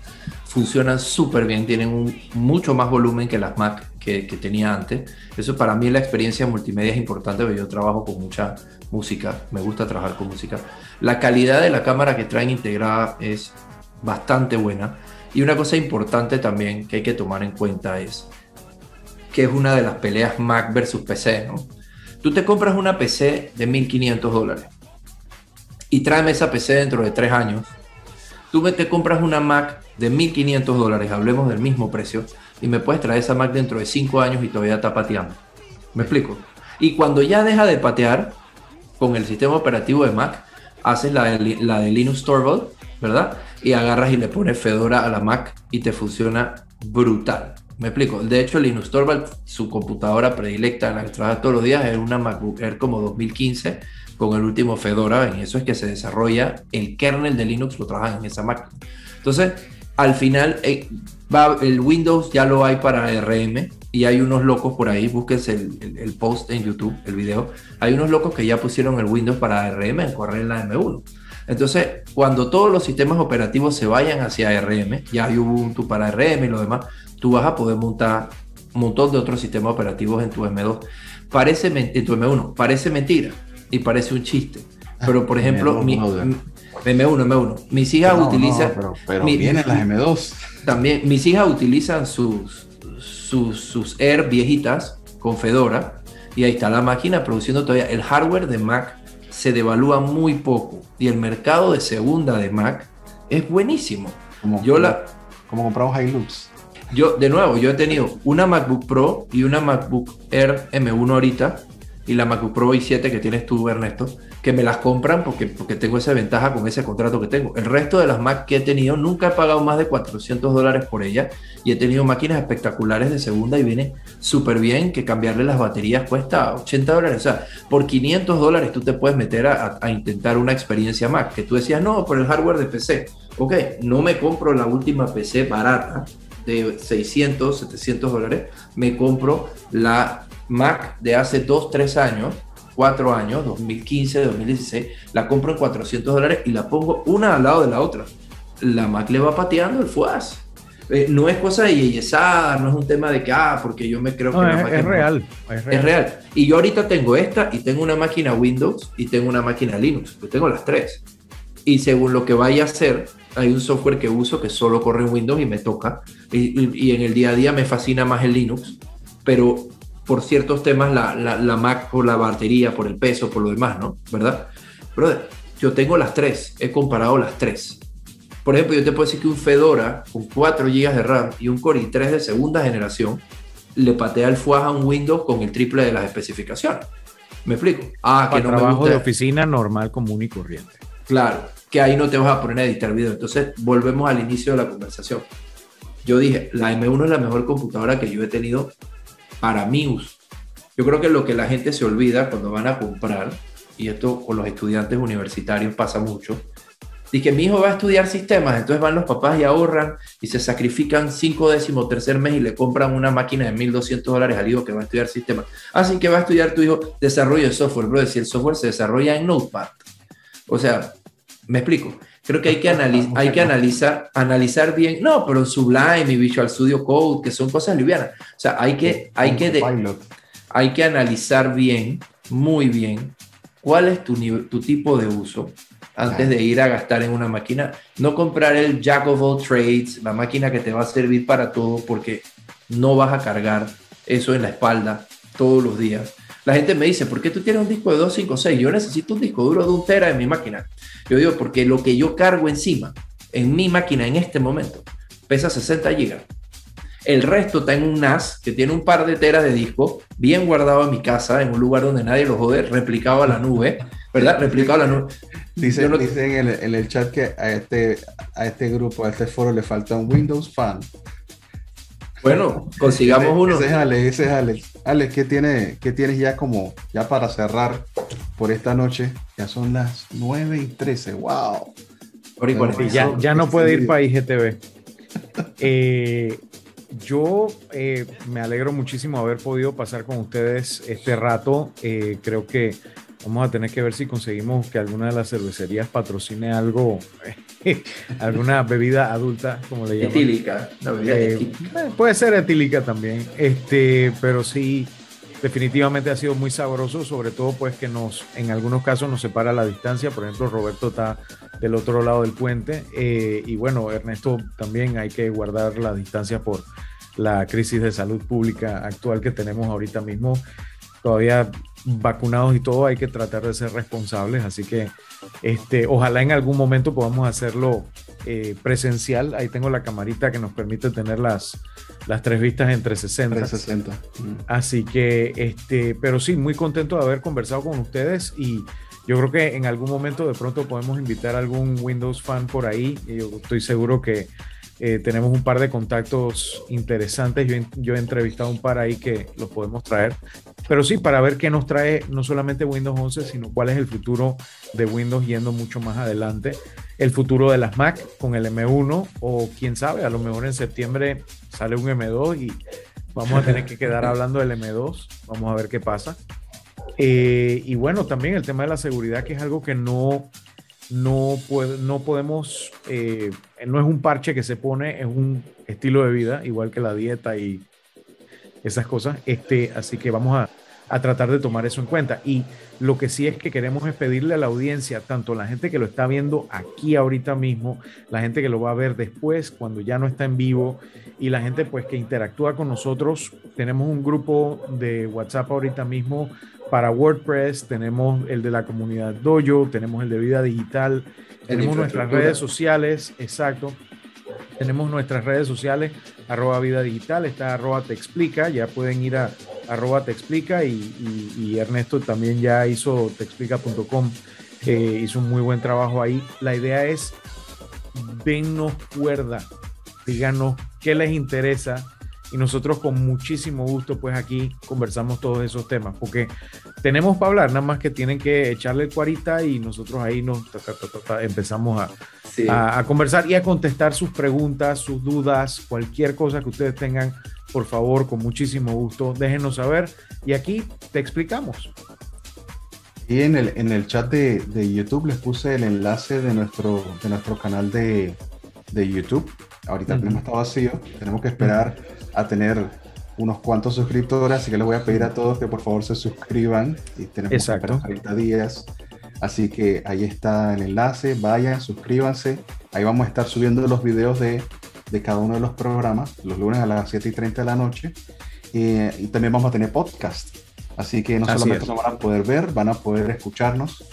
Funcionan súper bien, tienen un, mucho más volumen que las Mac que, que, tenía antes. Eso para mí la experiencia multimedia es importante, porque yo trabajo con mucha música, me gusta trabajar con música. La calidad de la cámara que traen integrada es bastante buena y una cosa importante también que hay que tomar en cuenta es que es una de las peleas Mac versus PC, ¿no? Tú te compras una PC de 1500 dólares y tráeme esa PC dentro de tres años. Tú te compras una Mac de 1500 dólares, hablemos del mismo precio, y me puedes traer esa Mac dentro de cinco años y todavía está pateando. ¿Me explico? Y cuando ya deja de patear con el sistema operativo de Mac, haces la de, Linux Torvald, ¿verdad? y agarras y le pones Fedora a la Mac y te funciona brutal. Me explico. De hecho, Linux Torvald, su computadora predilecta en la que trabaja todos los días, es una MacBook Air como 2015 con el último Fedora. En eso es que se desarrolla el kernel de Linux, lo trabajan en esa Mac. Entonces, al final, eh, va, el Windows ya lo hay para RM y hay unos locos por ahí, búsquense el, el, post en YouTube, el video. Hay unos locos que ya pusieron el Windows para RM en correr en la M1. Entonces, cuando todos los sistemas operativos se vayan hacia RM, ya hay Ubuntu para RM y lo demás, tú vas a poder montar un montón de otros sistemas operativos en tu M2. Parece, en tu M1, parece mentira y parece un chiste. Pero, por ejemplo, mi, M1, M1. Mis hijas utilizan. pero, vienen las M2. También, mis hijas utilizan sus, sus, sus Air viejitas con Fedora y ahí está la máquina produciendo todavía el hardware de Mac se devalúa muy poco y el mercado de segunda de Mac es buenísimo. Como, yo la, como compramos Hilux. Yo, de nuevo, yo he tenido una MacBook Pro y una MacBook Air M1 ahorita y la MacBook Pro i7 que tienes tú, Ernesto, que me las compran porque, porque tengo esa ventaja con ese contrato que tengo. El resto de las Mac que he tenido, nunca he pagado más de 400 dólares por ella y he tenido máquinas espectaculares de segunda y viene súper bien que cambiarle las baterías cuesta 80 dólares. O sea, por 500 dólares tú te puedes meter a, a intentar una experiencia Mac, que tú decías, no, por el hardware de PC. Ok, no me compro la última PC barata de 600, 700 dólares, me compro la Mac de hace 2, 3 años, 4 años, 2015, 2016, la compro en 400 dólares y la pongo una al lado de la otra. La Mac le va pateando el FUAS. Eh, no es cosa de yeyesada, no es un tema de que, ah, porque yo me creo que... es, es, real, es, real, es real. Y yo ahorita tengo esta y tengo una máquina Windows y tengo una máquina Linux. Yo tengo las tres. Y según lo que vaya a hacer, hay un software que uso que solo corre en Windows y me toca. Y, y, en el día a día me fascina más el Linux. Pero por ciertos temas, la, la, la Mac por la batería, por el peso, por lo demás, ¿no? ¿Verdad? Brother, yo tengo las tres. He comparado las tres por ejemplo, yo te puedo decir que un Fedora con 4 GB de RAM y un Core i3 de segunda generación le patea el FUAJ a un Windows con el triple de las especificaciones. ¿Me explico? Ah, que no trabajo de oficina normal, común y corriente. Claro, que ahí no te vas a poner a editar video. Entonces, volvemos al inicio de la conversación. Yo dije, la M1 es la mejor computadora que yo he tenido para mi uso. Yo creo que lo que la gente se olvida cuando van a comprar, y esto con los estudiantes universitarios pasa mucho, y que mi hijo va a estudiar sistemas, entonces van los papás y ahorran y se sacrifican cinco décimos tercer mes y le compran una máquina de 1.200 dólares al hijo que va a estudiar sistemas. Así que va a estudiar tu hijo desarrollo de software, bro, si el software se desarrolla en Notepad. O sea, me explico. Creo que hay que, hay que analizar, analizar bien, no, pero Sublime y Visual Studio Code, que son cosas livianas. O sea, hay que, hay que, hay que analizar bien, muy bien, cuál es tu, tu tipo de uso antes de ir a gastar en una máquina. No comprar el Jack of all trades, la máquina que te va a servir para todo, porque no vas a cargar eso en la espalda todos los días. La gente me dice, ¿por qué tú tienes un disco de 256? Yo necesito un disco duro de un tera en mi máquina. Yo digo, porque lo que yo cargo encima, en mi máquina en este momento, pesa 60 gigas. El resto está en un NAS que tiene un par de teras de disco, bien guardado en mi casa, en un lugar donde nadie lo jode, replicado a la nube, ¿verdad? Replicado a la nube. Dice, en, el, chat que a este, a este grupo, a este foro le falta un Windows Fan. Bueno, consigamos uno. Ese es Alex, ese es Alex. Alex, ¿qué, tiene, ¿qué tienes ya como, ya para cerrar por esta noche? Ya son las 9 y 13, wow. ya, ya no puede ir para IGTV. eh, yo eh, me alegro muchísimo haber podido pasar con ustedes este rato. Eh, creo que vamos a tener que ver si conseguimos que alguna de las cervecerías patrocine algo, alguna bebida adulta, como le llaman. Etílica, eh, puede ser etílica también, este, pero sí, definitivamente ha sido muy sabroso, sobre todo pues que nos, en algunos casos nos separa la distancia. Por ejemplo, Roberto está del otro lado del puente y bueno, Ernesto también hay que guardar la distancia por la crisis de salud pública actual que tenemos ahorita mismo. Todavía vacunados y todo, hay que tratar de ser responsables, así que este, ojalá en algún momento podamos hacerlo eh, presencial. Ahí tengo la camarita que nos permite tener las, las tres vistas entre 360. 360. Así que, este, pero sí, muy contento de haber conversado con ustedes y yo creo que en algún momento de pronto podemos invitar a algún Windows fan por ahí. Yo estoy seguro que eh, tenemos un par de contactos interesantes. Yo, he entrevistado un par ahí que los podemos traer. Pero sí, para ver qué nos trae no solamente Windows 11, sino cuál es el futuro de Windows yendo mucho más adelante. El futuro de las Mac con el M1 o quién sabe, a lo mejor en septiembre sale un M2 y vamos a tener que quedar hablando del M2. Vamos a ver qué pasa. Eh, y bueno, también el tema de la seguridad, que es algo que no no, no podemos, eh, no es un parche que se pone, es un estilo de vida, igual que la dieta y esas cosas. Este, así que vamos a, a, tratar de tomar eso en cuenta. Y lo que sí es que queremos es pedirle a la audiencia, tanto la gente que lo está viendo aquí ahorita mismo, la gente que lo va a ver después, cuando ya no está en vivo, y la gente pues que interactúa con nosotros. Tenemos un grupo de WhatsApp ahorita mismo para WordPress, tenemos el de la comunidad Dojo, tenemos el de vida digital, tenemos nuestras redes sociales, exacto. Tenemos nuestras redes sociales, arroba vida digital, está arroba te explica, ya pueden ir a arroba te explica y, Ernesto también ya hizo teexplica.com, eh, hizo un muy buen trabajo ahí. La idea es, dennos cuerda, díganos qué les interesa, y nosotros con muchísimo gusto pues aquí conversamos todos esos temas porque tenemos para hablar, nada más que tienen que echarle el cuarita y nosotros ahí nos empezamos a, a, conversar y a contestar sus preguntas, sus dudas, cualquier cosa que ustedes tengan, por favor, con muchísimo gusto, déjenos saber y aquí te explicamos. Y en el, en el chat de, de YouTube les puse el enlace de nuestro, de nuestro canal de, de YouTube Ahorita mismo está vacío. Tenemos que esperar a tener unos cuantos suscriptores, así que les voy a pedir a todos que por favor se suscriban y tenemos Exacto. 30 días. Así que ahí está el enlace, vayan, suscríbanse. Ahí vamos a estar subiendo los videos de, de cada uno de los programas, los lunes a las 7 y 30 de la noche. Eh, y también vamos a tener podcast. Así que no Así solamente lo van a poder ver, van a poder escucharnos.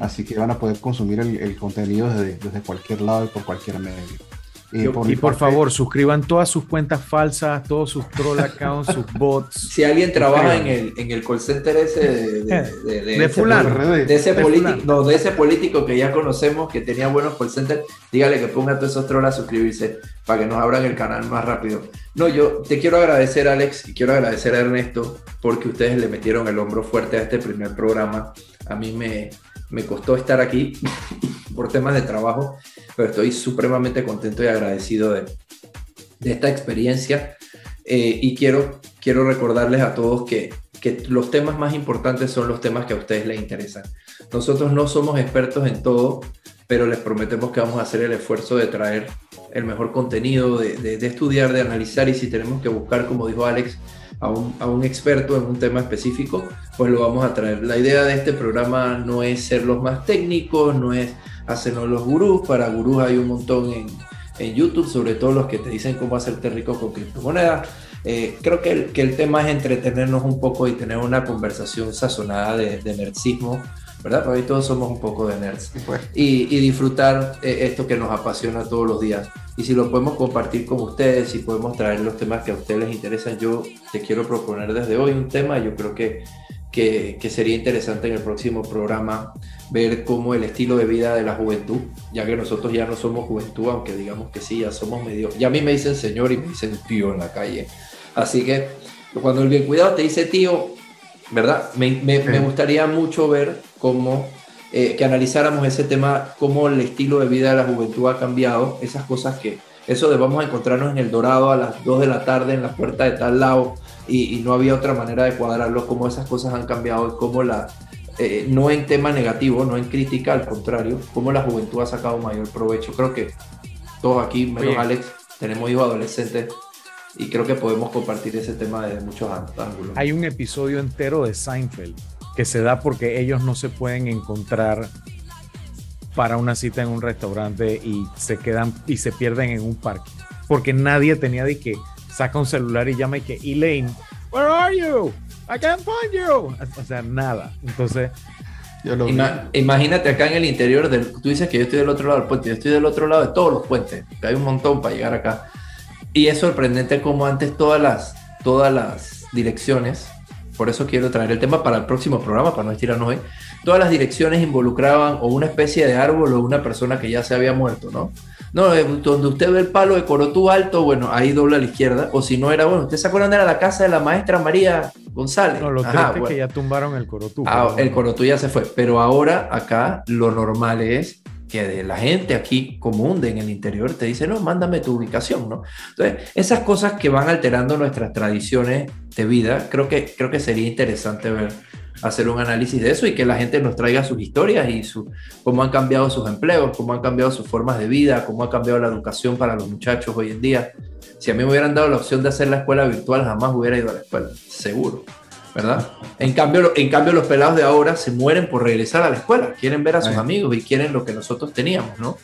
Así que van a poder consumir el, el contenido desde, desde cualquier lado y por cualquier medio. Mi Y por parte- favor, suscriban todas sus cuentas falsas, todos sus troll accounts, sus bots. Si alguien trabaja en el, en el call center ese de, de, de- de De ese fulano. Político, no, de ese político que ya conocemos que tenía buenos call centers, dígale que ponga todos esos trolls a suscribirse para que nos abran el canal más rápido. No, yo te quiero agradecer, Alex, y quiero agradecer a Ernesto porque ustedes le metieron el hombro fuerte a este primer programa. A mí me, me costó estar aquí por temas de trabajo, pero estoy supremamente contento y agradecido de, esta experiencia. Eh, y quiero, quiero recordarles a todos que, los temas más importantes son los temas que a ustedes les interesan. Nosotros no somos expertos en todo, pero les prometemos que vamos a hacer el esfuerzo de traer el mejor contenido, de, de- de estudiar, de analizar y si tenemos que buscar, como dijo Alex, a un, a un experto en un tema específico, pues lo vamos a traer. La idea de este programa no es ser los más técnicos, no es hacernos los gurús, para gurús hay un montón en, en YouTube, sobre todo los que te dicen cómo hacerte rico con criptomonedas. Eh, creo que el, que el tema es entretenernos un poco y tener una conversación sazonada de, de nerdsismo, ¿verdad? Porque ahí todos somos un poco de nerds. Pues, Y, y disfrutar eh, esto que nos apasiona todos los días. Y si lo podemos compartir con ustedes, si podemos traer los temas que a ustedes les interesan, yo te quiero proponer desde hoy un tema. Yo creo que, que, que sería interesante en el próximo programa ver cómo el estilo de vida de la juventud, ya que nosotros ya no somos juventud, aunque digamos que sí, ya somos medio... Ya a mí me dicen señor y me dicen tío en la calle. Así que cuando el bien cuidado te dice tío, ¿verdad? Me, me- me Sí. gustaría mucho ver cómo, eh, que analizáramos ese tema, cómo el estilo de vida de la juventud ha cambiado, esas cosas que, eso de vamos a encontrarnos en el Dorado a las 2 de la tarde en la puerta de tal lado y, y no había otra manera de cuadrarlo, cómo esas cosas han cambiado y cómo la, eh, no en tema negativo, no en crítica, al contrario, cómo la juventud ha sacado mayor provecho. Creo que todos aquí, menos Oye. Alex, tenemos hijos adolescentes y creo que podemos compartir ese tema desde muchos án- ángulos. Hay un episodio entero de Seinfeld que se da porque ellos no se pueden encontrar para una cita en un restaurante y se quedan y se pierden en un parque. Porque nadie tenía de que saca un celular y llama y que Elaine, where are you? I can't find you. O sea, nada. Entonces, yo lo vi. Ima- imagínate acá en el interior del. Tú dices que yo estoy del otro lado del puente, yo estoy del otro lado de todos los puentes, que hay un montón para llegar acá. Y es sorprendente como antes todas las, todas las direcciones, por eso quiero traer el tema para el próximo programa, para no estirarnos hoy, todas las direcciones involucraban o una especie de árbol o una persona que ya se había muerto, ¿no? No, eh, donde usted ve el palo de Corotú alto, bueno, ahí dobla a la izquierda, o si no era, bueno, ¿usted se acuerdan de la casa de la maestra María González? no, lo Ajá, bueno. que ya tumbaron el corotú. Ah, el Corotú ya se fue, pero ahora acá lo normal es que de la gente aquí común de en el interior te dice, no, mándame tu ubicación, ¿no? Entonces, esas cosas que van alterando nuestras tradiciones de vida, creo que, creo que sería interesante ver, hacer un análisis de eso y que la gente nos traiga sus historias y su, cómo han cambiado sus empleos, cómo han cambiado sus formas de vida, cómo ha cambiado la educación para los muchachos hoy en día. Si a mí me hubieran dado la opción de hacer la escuela virtual, jamás hubiera ido a la escuela, seguro. ¿verdad? En cambio, en cambio, los pelados de ahora se mueren por regresar a la escuela, quieren ver a sus amigos y quieren lo que nosotros teníamos, ¿no?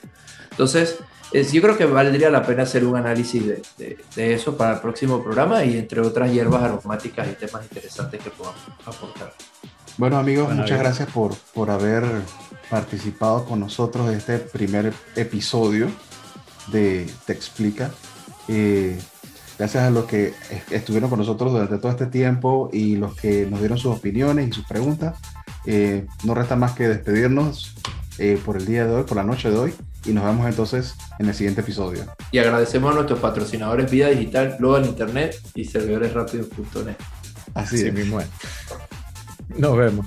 Entonces, es- yo creo que valdría la pena hacer un análisis de, de- de eso para el próximo programa y entre otras hierbas aromáticas y temas interesantes que podamos aportar. Bueno amigos, Bueno, muchas bien. gracias por, por haber participado con nosotros en este primer episodio de Te Explica. Eh, gracias a los que est- estuvieron con nosotros durante todo este tiempo y los que nos dieron sus opiniones y sus preguntas. Eh, no resta más que despedirnos eh, por el día de hoy, por la noche de hoy, y nos vemos entonces en el siguiente episodio. Y agradecemos a nuestros patrocinadores Vida Digital, Global Internet y servidores rápidos.net. Así Así es. mismo es. Nos vemos.